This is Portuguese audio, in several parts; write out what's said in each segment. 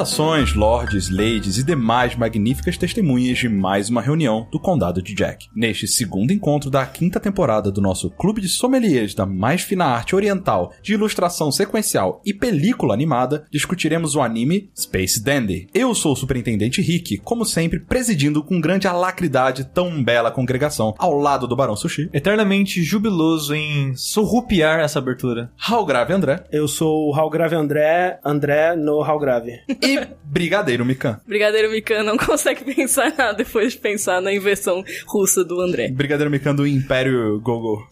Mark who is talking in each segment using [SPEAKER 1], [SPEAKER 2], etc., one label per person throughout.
[SPEAKER 1] Saudações, lords, ladies e demais magníficas testemunhas de mais uma reunião do Condado de Jack. Neste segundo encontro da quinta temporada do nosso Clube de Sommeliers da mais fina arte oriental de ilustração sequencial e película animada, discutiremos o anime Space Dandy. Eu sou o Superintendente Rick, como sempre, presidindo com grande alacridade tão bela congregação ao lado do Barão Sushi.
[SPEAKER 2] Eternamente jubiloso em surrupiar essa abertura.
[SPEAKER 1] Raul Grave André
[SPEAKER 3] Eu sou o Raul Grave André, André no Raul Grave.
[SPEAKER 1] e Brigadeiro Mikan.
[SPEAKER 4] Brigadeiro Mikan não consegue pensar nada depois de pensar na inversão russa do André.
[SPEAKER 1] Brigadeiro Mikan do Império Gogo.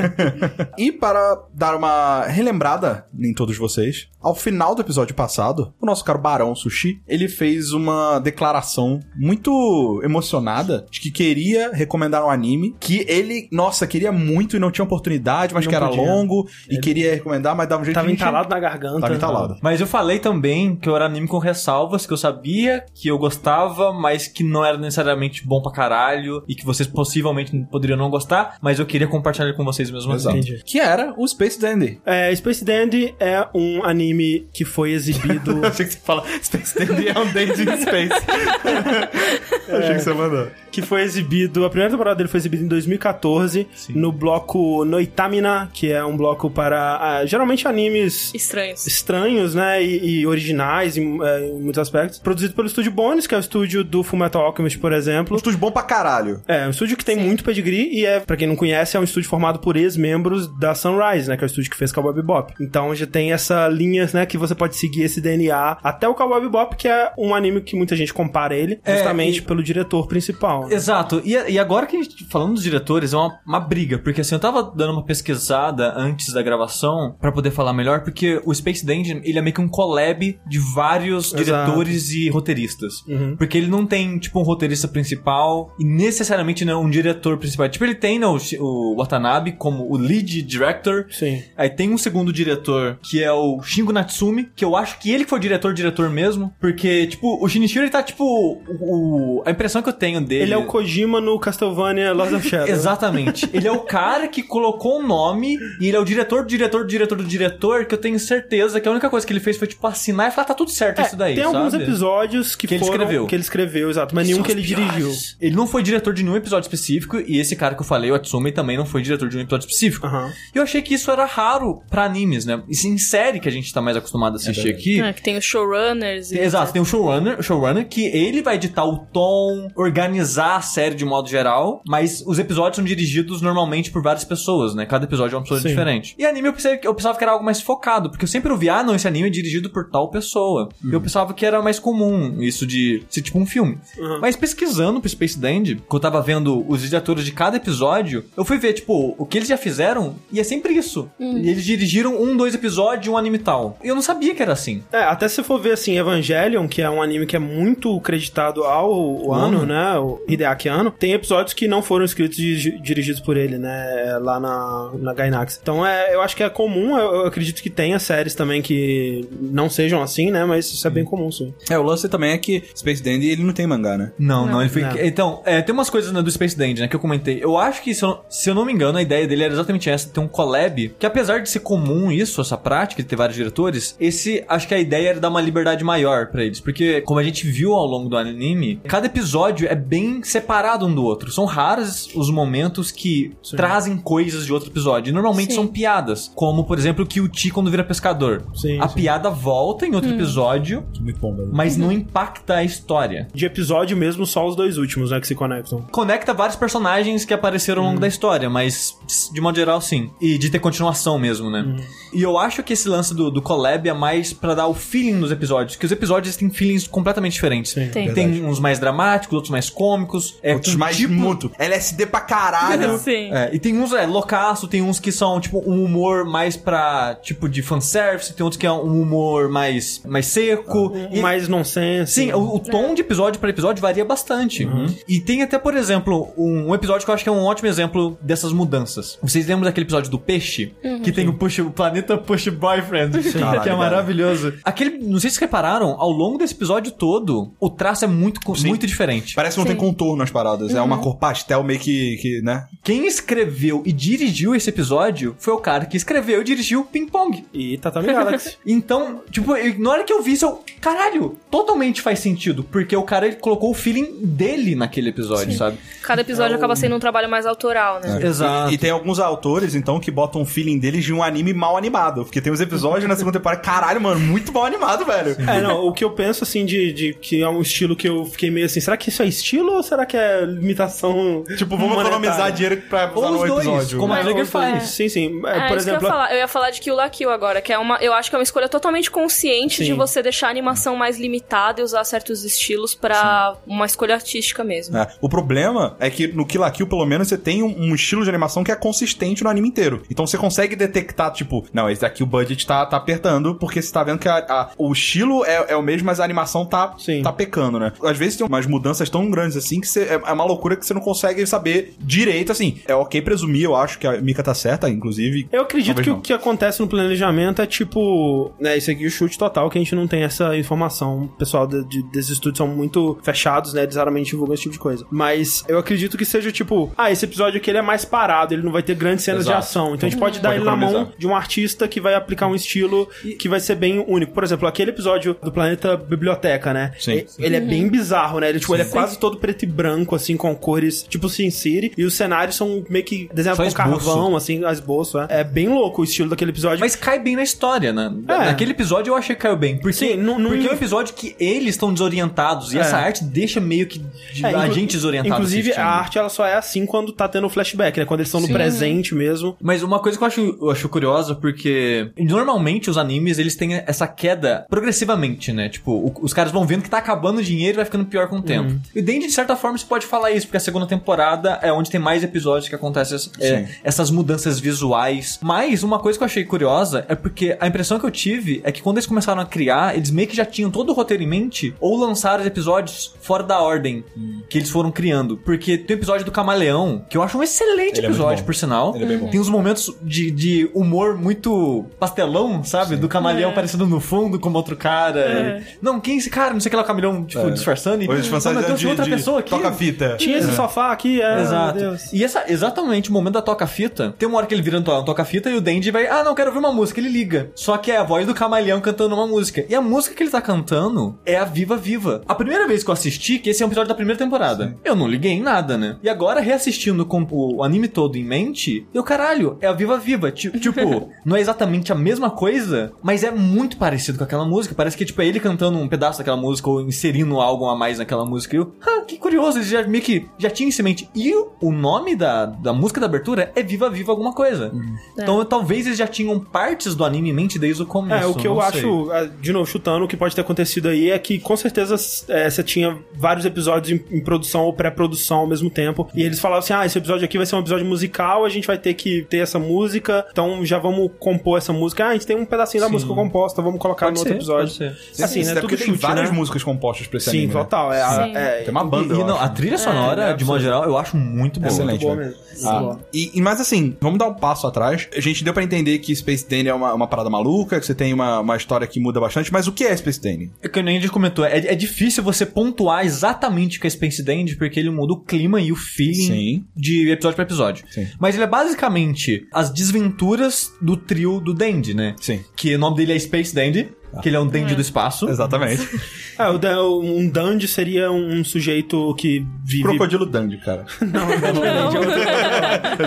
[SPEAKER 1] e para dar uma relembrada em todos vocês, ao final do episódio passado, o nosso caro Barão Sushi, ele fez uma declaração muito emocionada de que queria recomendar um anime que ele, nossa, queria muito e não tinha oportunidade, mas
[SPEAKER 3] Não
[SPEAKER 1] que era
[SPEAKER 3] podia.
[SPEAKER 1] longo e queria recomendar, mas dava um jeito
[SPEAKER 3] Tava entalado na garganta.
[SPEAKER 1] Tava entalado.
[SPEAKER 2] Mas eu falei também que eu era anime com ressalvas, que eu sabia que eu gostava, mas que não era necessariamente bom pra caralho e que vocês possivelmente poderiam não gostar, mas eu queria compartilhar com vocês mesmo assim.
[SPEAKER 3] Entendi.
[SPEAKER 1] Que era o Space Dandy.
[SPEAKER 3] É, Space Dandy é um anime que foi exibido.
[SPEAKER 1] Eu achei que você fala Space Dandy é um Dandy in Space. Eu achei que você mandou.
[SPEAKER 3] Que foi exibido, a primeira temporada dele foi exibida em 2014
[SPEAKER 2] Sim.
[SPEAKER 3] no bloco Noitamina, que é um bloco para ah, geralmente animes
[SPEAKER 4] Estranhos.
[SPEAKER 3] estranhos, né, e, e originais em, eh, em muitos aspectos. Produzido pelo estúdio Bones, que é o estúdio do Fullmetal Alchemist, por
[SPEAKER 1] Um
[SPEAKER 3] exemplo.
[SPEAKER 1] estúdio bom pra caralho.
[SPEAKER 3] É, um estúdio que tem muito pedigree e é, pra quem não conhece, é um estúdio formado por ex-membros da Sunrise, né, que é o estúdio que fez Cowboy Bebop. Então já tem essa linha, né, que você pode seguir esse DNA até o Cowboy Bebop, que é um anime que muita gente compara ele,
[SPEAKER 2] É,
[SPEAKER 3] justamente
[SPEAKER 2] e-
[SPEAKER 3] pelo diretor principal. Né?
[SPEAKER 2] Exato. E, e agora que a gente, falando dos diretores, é uma, uma briga, porque assim, eu tava dando uma pesquisada antes da gravação pra poder falar melhor, porque o Space Dungeon, ele é meio que um collab de vários
[SPEAKER 3] Exato.
[SPEAKER 2] diretores e roteiristas.
[SPEAKER 3] Uhum.
[SPEAKER 2] Porque ele não tem, tipo, um roteirista principal e necessariamente não um diretor principal. Tipo, ele tem né, o, Watanabe como o lead director,
[SPEAKER 3] Sim.
[SPEAKER 2] Aí tem um segundo diretor, que é o Shingo Natsumi, que eu acho que ele foi o diretor-diretor mesmo, porque, tipo, o Shinichiro, ele tá, tipo, o, o- a impressão que eu tenho dele...
[SPEAKER 3] Ele é o Kojima no Castlevania Lost of Shadow.
[SPEAKER 2] Exatamente. ele é o cara que colocou o nome e ele é o diretor do diretor do diretor do diretor, que eu tenho certeza que a única coisa que ele fez foi, tipo, assinar e falar, tá tudo certo
[SPEAKER 3] É,
[SPEAKER 2] isso daí,
[SPEAKER 3] tem alguns
[SPEAKER 2] sabe?
[SPEAKER 3] episódios que,
[SPEAKER 2] Que ele
[SPEAKER 3] foram-
[SPEAKER 2] escreveu.
[SPEAKER 3] Que ele escreveu, exato. Mas nenhum que ele dirigiu.
[SPEAKER 2] Ele não foi diretor de nenhum episódio específico, e esse cara que eu falei, o Atsumi, também não foi diretor de um episódio específico.
[SPEAKER 3] Aham.
[SPEAKER 2] E eu achei que isso era raro pra animes, né? E em série que a gente tá mais acostumado a assistir aqui.
[SPEAKER 4] Ah, que tem os showrunners e.
[SPEAKER 2] Exato, tem um showrunner, o showrunner que ele vai editar o tom, organizar a série de modo geral, mas os episódios são dirigidos normalmente por várias pessoas, né? Cada episódio é uma pessoa
[SPEAKER 3] Sim.
[SPEAKER 2] diferente. E anime eu pensei, eu pensava que era algo mais focado, porque eu sempre ouvi, ah, não, esse anime é dirigido por tal pessoa. E eu pensava que era mais comum isso de ser tipo um filme.
[SPEAKER 3] Uhum.
[SPEAKER 2] Mas pesquisando pro Space Dandy, que eu tava vendo os diretores de cada episódio, eu fui ver, tipo, o que eles já fizeram, e é sempre isso. E eles dirigiram um, dois episódios de um anime tal. E eu não sabia que era assim.
[SPEAKER 3] É, até se for ver assim, Evangelion, que é um anime que é muito creditado ao ano,
[SPEAKER 2] Ano.
[SPEAKER 3] né? O Hideaki Anno, tem episódios que não foram escritos e di- dirigidos por ele, né? Lá na, na Gainax. Então é, eu acho que é comum, eu, eu acredito que tenha séries também que não sejam assim, né? Mas isso é bem comum, sim.
[SPEAKER 1] É, o lance também é que Space Dandy ele não tem mangá, né?
[SPEAKER 2] Não, não, ele foi.
[SPEAKER 3] Não.
[SPEAKER 2] Então, é, tem umas coisas né, do Space Dandy, né, que eu comentei. Eu acho que, se eu, se eu não me engano, a ideia dele era exatamente essa: ter um collab. Que apesar de ser comum isso, essa prática de ter vários diretores, esse, acho que a ideia era dar uma liberdade maior pra eles. Porque, como a gente viu ao longo do anime, cada episódio é bem separado um do outro. São raros os momentos que trazem coisas de outro episódio. Normalmente
[SPEAKER 4] Sim.
[SPEAKER 2] são piadas. Como, por exemplo, que o Ti quando vira pescador.
[SPEAKER 3] Sim,
[SPEAKER 2] a
[SPEAKER 3] sim.
[SPEAKER 2] piada volta em outro episódio,
[SPEAKER 1] Muito bom, velho.
[SPEAKER 2] mas não impacta a história.
[SPEAKER 3] De episódio mesmo, só os dois últimos, né? Que se conectam.
[SPEAKER 2] conecta vários personagens que apareceram ao longo da história, mas de modo geral, sim. E de ter continuação mesmo, né? E eu acho que esse lance do, do collab é mais pra dar o feeling nos episódios, que os episódios têm feelings completamente diferentes.
[SPEAKER 3] Sim.
[SPEAKER 4] Tem.
[SPEAKER 2] Tem uns mais dramáticos, outros mais cômicos. É,
[SPEAKER 1] Outros mais
[SPEAKER 2] tipo-
[SPEAKER 1] muito. LSD pra caralho.
[SPEAKER 4] Sim.
[SPEAKER 2] É, e tem uns, é, loucaço, tem uns que são, tipo, um humor mais pra, tipo, de fanservice, tem outros que é um humor mais, mais seco. E-
[SPEAKER 3] Mais nonsense.
[SPEAKER 2] Sim, o, o tom de episódio pra episódio varia bastante. E tem até, por exemplo, um, um episódio que eu acho que é um ótimo exemplo dessas mudanças. Vocês lembram daquele episódio do peixe? Que tem o, push, o planeta Push Boyfriend, que
[SPEAKER 1] Caralho,
[SPEAKER 2] é
[SPEAKER 1] cara.
[SPEAKER 2] maravilhoso. Aquele, não sei se vocês repararam, ao longo desse episódio todo, o traço é muito, muito diferente.
[SPEAKER 1] Parece que não
[SPEAKER 4] Sim.
[SPEAKER 1] tem contorno as paradas. É uma cor pastel meio que, que né?
[SPEAKER 2] Quem escreveu e dirigiu esse episódio foi o cara que escreveu e dirigiu Ping Pong.
[SPEAKER 3] E Tatami Galaxy.
[SPEAKER 2] Então, tipo, eu- na hora que eu vi isso, eu. Caralho, totalmente faz sentido. Porque o cara ele colocou o feeling dele naquele episódio, sabe?
[SPEAKER 4] Cada episódio acaba sendo um trabalho mais autoral, né?
[SPEAKER 2] Exato.
[SPEAKER 1] E, e tem alguns autores, então, que botam o feeling deles de um anime mal animado. Porque tem uns episódios na segunda temporada, caralho, mano, muito mal animado, velho.
[SPEAKER 3] É, não, o que eu penso, assim, de, de que é um estilo que eu fiquei meio assim, será que isso é estilo ou será que é limitação
[SPEAKER 1] Tipo, vamos
[SPEAKER 3] monetária?
[SPEAKER 1] economizar dinheiro pra usar
[SPEAKER 2] Ou
[SPEAKER 1] no
[SPEAKER 2] os dois,
[SPEAKER 1] episódio.
[SPEAKER 2] como a
[SPEAKER 3] É,
[SPEAKER 2] Trigger faz.
[SPEAKER 3] Sim, sim. É,
[SPEAKER 4] É,
[SPEAKER 3] por
[SPEAKER 4] isso que eu
[SPEAKER 3] exemplo,
[SPEAKER 4] ia falar. Eu ia falar de Kill la Kill agora, que é uma. Eu acho que é uma escolha totalmente consciente
[SPEAKER 3] Sim.
[SPEAKER 4] de você deixar a animação mais limitada e usar certos estilos pra uma escolha artística mesmo.
[SPEAKER 1] É, O problema é que no Kill la Kill, pelo menos, você tem um, um estilo de animação que é consistente no anime inteiro. Então você consegue detectar, tipo, não, esse daqui o budget tá, tá apertando, porque você tá vendo que a- a- o estilo é, é o mesmo, mas a animação tá,
[SPEAKER 3] Sim.
[SPEAKER 1] tá pecando, né? Às vezes tem umas mudanças tão grandes assim que você- é, é uma loucura que você não consegue saber direito, assim. É ok presumir, eu acho que a Mika tá certa, inclusive.
[SPEAKER 3] Eu acredito
[SPEAKER 1] Talvez
[SPEAKER 3] que
[SPEAKER 1] não.
[SPEAKER 3] o que acontece no planejamento é tipo, né, isso aqui é o chute total, que a gente não tem essa informação. O pessoal de, de- desses estúdios são muito fechados, né, eles raramente divulgam esse tipo de coisa. Mas eu acredito que seja tipo, ah, esse episódio aqui ele é mais parado, ele não vai ter grandes cenas
[SPEAKER 1] Exato.
[SPEAKER 3] de ação. Então a gente pode dar
[SPEAKER 1] Pode
[SPEAKER 3] ele na mão de um artista que vai aplicar um estilo que vai ser bem único. Por exemplo, aquele episódio do Planeta Biblioteca, né?
[SPEAKER 1] Sim.
[SPEAKER 3] E- Ele é bem bizarro, né? Ele, tipo, ele é quase todo preto e branco, assim, com cores tipo Sin City. E os cenários são meio que desenhados com carvão, assim, esboço. É. é bem louco o estilo daquele episódio.
[SPEAKER 2] Mas cai bem na história, né?
[SPEAKER 3] É.
[SPEAKER 2] Naquele episódio eu achei que caiu bem. Porque,
[SPEAKER 3] Sim, não- não-
[SPEAKER 2] porque é um episódio que eles estão desorientados. E
[SPEAKER 3] É.
[SPEAKER 2] essa arte deixa meio que de-
[SPEAKER 3] É,
[SPEAKER 2] a gente desorientado.
[SPEAKER 3] Inclusive,
[SPEAKER 2] assistindo.
[SPEAKER 3] a arte ela só é assim quando tá tendo flashback, né? Quando eles estão no presente mesmo.
[SPEAKER 2] Mas uma coisa que eu acho, eu acho curiosa, porque normalmente os animes, eles têm essa queda progressivamente, né? Tipo, o- os caras vão vendo que tá acabando o dinheiro e vai ficando pior com o tempo. E dentro de certa forma você pode falar isso, porque a segunda temporada é onde tem mais episódios que acontecem é,
[SPEAKER 1] Sim.
[SPEAKER 2] essas mudanças visuais. Mas uma coisa que eu achei curiosa é porque a impressão que eu tive é que quando eles começaram a criar, eles meio que já tinham todo o roteiro em mente, ou lançaram os episódios fora da ordem que eles foram criando. Porque tem o episódio do Camaleão, que eu acho um excelente
[SPEAKER 1] Ele é
[SPEAKER 2] episódio,
[SPEAKER 1] bom.
[SPEAKER 2] por sinal.
[SPEAKER 1] Ele é bem bom.
[SPEAKER 2] Tem uns momentos de, de humor muito pastelão, sabe? Do camaleão
[SPEAKER 4] É.
[SPEAKER 2] aparecendo no fundo como outro cara.
[SPEAKER 4] É.
[SPEAKER 2] Não, quem é esse cara? Não sei o que lá, o camaleão, tipo, disfarçando. E,
[SPEAKER 1] Hoje
[SPEAKER 2] "Não, mas trouxe
[SPEAKER 1] de,
[SPEAKER 2] outra
[SPEAKER 1] de
[SPEAKER 2] pessoa aqui.
[SPEAKER 1] toca-fita.
[SPEAKER 3] Tinha esse sofá aqui, é.
[SPEAKER 2] Exato.
[SPEAKER 3] Meu Deus.
[SPEAKER 2] E essa, exatamente o momento da toca-fita, tem uma hora que ele vira no to- no toca-fita e o Dandy vai, ah, não, quero ouvir uma música. Ele liga. Só que é a voz do camaleão cantando uma música. E a música que ele tá cantando é a Viva Viva. A primeira vez que eu assisti, que esse é um episódio da primeira temporada, eu não liguei em nada, né? E agora, reassistindo com o anime todo em mente, eu, caralho, é a Viva Viva. Ti- Tipo, não é exatamente a mesma coisa, mas é muito parecido com aquela música. Parece que, tipo, é ele cantando um pedaço daquela música ou inserindo algo a mais naquela música. E eu, ah, que curioso, eles já meio que já tinham isso em mente. E o, nome da, da música da abertura é Viva Viva alguma coisa. Então, talvez eles já tinham partes do anime em mente desde o começo.
[SPEAKER 3] É, o que eu
[SPEAKER 2] sei.
[SPEAKER 3] acho, ah, de novo, chutando, o que pode ter acontecido aí é que com certeza é, você tinha vários episódios em, em produção ou pré-produção ao mesmo tempo. E eles falavam assim: ah, esse episódio aqui vai ser um episódio musical, a gente vai ter que ter essa música, então já vamos compor essa música. Ah, a gente tem um pedacinho da
[SPEAKER 2] Sim.
[SPEAKER 3] música composta, vamos colocar
[SPEAKER 2] Pode
[SPEAKER 3] no outro
[SPEAKER 2] ser,
[SPEAKER 3] episódio.
[SPEAKER 2] pode ser.
[SPEAKER 3] Assim,
[SPEAKER 1] Sim,
[SPEAKER 3] né?
[SPEAKER 1] até
[SPEAKER 3] Tudo
[SPEAKER 1] porque tem
[SPEAKER 3] chute,
[SPEAKER 1] várias
[SPEAKER 3] né?
[SPEAKER 1] músicas compostas pra esse
[SPEAKER 3] Sim,
[SPEAKER 1] anime. né?
[SPEAKER 3] total. É,
[SPEAKER 4] Sim.
[SPEAKER 3] é,
[SPEAKER 1] Tem uma banda,
[SPEAKER 2] E,
[SPEAKER 1] eu
[SPEAKER 2] não,
[SPEAKER 1] acho.
[SPEAKER 2] a trilha sonora,
[SPEAKER 3] é
[SPEAKER 2] de modo geral, eu acho muito boa.
[SPEAKER 1] Excelente.
[SPEAKER 3] muito boa
[SPEAKER 1] velho.
[SPEAKER 3] mesmo.
[SPEAKER 1] Ah, e, e- mas assim, vamos dar um passo atrás. A gente deu pra entender que Space Dandy é uma, uma parada maluca, que você tem uma, uma história que muda bastante, mas o que é Space Dandy?
[SPEAKER 2] É que nem a gente comentou, é, é difícil você pontuar exatamente o que é Space Dandy, porque ele muda o clima e o feeling
[SPEAKER 1] Sim.
[SPEAKER 2] de episódio pra episódio.
[SPEAKER 1] Sim.
[SPEAKER 2] Mas ele é basicamente as desventuras do trio do Dandy, né?
[SPEAKER 1] Sim.
[SPEAKER 2] Que o nome dele é Space Dandy, que ele é um Dandy do espaço.
[SPEAKER 1] Exatamente.
[SPEAKER 3] É, o um Dandy seria um sujeito que vive.
[SPEAKER 1] Crocodilo Dandy, cara.
[SPEAKER 3] Não, não, não.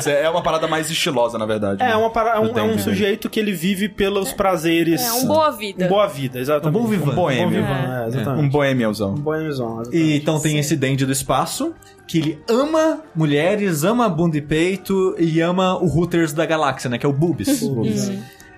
[SPEAKER 1] é uma parada mais estilosa, na verdade.
[SPEAKER 3] É,
[SPEAKER 1] né?
[SPEAKER 3] uma para... é, um, é um
[SPEAKER 1] Dandy,
[SPEAKER 3] sujeito que ele vive pelos prazeres.
[SPEAKER 4] É um boa vida.
[SPEAKER 3] Um boa vida, exatamente.
[SPEAKER 2] Um bom vivan.
[SPEAKER 3] Um bom
[SPEAKER 1] Boêmio.
[SPEAKER 3] vivan, é,
[SPEAKER 1] Um boêmiozão.
[SPEAKER 3] Um boêmiozão, exatamente.
[SPEAKER 2] E então tem esse Dandy do espaço, que ele ama mulheres, ama bunda e peito e ama o Hooters da galáxia, né? Que é o Boobs.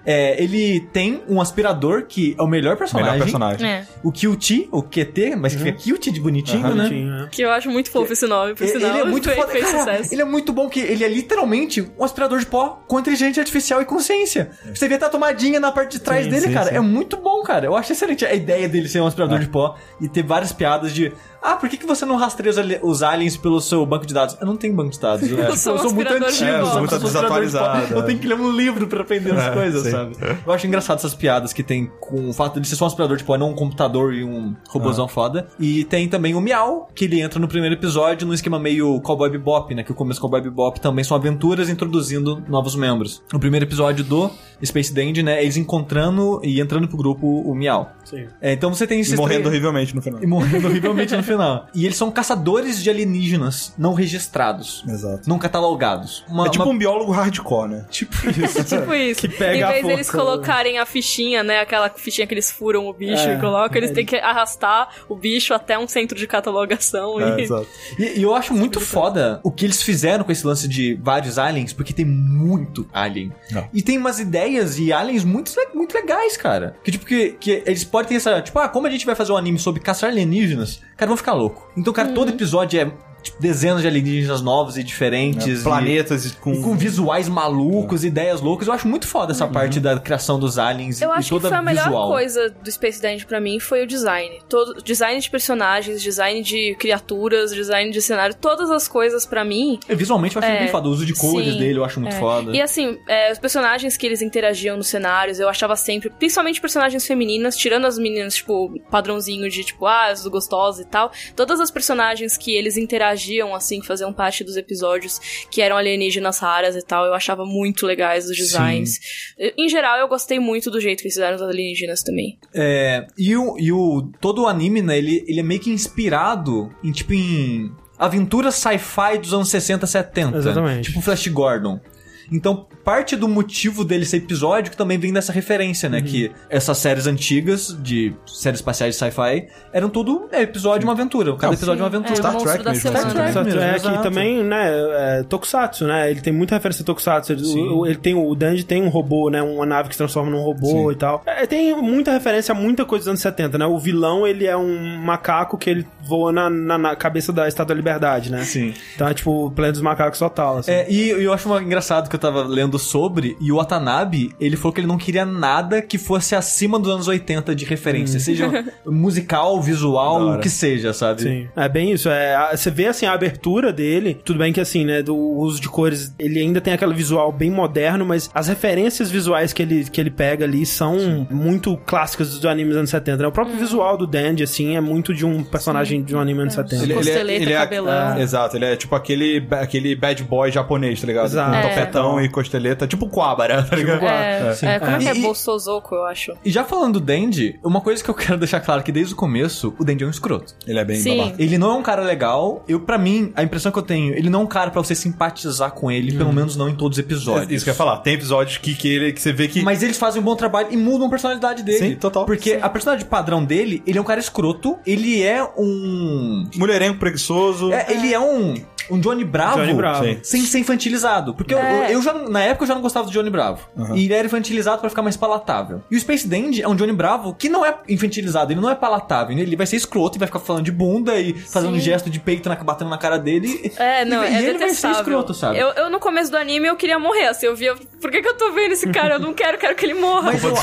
[SPEAKER 3] Uhum.
[SPEAKER 2] É, ele tem um aspirador que é o melhor personagem.
[SPEAKER 1] Melhor personagem.
[SPEAKER 4] É.
[SPEAKER 2] O QT, o QT, mas que fica cute de bonitinho,
[SPEAKER 1] Aham.
[SPEAKER 2] né?
[SPEAKER 3] Bonitinho, né?
[SPEAKER 4] Que eu acho muito fofo esse nome, por
[SPEAKER 2] Ele,
[SPEAKER 4] sinal.
[SPEAKER 2] ele é muito
[SPEAKER 4] fez,
[SPEAKER 2] foda.
[SPEAKER 4] fez
[SPEAKER 2] Cara,
[SPEAKER 4] sucesso.
[SPEAKER 2] ele é muito bom que ele é literalmente um aspirador de pó com inteligência artificial e consciência. Você vê até a tomadinha na parte de trás
[SPEAKER 3] Sim,
[SPEAKER 2] dele,
[SPEAKER 1] sim,
[SPEAKER 2] cara.
[SPEAKER 1] sim.
[SPEAKER 2] É muito bom, cara. Eu acho excelente a ideia dele ser um aspirador
[SPEAKER 1] É.
[SPEAKER 2] de pó e ter várias piadas de. Ah, por que, que você não rastreia os, ali- os aliens pelo seu banco de dados? Eu não tenho banco de dados. Eu,
[SPEAKER 4] Eu
[SPEAKER 2] tipo,
[SPEAKER 4] sou um
[SPEAKER 2] eu sou muito antigo,
[SPEAKER 1] É, eu sou muito
[SPEAKER 2] um de
[SPEAKER 1] desatualizado,
[SPEAKER 2] Eu
[SPEAKER 1] é.
[SPEAKER 2] tenho que ler um livro pra aprender as
[SPEAKER 1] É,
[SPEAKER 2] coisas,
[SPEAKER 1] sim.
[SPEAKER 2] sabe? Eu acho engraçado essas piadas que tem com o fato de ser só um aspirador de pó e não um computador e um robôzão
[SPEAKER 1] Ah.
[SPEAKER 2] foda. E tem também o Miau, que ele entra no primeiro episódio num esquema meio Cowboy Bebop, né? Que o começo do Cowboy Bebop também são aventuras introduzindo novos membros. No primeiro episódio do Space Dandy, né? Eles encontrando e entrando pro grupo o Miau.
[SPEAKER 3] Sim.
[SPEAKER 2] É, então você tem
[SPEAKER 1] E
[SPEAKER 2] esses
[SPEAKER 1] morrendo
[SPEAKER 2] três-
[SPEAKER 1] horrivelmente no final.
[SPEAKER 2] e morrendo horrivelmente no final. E eles são caçadores de alienígenas não registrados,
[SPEAKER 1] Exato.
[SPEAKER 2] não catalogados. Uma-
[SPEAKER 1] é tipo
[SPEAKER 2] uma-
[SPEAKER 1] um biólogo hardcore, né? Tipo isso.
[SPEAKER 4] Tipo isso.
[SPEAKER 3] Que pega
[SPEAKER 4] em
[SPEAKER 3] a
[SPEAKER 4] vez deles
[SPEAKER 3] forca.
[SPEAKER 4] colocarem a fichinha, né? Aquela fichinha que eles furam o bicho
[SPEAKER 3] É,
[SPEAKER 4] e colocam, eles
[SPEAKER 3] é.
[SPEAKER 4] têm que arrastar o bicho até um centro de catalogação.
[SPEAKER 1] É,
[SPEAKER 4] e...
[SPEAKER 1] exato.
[SPEAKER 2] E, e eu acho muito foda o que eles fizeram com esse lance de vários aliens, porque tem muito alien.
[SPEAKER 1] Não.
[SPEAKER 2] E tem umas ideias e aliens muito, muito legais, cara. Que tipo, que, que eles podem ter essa. Tipo, ah, como a gente vai fazer um anime sobre caçar alienígenas? Cara, vão ficar louco. Então, cara, todo episódio é tipo, dezenas de alienígenas novos e diferentes. e-
[SPEAKER 1] Planetas e com...
[SPEAKER 2] E com visuais malucos, ideias loucas. Eu acho muito foda essa parte da criação dos aliens
[SPEAKER 4] Eu
[SPEAKER 2] e
[SPEAKER 4] acho que
[SPEAKER 2] toda
[SPEAKER 4] foi a melhor
[SPEAKER 2] visual.
[SPEAKER 4] coisa do Space Dandy pra mim foi o design. Todo design de personagens, design de criaturas, design de cenário, todas as coisas pra mim.
[SPEAKER 2] E Visualmente eu acho
[SPEAKER 4] É,
[SPEAKER 2] bem foda. O uso de cores
[SPEAKER 4] sim,
[SPEAKER 2] dele eu acho muito
[SPEAKER 4] é.
[SPEAKER 2] foda.
[SPEAKER 4] E assim, é, os personagens que eles interagiam nos cenários, eu achava sempre, principalmente personagens femininas, tirando as meninas, tipo, padrãozinho de tipo, ah, as gostosas e tal. Todas as personagens que eles interagiam, assim, faziam parte dos episódios, que eram alienígenas raras e tal, eu achava muito legais os designs. Em geral, eu gostei muito do jeito que eles fizeram os alienígenas também.
[SPEAKER 2] É, e o, e o todo o anime, né, ele, ele é meio que inspirado em tipo em aventuras sci-fi dos anos 60, 70.
[SPEAKER 3] Exatamente.
[SPEAKER 2] Tipo Flash Gordon. Então, parte do motivo dele ser episódico também vem dessa referência,
[SPEAKER 3] Uhum.
[SPEAKER 2] né? Que essas séries antigas, de séries espaciais de sci-fi, eram tudo é, episódio de uma aventura. Cada
[SPEAKER 1] Não,
[SPEAKER 2] episódio é uma aventura.
[SPEAKER 4] É,
[SPEAKER 1] Star Trek
[SPEAKER 4] da
[SPEAKER 1] mesmo,
[SPEAKER 4] semana.
[SPEAKER 1] Star
[SPEAKER 2] Trek. Mesmo,
[SPEAKER 3] é
[SPEAKER 2] exato.
[SPEAKER 3] que também, né, é Tokusatsu, né? Ele tem muita referência a Tokusatsu. Ele,
[SPEAKER 2] Sim.
[SPEAKER 3] o- ele tem, o Dandy tem um robô, né? Uma nave que se transforma num robô
[SPEAKER 1] Sim.
[SPEAKER 3] e tal. É, tem muita referência a muita coisa dos anos 70, né? O vilão, ele é um macaco que ele voa na, na- na cabeça da Estátua da Liberdade, né?
[SPEAKER 2] Sim.
[SPEAKER 3] Então é tipo o planeta dos macacos total, assim.
[SPEAKER 2] É, e eu acho uma- engraçado que eu tava lendo sobre, e o Watanabe, ele falou que ele não queria nada que fosse acima dos anos 80 de referência, seja musical, visual, o que seja, sabe?
[SPEAKER 3] Sim. É bem isso. É, a- você vê assim a abertura dele, tudo bem que assim, né, do uso de cores, ele ainda tem aquele visual bem moderno, mas as referências visuais que ele, que ele pega ali são muito clássicas dos animes dos anos 70. né? O próprio visual do Dandy, assim, é muito de um personagem de um anime dos anos 70.
[SPEAKER 4] Ele- Costeleta, cabelão.
[SPEAKER 1] é- exato, ele é tipo aquele, aquele bad boy japonês, tá ligado?
[SPEAKER 3] Exato.
[SPEAKER 1] Com
[SPEAKER 4] É.
[SPEAKER 1] e costeleta, tipo Quabara, tá ligado?
[SPEAKER 4] É,
[SPEAKER 3] sim.
[SPEAKER 4] é, como é que é? Bolsozoko, eu acho.
[SPEAKER 2] E já falando do Dandy, uma coisa que eu quero deixar claro é que desde o começo, o Dandy é um escroto.
[SPEAKER 1] Ele é bem
[SPEAKER 4] Sim.
[SPEAKER 1] babaca.
[SPEAKER 2] Ele não é um cara legal. Eu, para mim, a impressão que eu tenho, ele não é um cara pra você simpatizar com ele, pelo menos não em todos os episódios.
[SPEAKER 1] É Isso que eu ia falar. Tem episódios que, que, ele, que você vê que.
[SPEAKER 2] Mas eles fazem um bom trabalho e mudam a personalidade dele.
[SPEAKER 1] Sim, total.
[SPEAKER 2] Porque a personalidade padrão dele, ele é um cara escroto, ele é um.
[SPEAKER 1] Mulherengo preguiçoso.
[SPEAKER 2] É, ele é um. Um Johnny Bravo,
[SPEAKER 3] Johnny Bravo.
[SPEAKER 1] Sim.
[SPEAKER 2] sem ser infantilizado. Porque
[SPEAKER 4] É.
[SPEAKER 2] eu, eu já, na época eu já não gostava do Johnny Bravo.
[SPEAKER 1] Uhum.
[SPEAKER 2] E ele era infantilizado pra ficar mais palatável. E o Space Dandy é um Johnny Bravo que não é infantilizado, ele não é palatável. Ele vai ser escroto e vai ficar falando de bunda e fazendo
[SPEAKER 4] Sim.
[SPEAKER 2] gesto de peito na, batendo na cara dele.
[SPEAKER 4] É, não,
[SPEAKER 2] e,
[SPEAKER 4] é
[SPEAKER 2] e ele vai ser escroto, sabe?
[SPEAKER 4] Eu, eu, no começo do anime, eu queria morrer, assim, eu via, por que que eu tô vendo esse cara? Eu não quero, quero que ele morra.
[SPEAKER 2] Mas eu,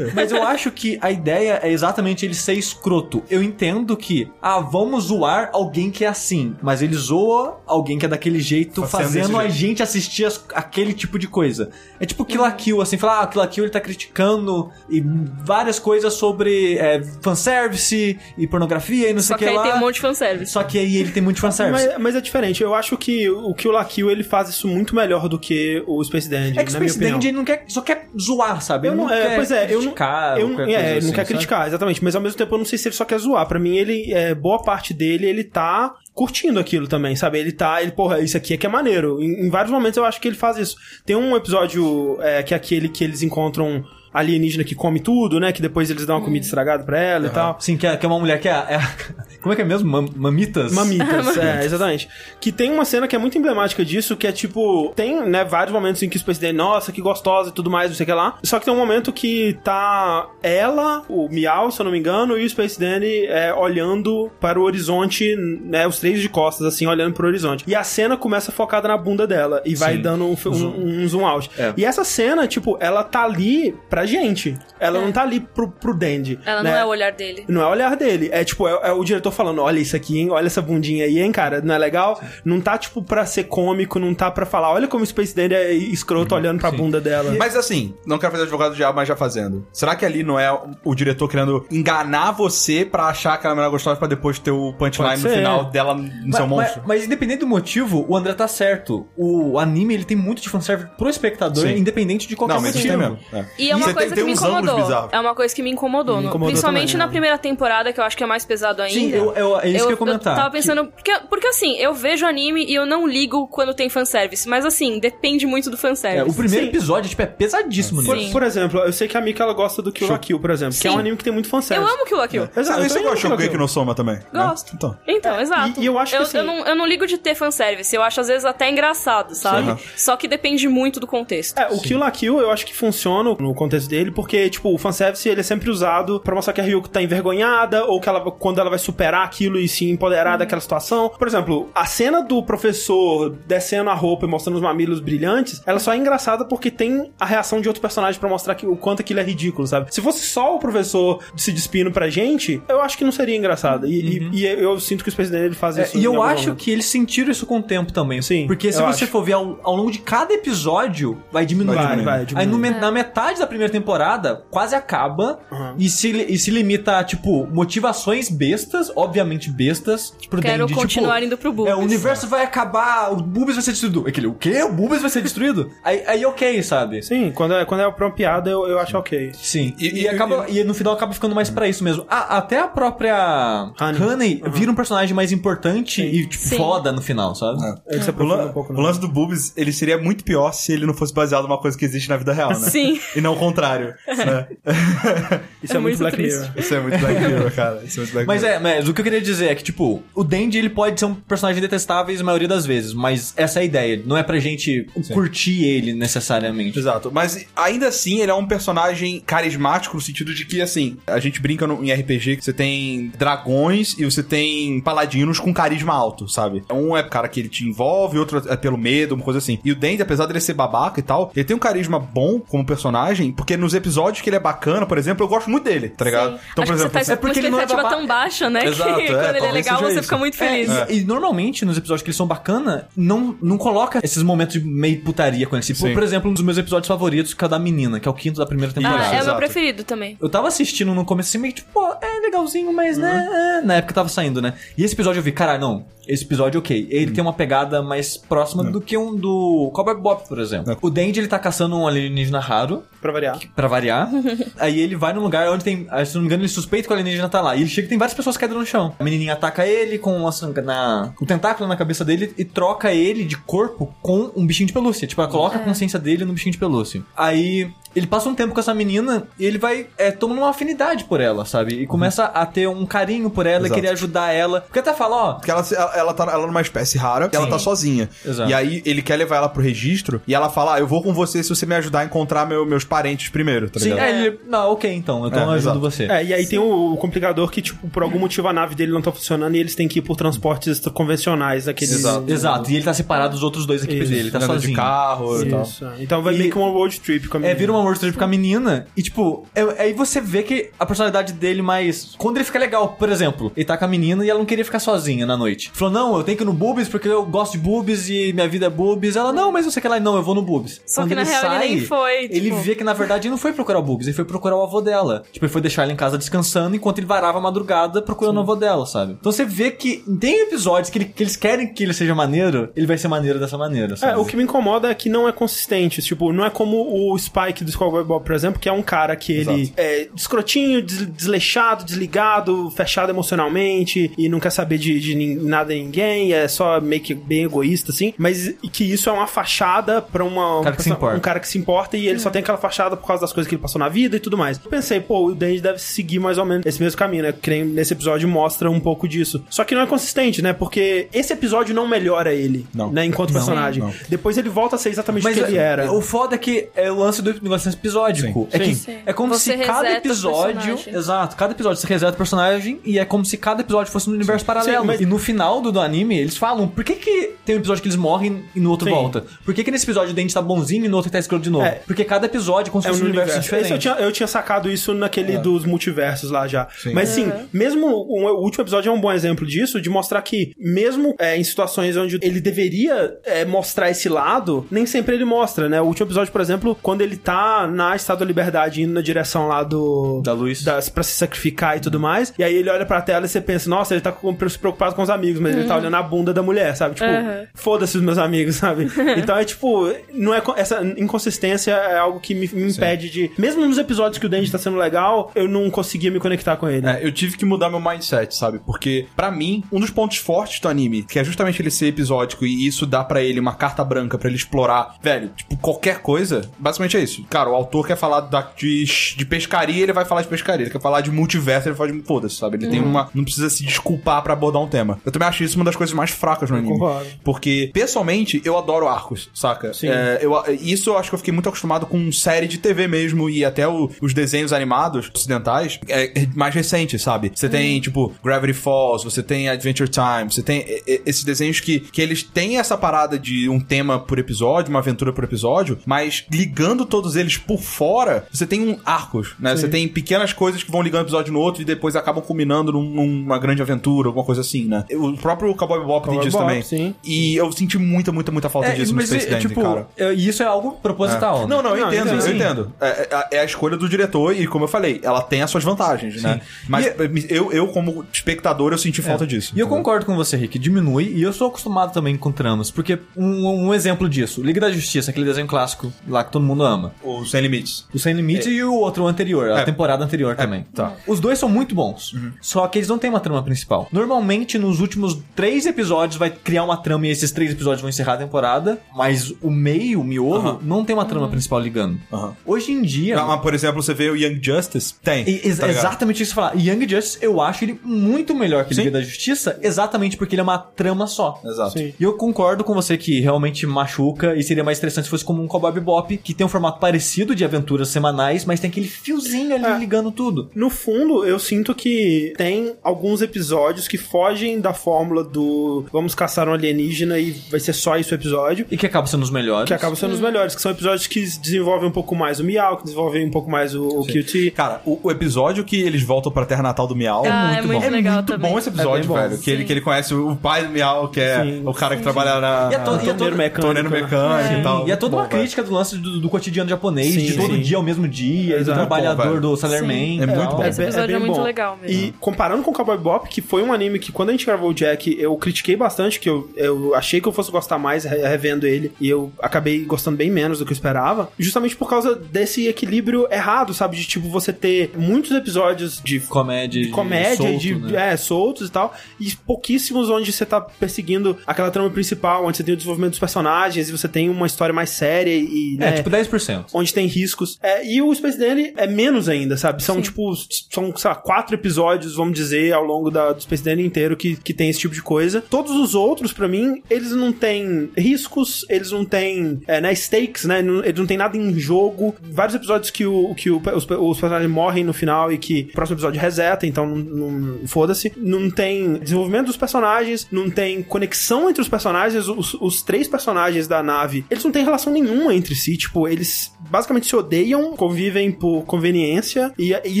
[SPEAKER 2] mas eu acho que a ideia é exatamente ele ser escroto. Eu entendo que, ah, vamos zoar alguém que é assim, mas ele zoa alguém que é daquele jeito,
[SPEAKER 1] Fazendo
[SPEAKER 2] fazendo
[SPEAKER 1] desse
[SPEAKER 2] a
[SPEAKER 1] jeito.
[SPEAKER 2] gente assistir as- aquele tipo de coisa. É tipo Kill la Kill, assim, falar, ah, Kill la Kill ele tá criticando e várias coisas sobre é, fanservice e pornografia e não sei
[SPEAKER 4] Só
[SPEAKER 2] o
[SPEAKER 4] que
[SPEAKER 2] que
[SPEAKER 4] aí
[SPEAKER 2] lá.
[SPEAKER 4] tem um monte de fanservice.
[SPEAKER 2] Só que aí ele tem muito fanservice.
[SPEAKER 3] Mas, mas é diferente. Eu acho que o Kill la Kill ele faz isso muito melhor do que o Space Dandy,
[SPEAKER 2] é que o Space. Dandy ele não quer, só quer zoar, sabe?
[SPEAKER 3] Eu
[SPEAKER 2] ele
[SPEAKER 3] não,
[SPEAKER 2] não
[SPEAKER 3] é,
[SPEAKER 2] quer
[SPEAKER 3] pois é, eu não,
[SPEAKER 2] criticar.
[SPEAKER 3] eu não,
[SPEAKER 2] qualquer
[SPEAKER 3] é, ele não
[SPEAKER 2] assim,
[SPEAKER 3] quer
[SPEAKER 2] sabe?
[SPEAKER 3] criticar, exatamente, mas ao mesmo tempo eu não sei se ele só quer zoar. Pra mim, ele, é, boa parte dele, ele tá curtindo aquilo também, sabe? Ele tá, ele, porra, isso aqui é que é maneiro. Em, em vários momentos eu acho que ele faz isso. Tem um episódio é, que é aquele que eles encontram alienígena que come tudo, né? Que depois eles dão uma comida estragada pra ela e tal.
[SPEAKER 2] Sim, que é, que é uma mulher que é, é Como é que é mesmo? Mam- mamitas?
[SPEAKER 3] Mamitas, é, exatamente. Que tem uma cena que é muito emblemática disso, que é tipo, tem, né, vários momentos em que o Space Dandy, nossa, que gostosa e tudo mais, não sei o que lá. Só que tem um momento que tá ela, o Miau, se eu não me engano, e o Space Dandy é, olhando para o horizonte, né, os três de costas, assim, olhando pro horizonte. E a cena começa focada na bunda dela e vai
[SPEAKER 2] Sim.
[SPEAKER 3] dando um, um, um zoom out.
[SPEAKER 2] É.
[SPEAKER 3] E essa cena, tipo, ela tá ali pra gente. Ela
[SPEAKER 4] É.
[SPEAKER 3] não tá ali pro, pro Dandy.
[SPEAKER 4] Ela
[SPEAKER 3] né?
[SPEAKER 4] não é o olhar dele.
[SPEAKER 3] Não é o olhar dele. É tipo, é, é o diretor falando: olha isso aqui, hein? Olha essa bundinha aí, hein, cara? Não é legal? Não tá, tipo, pra ser cômico, não tá pra falar, olha como o Space Dandy é escroto olhando pra
[SPEAKER 2] sim.
[SPEAKER 3] bunda dela.
[SPEAKER 1] Mas assim, não quero fazer advogado do diabo, mas já fazendo. Será que ali não é o diretor querendo enganar você pra achar que ela é melhor gostosa pra depois ter o punchline no final dela no
[SPEAKER 2] Mas,
[SPEAKER 1] seu
[SPEAKER 2] mas,
[SPEAKER 1] monstro?
[SPEAKER 2] mas independente do motivo, o André tá certo. O anime, ele tem muito de fanservice pro espectador,
[SPEAKER 1] Sim.
[SPEAKER 2] independente de qualquer
[SPEAKER 1] Não, mas isso tem
[SPEAKER 2] motivo.
[SPEAKER 1] mesmo. É.
[SPEAKER 4] E é uma
[SPEAKER 1] Você
[SPEAKER 4] coisa
[SPEAKER 1] tem-
[SPEAKER 4] que
[SPEAKER 1] tem
[SPEAKER 4] me incomodou. É uma coisa que me incomodou.
[SPEAKER 3] Me incomodou
[SPEAKER 4] principalmente
[SPEAKER 3] também,
[SPEAKER 4] na
[SPEAKER 3] né?
[SPEAKER 4] primeira temporada, que eu acho que é mais pesado ainda.
[SPEAKER 2] Sim, eu, eu- é isso que eu ia comentar.
[SPEAKER 4] tava pensando. Porque, porque assim, eu vejo anime e eu não ligo quando tem fanservice. Mas assim, depende muito do
[SPEAKER 2] É,
[SPEAKER 4] fanservice.
[SPEAKER 2] o primeiro
[SPEAKER 3] Sim.
[SPEAKER 2] episódio, tipo, é pesadíssimo
[SPEAKER 3] Por,
[SPEAKER 2] nisso.
[SPEAKER 4] Sim.
[SPEAKER 3] por exemplo, eu sei que a Mika ela gosta do Kill la Kill, por exemplo, que é um
[SPEAKER 4] Sim.
[SPEAKER 3] anime que tem muito
[SPEAKER 4] Eu
[SPEAKER 3] fanservice.
[SPEAKER 4] amo Kill la Kill.
[SPEAKER 3] Exato,
[SPEAKER 1] Você,
[SPEAKER 3] eu
[SPEAKER 1] você
[SPEAKER 3] também amo
[SPEAKER 1] gosta
[SPEAKER 3] Kill
[SPEAKER 1] de Shokugeki
[SPEAKER 3] Kill.
[SPEAKER 1] no Soma também? né?
[SPEAKER 4] Gosto.
[SPEAKER 1] Então.
[SPEAKER 4] Então, exato.
[SPEAKER 3] e eu acho que assim-
[SPEAKER 4] eu, não, eu não ligo de ter fanservice. Eu acho às vezes até engraçado, sabe?
[SPEAKER 1] Sim.
[SPEAKER 4] Só que depende muito do contexto.
[SPEAKER 3] É, o Kill la Kill eu acho que funciona no contexto dele, porque, tipo, o fanservice ele é sempre usado pra mostrar que a Ryuko tá envergonhada, ou que ela, quando ela vai superar aquilo e se empoderar daquela situação. Por exemplo, a cena do professor descendo a roupa e mostrando os mamilos brilhantes, ela só é engraçada porque tem a reação de outro personagem pra mostrar que, o quanto aquilo é ridículo, sabe? Se fosse só o professor se despindo pra gente, eu acho que não seria engraçado. E, e- e eu sinto que o Space Dandy ele faz
[SPEAKER 2] É,
[SPEAKER 3] isso.
[SPEAKER 2] e eu acho
[SPEAKER 3] momento.
[SPEAKER 2] que eles sentiram isso com o tempo também.
[SPEAKER 3] Sim,
[SPEAKER 2] Porque se você
[SPEAKER 3] acho.
[SPEAKER 2] for ver ao, ao longo de cada episódio, vai diminuindo.
[SPEAKER 3] Vai, vai,
[SPEAKER 2] Aí no me- na metade da primeira temporada, quase acaba
[SPEAKER 3] Uhum.
[SPEAKER 2] e, se, e se limita a, tipo, motivações bestas, obviamente bestas, pro
[SPEAKER 4] Quero
[SPEAKER 2] Dandy,
[SPEAKER 4] continuar
[SPEAKER 2] tipo,
[SPEAKER 4] indo pro Bubis.
[SPEAKER 2] É, o universo vai acabar, o Bubis vai ser destruído. Aquele, o quê? O Bubis vai ser destruído? aí, aí ok, sabe?
[SPEAKER 3] Sim, quando é, quando é uma piada, eu, eu acho ok.
[SPEAKER 2] Sim.
[SPEAKER 1] E-
[SPEAKER 2] E,
[SPEAKER 1] e-
[SPEAKER 2] acaba, e, no final acaba ficando mais pra isso mesmo. Ah, até a própria
[SPEAKER 3] Honey.
[SPEAKER 2] Honey, vira um personagem mais importante e, tipo,
[SPEAKER 4] Sim.
[SPEAKER 2] foda no final, sabe?
[SPEAKER 3] É que você
[SPEAKER 1] O, lan-
[SPEAKER 3] um pouco,
[SPEAKER 1] o
[SPEAKER 3] né?
[SPEAKER 1] lance do Boobs, ele seria muito pior se ele não fosse baseado numa coisa que existe na vida real, né?
[SPEAKER 4] Sim.
[SPEAKER 1] E não o contrário. né?
[SPEAKER 3] Isso é,
[SPEAKER 4] É
[SPEAKER 3] muito
[SPEAKER 4] muito
[SPEAKER 3] Black
[SPEAKER 4] triste.
[SPEAKER 3] Mirror.
[SPEAKER 1] Isso é muito Black Mirror, cara. Isso é muito Black
[SPEAKER 2] Mas
[SPEAKER 1] Mirror.
[SPEAKER 2] é, mas o que eu queria dizer é que, tipo, o Dandy ele pode ser um personagem detestável a maioria das vezes, mas essa é a ideia. Não é pra gente curtir ele necessariamente.
[SPEAKER 1] Exato. Mas ainda assim, ele é um personagem carismático no sentido de que, assim, a gente brinca no- em RPG que você tem dragões e você tem paladinos com carisma alto, sabe? Um é o cara que ele te envolve, outro é pelo medo, uma coisa assim. E o Dandy, apesar dele ser babaca e tal, ele tem um carisma bom como personagem, porque nos episódios que ele é bacana, por exemplo, eu gosto muito dele, tá ligado?
[SPEAKER 4] Sim.
[SPEAKER 1] Então,
[SPEAKER 4] Acho
[SPEAKER 1] por exemplo,
[SPEAKER 4] que você tá
[SPEAKER 2] é porque ele não é
[SPEAKER 4] tão baixa, né?
[SPEAKER 1] Exato,
[SPEAKER 4] que
[SPEAKER 1] é,
[SPEAKER 4] quando ele é legal, você
[SPEAKER 1] isso.
[SPEAKER 4] fica muito
[SPEAKER 2] É,
[SPEAKER 4] feliz.
[SPEAKER 2] e, e normalmente nos episódios que eles são bacana, não, não coloca esses momentos de meio putaria com ele. Assim, por,
[SPEAKER 1] Sim.
[SPEAKER 2] por exemplo, um dos meus episódios favoritos, que é o da menina, que é o quinto da primeira temporada.
[SPEAKER 4] Ah, é o meu preferido também.
[SPEAKER 2] Eu tava assistindo no começo assim, meio tipo, pô, é legalzinho, mas né, é, na época tava saindo, né? E esse episódio eu vi, caralho, não, esse episódio ok. Ele tem uma pegada mais próxima do que um do Cowboy Bop, por exemplo.
[SPEAKER 1] É.
[SPEAKER 2] O Dandy, ele tá caçando um alienígena raro,
[SPEAKER 3] Pra variar.
[SPEAKER 2] pra variar. Aí ele vai num lugar onde tem, ah, se não me engano, ele suspeita que o alienígena tá lá. E ele chega e tem várias pessoas caídas no chão. A menininha ataca ele com na, o tentáculo na cabeça dele e troca ele de corpo com um bichinho de pelúcia. Tipo, ela coloca a consciência dele no bichinho de pelúcia. Aí ele passa um tempo com essa menina e ele vai é, tomando uma afinidade por ela, sabe? E começa a ter um carinho por ela e querer ajudar ela. Porque até fala, ó,
[SPEAKER 1] Porque ela, ela, ela tá ela é numa espécie rara e ela
[SPEAKER 2] Sim.
[SPEAKER 1] tá sozinha.
[SPEAKER 2] Exato.
[SPEAKER 1] E aí ele quer levar ela pro registro e ela fala: Ah, eu vou com você se você me ajudar a encontrar meu- meus parentes primeiro, tá
[SPEAKER 2] sim,
[SPEAKER 1] ligado?
[SPEAKER 2] aí ele, não, ok, então, então
[SPEAKER 1] É,
[SPEAKER 2] eu ajudo
[SPEAKER 1] exato.
[SPEAKER 2] você.
[SPEAKER 3] É, e aí tem o, o complicador que, tipo, por algum motivo a nave dele não tá funcionando e eles têm que ir por transportes convencionais, aqueles...
[SPEAKER 1] Exato.
[SPEAKER 2] Exato, e ele tá separado dos outros dois equipes
[SPEAKER 3] Isso,
[SPEAKER 2] dele, ele tá sozinho.
[SPEAKER 1] de carro e tal.
[SPEAKER 3] Isso. é. Então vai
[SPEAKER 2] E-
[SPEAKER 3] meio que uma road trip com a
[SPEAKER 2] É,
[SPEAKER 3] menina.
[SPEAKER 2] vira uma monstro trip com a menina. E, tipo, é- aí você vê que a personalidade dele mais. Quando ele fica legal, por exemplo, ele tá com a menina e ela não queria ficar sozinha na noite. Falou, não, eu tenho que ir no Bubis porque eu gosto de Bubis e minha vida é Bubis. Ela, não, mas não sei o que lá. Não, eu vou no Bubis.
[SPEAKER 4] Só
[SPEAKER 2] Quando
[SPEAKER 4] que na
[SPEAKER 2] ele
[SPEAKER 4] real ele nem foi,
[SPEAKER 2] Ele
[SPEAKER 4] tipo-
[SPEAKER 2] vê que na verdade ele não foi procurar o Bubis, ele foi procurar o avô dela. Tipo, ele foi deixar ela em casa descansando enquanto ele varava a madrugada procurando o avô dela, sabe? Então você vê que tem episódios que, ele- que eles querem que ele seja maneiro, ele vai ser maneiro dessa maneira, sabe?
[SPEAKER 3] É, o que me incomoda é que não é consistente. Tipo, não é como o Spike do Cowboy Bob, por exemplo, que é um cara que ele
[SPEAKER 1] Exato.
[SPEAKER 3] é escrotinho, des- desleixado, desligado, fechado emocionalmente e não quer saber de, de nada de ninguém, é só meio que bem egoísta, assim. Mas que isso é uma fachada pra uma,
[SPEAKER 2] Cara que
[SPEAKER 3] um cara que se importa e ele só tem aquela fachada rebaixada por causa das coisas que ele passou na vida e tudo mais. Eu pensei, pô, o Denji deve seguir mais ou menos esse mesmo caminho, né? Que nem nesse episódio mostra um pouco disso. Só que não é consistente, né? Porque esse episódio não melhora ele,
[SPEAKER 1] Não.
[SPEAKER 3] né? Enquanto personagem.
[SPEAKER 1] não.
[SPEAKER 3] Depois ele volta a ser exatamente o que ele era.
[SPEAKER 2] o foda é que é o lance do negócio episódico.
[SPEAKER 1] Sim.
[SPEAKER 2] É que
[SPEAKER 4] Sim.
[SPEAKER 2] é como
[SPEAKER 4] Você
[SPEAKER 2] se cada episódio. Exato, cada episódio você reseta o personagem e é como se cada episódio fosse um universo paralelo.
[SPEAKER 3] Sim, mas-
[SPEAKER 2] E no final do, do anime, eles falam: por que, que tem um episódio que eles morrem e no outro
[SPEAKER 3] Sim.
[SPEAKER 2] volta? Por que, que nesse episódio o Dente tá bonzinho e no outro ele tá escroto de novo?
[SPEAKER 3] É.
[SPEAKER 2] Porque cada episódio é como se
[SPEAKER 3] É um
[SPEAKER 2] fosse um universo,
[SPEAKER 3] universo.
[SPEAKER 2] diferente.
[SPEAKER 3] Esse eu tinha, eu tinha sacado isso naquele dos multiversos lá já.
[SPEAKER 1] Sim.
[SPEAKER 3] Mas sim, mesmo o, o último episódio é um bom exemplo disso, de mostrar que, mesmo é, em situações onde ele deveria é, mostrar esse lado, nem sempre ele mostra, né? O último episódio, por exemplo, quando ele tá na Estátua da Liberdade indo na direção lá do.
[SPEAKER 2] Da luz.
[SPEAKER 3] Das, pra se sacrificar e tudo mais. E aí ele olha pra tela e você pensa, nossa, ele tá com- se preocupado com os amigos, mas ele tá olhando a bunda da mulher, sabe? Tipo,
[SPEAKER 4] Uhum.
[SPEAKER 3] foda-se os meus amigos, sabe? então é tipo, não é essa inconsistência é algo que me, me impede de, mesmo nos episódios que o Denji tá sendo legal, eu não conseguia me conectar com ele.
[SPEAKER 1] É, eu tive que mudar meu mindset, sabe? Porque, pra mim, um dos pontos fortes do anime, que é justamente ele ser episódico e isso dá pra ele uma carta branca pra ele explorar, velho, tipo, qualquer coisa, basicamente é isso. Cara, o autor quer falar da- de, de pescaria, ele vai falar de pescaria. Ele quer falar de multiverso, ele fala de foda-se, sabe? Ele tem uma. Não precisa se desculpar pra abordar um tema. Eu também acho isso uma das coisas mais fracas no anime.
[SPEAKER 3] concordo.
[SPEAKER 1] Porque, pessoalmente, eu adoro arcos, saca?
[SPEAKER 3] Sim.
[SPEAKER 1] É, eu, isso eu acho que eu fiquei muito acostumado com série de TV mesmo e até o- os desenhos animados ocidentais é, é mais recente, sabe? Você tem, tipo, Gravity Falls, você tem Adventure Time, você tem é, é, esses desenhos que, que eles têm essa parada de um tema por episódio, uma aventura por episódio, mas ligando todos eles por fora, você tem um arcos, né? Você tem pequenas coisas que vão ligando um episódio no outro e depois acabam culminando num- numa grande aventura, alguma coisa assim, né? O próprio Cowboy Bebop tem disso
[SPEAKER 3] Bebop,
[SPEAKER 1] também.
[SPEAKER 3] sim.
[SPEAKER 1] E eu senti muita, muita, muita falta
[SPEAKER 2] É,
[SPEAKER 1] disso no Space
[SPEAKER 2] é,
[SPEAKER 1] Dandy,
[SPEAKER 2] tipo,
[SPEAKER 1] cara.
[SPEAKER 2] é, isso é algo proposital. né?
[SPEAKER 1] Não, não, eu
[SPEAKER 3] Não,
[SPEAKER 1] entendo,
[SPEAKER 3] entendo,
[SPEAKER 1] eu
[SPEAKER 3] sim.
[SPEAKER 1] entendo. É, é- é a escolha do diretor e, como eu falei, ela tem as suas vantagens, né? Mas eu, eu, como espectador, eu senti falta disso.
[SPEAKER 2] É. E eu
[SPEAKER 1] entendeu?
[SPEAKER 2] concordo com você, Rick, diminui, e eu sou acostumado também com tramas, porque um, um exemplo disso, Liga da Justiça, aquele desenho clássico lá que todo mundo ama.
[SPEAKER 1] O Sem Limites.
[SPEAKER 2] O Sem Limite e o outro anterior, a
[SPEAKER 1] É.
[SPEAKER 2] temporada anterior também.
[SPEAKER 1] tá.
[SPEAKER 2] Os dois são muito bons, só que eles não têm uma trama principal. Normalmente, nos últimos três episódios, vai criar uma trama e esses três episódios vão encerrar a temporada, mas o meio, o miolo,
[SPEAKER 1] Aham.
[SPEAKER 2] não tem uma trama principal ligando.
[SPEAKER 1] Aham.
[SPEAKER 2] Hoje em dia...
[SPEAKER 1] Ah, Mas, por exemplo, você vê o Young Justice? Tem.
[SPEAKER 2] E- ex-
[SPEAKER 1] tá
[SPEAKER 2] exatamente isso que eu falar. Young Justice, eu acho ele muito melhor que. Liga da Justiça, exatamente porque ele é uma trama só.
[SPEAKER 1] Exato.
[SPEAKER 3] Sim.
[SPEAKER 2] E eu concordo com você que realmente machuca e seria mais interessante se fosse como um Cowboy Bebop, que tem um formato parecido de aventuras semanais, mas tem aquele fiozinho ali
[SPEAKER 3] É.
[SPEAKER 2] ligando tudo.
[SPEAKER 3] No fundo, eu sinto que tem alguns episódios que fogem da fórmula do vamos caçar um alienígena e vai ser só isso o episódio.
[SPEAKER 2] E que acaba sendo os melhores.
[SPEAKER 3] Que acabam sendo os melhores, que são episódios que desenvolvem um pouco mais o Miau, que desenvolvem um pouco mais o, o QT.
[SPEAKER 1] Cara, o, o episódio que eles voltam pra Terra Natal do Miau
[SPEAKER 4] Ah, é muito
[SPEAKER 1] bom.
[SPEAKER 4] legal
[SPEAKER 1] é muito bom esse episódio,
[SPEAKER 3] É bem bom.
[SPEAKER 1] velho. Que ele,
[SPEAKER 4] Sim.
[SPEAKER 1] que ele conhece o pai do Miau, que é
[SPEAKER 3] Sim.
[SPEAKER 1] o cara que trabalha na.
[SPEAKER 2] E é to- e é
[SPEAKER 3] Torneiro
[SPEAKER 2] todo-
[SPEAKER 3] mecânico.
[SPEAKER 1] torneiro mecânico e tal.
[SPEAKER 2] E é toda
[SPEAKER 1] Bom,
[SPEAKER 2] uma
[SPEAKER 1] velho.
[SPEAKER 2] crítica do lance do, do cotidiano japonês,
[SPEAKER 3] Sim,
[SPEAKER 2] de todo
[SPEAKER 3] sim.
[SPEAKER 2] dia ao mesmo dia, do trabalhador
[SPEAKER 1] Bom,
[SPEAKER 2] do Salaryman.
[SPEAKER 4] Sim.
[SPEAKER 1] É muito bom.
[SPEAKER 4] Esse episódio é
[SPEAKER 3] bem
[SPEAKER 4] muito
[SPEAKER 3] bom.
[SPEAKER 4] legal mesmo.
[SPEAKER 3] E comparando com Cowboy Bebop, que foi um anime que quando a gente gravou o Jack, eu critiquei bastante, que eu, eu achei que eu fosse gostar mais re- revendo ele, e eu acabei gostando bem menos do que eu esperava, justamente por causa desse equilíbrio errado, sabe? De tipo, você ter muitos episódios de
[SPEAKER 2] Comédia,
[SPEAKER 3] de comédia
[SPEAKER 2] solto,
[SPEAKER 3] e de
[SPEAKER 2] né?
[SPEAKER 3] é, soltos e tal, e pouquíssimos onde você tá perseguindo aquela trama principal, onde você tem o desenvolvimento dos personagens e você tem uma história mais séria e
[SPEAKER 2] É,
[SPEAKER 3] né,
[SPEAKER 2] tipo 10%.
[SPEAKER 3] onde tem riscos. É, e o Space Dandy é menos ainda, sabe? São,
[SPEAKER 4] Sim.
[SPEAKER 3] tipo, são, sei lá, quatro episódios, vamos dizer, ao longo da, do Space Dandy inteiro que, que tem esse tipo de coisa. Todos os outros, pra mim, eles não têm riscos, eles não têm, é, né, stakes, né? Eles não tem nada em jogo. Vários episódios que, o, que o- os, os personagens morrem no final e que o próximo episódio reseta, então não, não- foda-se. Não tem desenvolvimento dos personagens, não tem conexão entre os personagens. Os, os três personagens da nave, eles não têm relação nenhuma entre si. Tipo, eles basicamente se odeiam, convivem por conveniência, e, e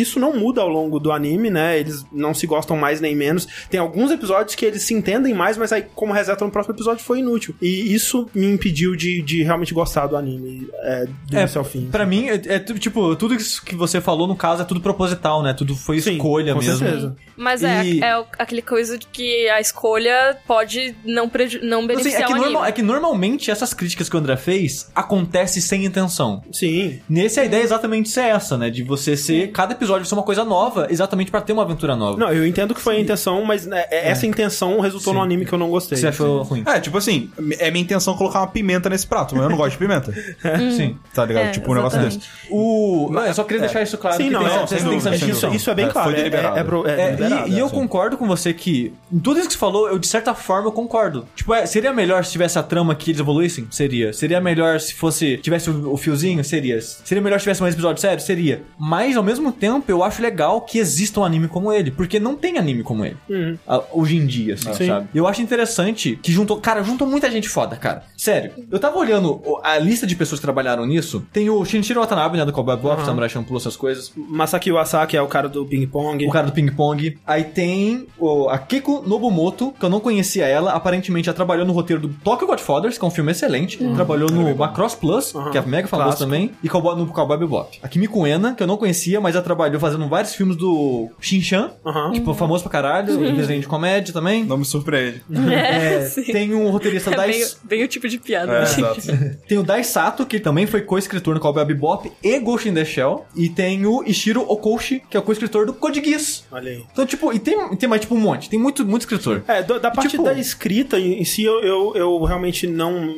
[SPEAKER 3] isso não muda ao longo do anime, né? Eles não se gostam mais nem menos. Tem alguns episódios que eles se entendem mais, mas aí, como resetam no próximo episódio, foi inútil. E isso me impediu de, de realmente gostar do anime, é, do
[SPEAKER 2] É,
[SPEAKER 3] fim.
[SPEAKER 2] Pra mim, é, é tipo, tudo isso que você falou, no caso, é tudo proposital, né? Tudo foi
[SPEAKER 3] Sim,
[SPEAKER 2] escolha
[SPEAKER 3] com
[SPEAKER 2] mesmo.
[SPEAKER 3] certeza.
[SPEAKER 4] Mas é,
[SPEAKER 2] E-
[SPEAKER 4] é o- aquele coisa de que a escolha pode não, preju- não
[SPEAKER 2] Assim,
[SPEAKER 4] beneficiar
[SPEAKER 2] é, que
[SPEAKER 4] o anime.
[SPEAKER 2] normal- é que normalmente essas críticas que o André fez acontecem sem intenção.
[SPEAKER 3] Sim.
[SPEAKER 2] Nesse a ideia é exatamente ser essa, né? De você ser. Cada episódio ser uma coisa nova, exatamente pra ter uma aventura nova.
[SPEAKER 3] Não, eu entendo que foi a intenção, mas né, essa intenção resultou
[SPEAKER 2] Sim.
[SPEAKER 3] num anime que eu não gostei.
[SPEAKER 2] você achou ruim?
[SPEAKER 1] É, tipo assim, é minha intenção colocar uma pimenta nesse prato, mas eu não gosto de pimenta.
[SPEAKER 2] Sim.
[SPEAKER 1] Tá ligado?
[SPEAKER 4] É.
[SPEAKER 1] tipo um negócio desse.
[SPEAKER 2] O... Não, eu só queria deixar isso claro.
[SPEAKER 3] Sim, não,
[SPEAKER 2] tem
[SPEAKER 3] é, sem dúvida, isso, isso é bem
[SPEAKER 1] É,
[SPEAKER 3] claro.
[SPEAKER 1] foi
[SPEAKER 3] é-
[SPEAKER 1] deliberado.
[SPEAKER 3] É, é, pro- é
[SPEAKER 2] É,
[SPEAKER 3] deliberado,
[SPEAKER 2] e, e eu
[SPEAKER 3] assim.
[SPEAKER 2] concordo com você que, em tudo isso que você falou, eu de certa forma eu concordo. Tipo, é, seria melhor se tivesse a trama que eles evoluíssem? Seria. Seria melhor se fosse, tivesse o, o fiozinho? Seria. Seria melhor se tivesse mais episódios sérios? Seria. Mas, ao mesmo tempo, eu acho legal que exista um anime como ele, porque não tem anime como ele. Ah, hoje em dia, assim,
[SPEAKER 3] Sim.
[SPEAKER 2] sabe? Eu acho interessante que juntou, cara, juntou muita gente foda, cara. Sério. Eu tava olhando a lista de pessoas que trabalharam nisso. Tem o Shinichiro Watanabe, né, do Cowboy Bebop, Samurai Champloo, essas coisas.
[SPEAKER 3] Masaki Iwasaki é o cara do Ping Pong.
[SPEAKER 2] O cara do Ping Pong. Aí tem o, a Keiko Nobumoto, que eu não conhecia ela. Aparentemente ela trabalhou no roteiro do Tokyo Godfathers, que é um filme excelente. Trabalhou no Macross Plus,
[SPEAKER 3] Uhum.
[SPEAKER 2] que é mega famoso
[SPEAKER 3] Clássico.
[SPEAKER 2] também. E Cowboy, no Cowboy Bebop. A Kimiko Uena, que eu não conhecia, mas ela trabalhou fazendo vários filmes do Shin-Chan. Tipo, famoso pra caralho. Desenho de comédia também.
[SPEAKER 1] Não me surpreende.
[SPEAKER 2] É,
[SPEAKER 4] sim.
[SPEAKER 2] tem um roteirista
[SPEAKER 4] É
[SPEAKER 2] da...
[SPEAKER 4] bem, bem o tipo de piada.
[SPEAKER 1] É,
[SPEAKER 4] né?
[SPEAKER 2] Tem o Dai Sato, que também foi co-escritor no Cowboy Bebop e Ghost in the Shell. E tem o Ishiro Okoshi, que é o co-escritor do Code Geass.
[SPEAKER 3] Olha aí.
[SPEAKER 2] Então, tipo, e tem, tem mais, tipo, um monte. Tem muito, muito escritor.
[SPEAKER 3] É, do- da parte
[SPEAKER 2] Tipo-
[SPEAKER 3] da escrita em, em si, eu, eu, eu realmente não,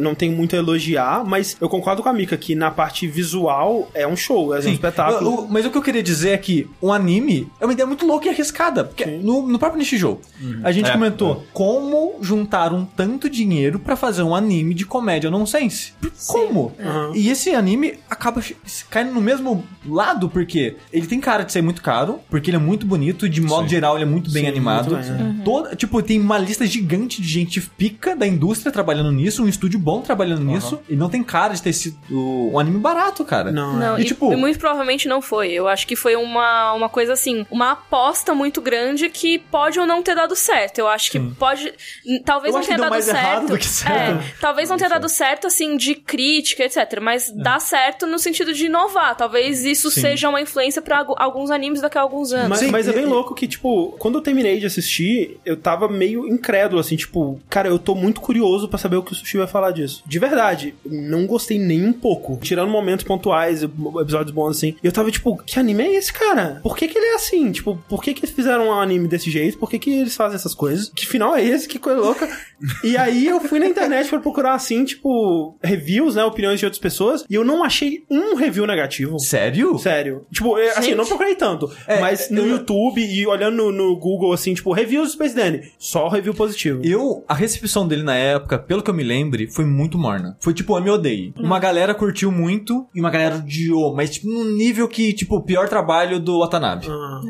[SPEAKER 3] não tenho muito a elogiar, mas eu concordo com a Mika que na parte visual é um show, é um
[SPEAKER 2] Sim.
[SPEAKER 3] espetáculo.
[SPEAKER 2] O- o- mas o que eu queria dizer é que um anime é uma ideia muito louca e arriscada. Porque no, no próprio Nishijou, a gente
[SPEAKER 1] É,
[SPEAKER 2] comentou como juntar um tanto dinheiro pra fazer um anime de comédia nonsense. Por- Como?
[SPEAKER 3] Uhum.
[SPEAKER 2] E esse anime acaba caindo no mesmo lado, porque ele tem cara de ser muito caro, porque ele é muito bonito, e de modo
[SPEAKER 1] Sim.
[SPEAKER 2] geral ele é muito bem
[SPEAKER 3] Sim,
[SPEAKER 2] animado.
[SPEAKER 3] muito bem, é.
[SPEAKER 2] Toda, tipo, tem uma lista gigante de gente pica da indústria trabalhando nisso, um estúdio bom trabalhando nisso, e não tem cara de ter sido um anime barato, cara.
[SPEAKER 3] Não,
[SPEAKER 4] Não,
[SPEAKER 2] E,
[SPEAKER 4] e,
[SPEAKER 2] tipo-
[SPEAKER 4] e muito provavelmente não foi. Eu acho que foi uma, uma coisa assim, uma aposta muito grande que pode ou não ter dado certo. Eu acho que pode. n- Talvez
[SPEAKER 2] Eu
[SPEAKER 4] não
[SPEAKER 2] acho que
[SPEAKER 4] tenha
[SPEAKER 2] deu
[SPEAKER 4] dado
[SPEAKER 2] mais
[SPEAKER 4] certo.
[SPEAKER 2] errado do que certo.
[SPEAKER 4] É, talvez não tenha dado certo, assim, de crítica, etc. Mas dá certo no sentido de inovar. Talvez isso
[SPEAKER 2] Sim.
[SPEAKER 4] seja uma influência pra algu- alguns animes daqui a alguns anos.
[SPEAKER 3] Mas,
[SPEAKER 2] Sim,
[SPEAKER 3] mas é bem louco que, tipo, quando eu terminei de assistir, eu tava meio incrédulo, assim, tipo, cara, eu tô muito curioso pra saber o que o Sushi vai falar disso. De verdade, não gostei nem um pouco. Tirando momentos pontuais, episódios bons, assim. Eu tava, tipo, que anime é esse, cara? Por que que ele é assim? Tipo, por que que eles fizeram um anime desse jeito? Por que que eles fazem essas coisas? Que final é esse? Que coisa louca. e aí eu fui na internet pra procurar, assim, tipo, reviews, né, opiniões de outras pessoas, e eu não achei um review negativo.
[SPEAKER 2] Sério?
[SPEAKER 3] Sério. Tipo, é, assim,
[SPEAKER 4] Gente.
[SPEAKER 3] eu não procurei tanto.
[SPEAKER 2] É,
[SPEAKER 3] mas no
[SPEAKER 2] eu-
[SPEAKER 3] YouTube e olhando no, no Google, assim, tipo, reviews do Space Dandy. Só review positivo.
[SPEAKER 2] Eu, a recepção dele na época, pelo que eu me lembre, foi muito morna. Foi tipo, ame ou odeie. Uma galera curtiu muito e uma galera odiou, mas tipo, num nível que, tipo, o pior trabalho do Watanabe.
[SPEAKER 3] Ah,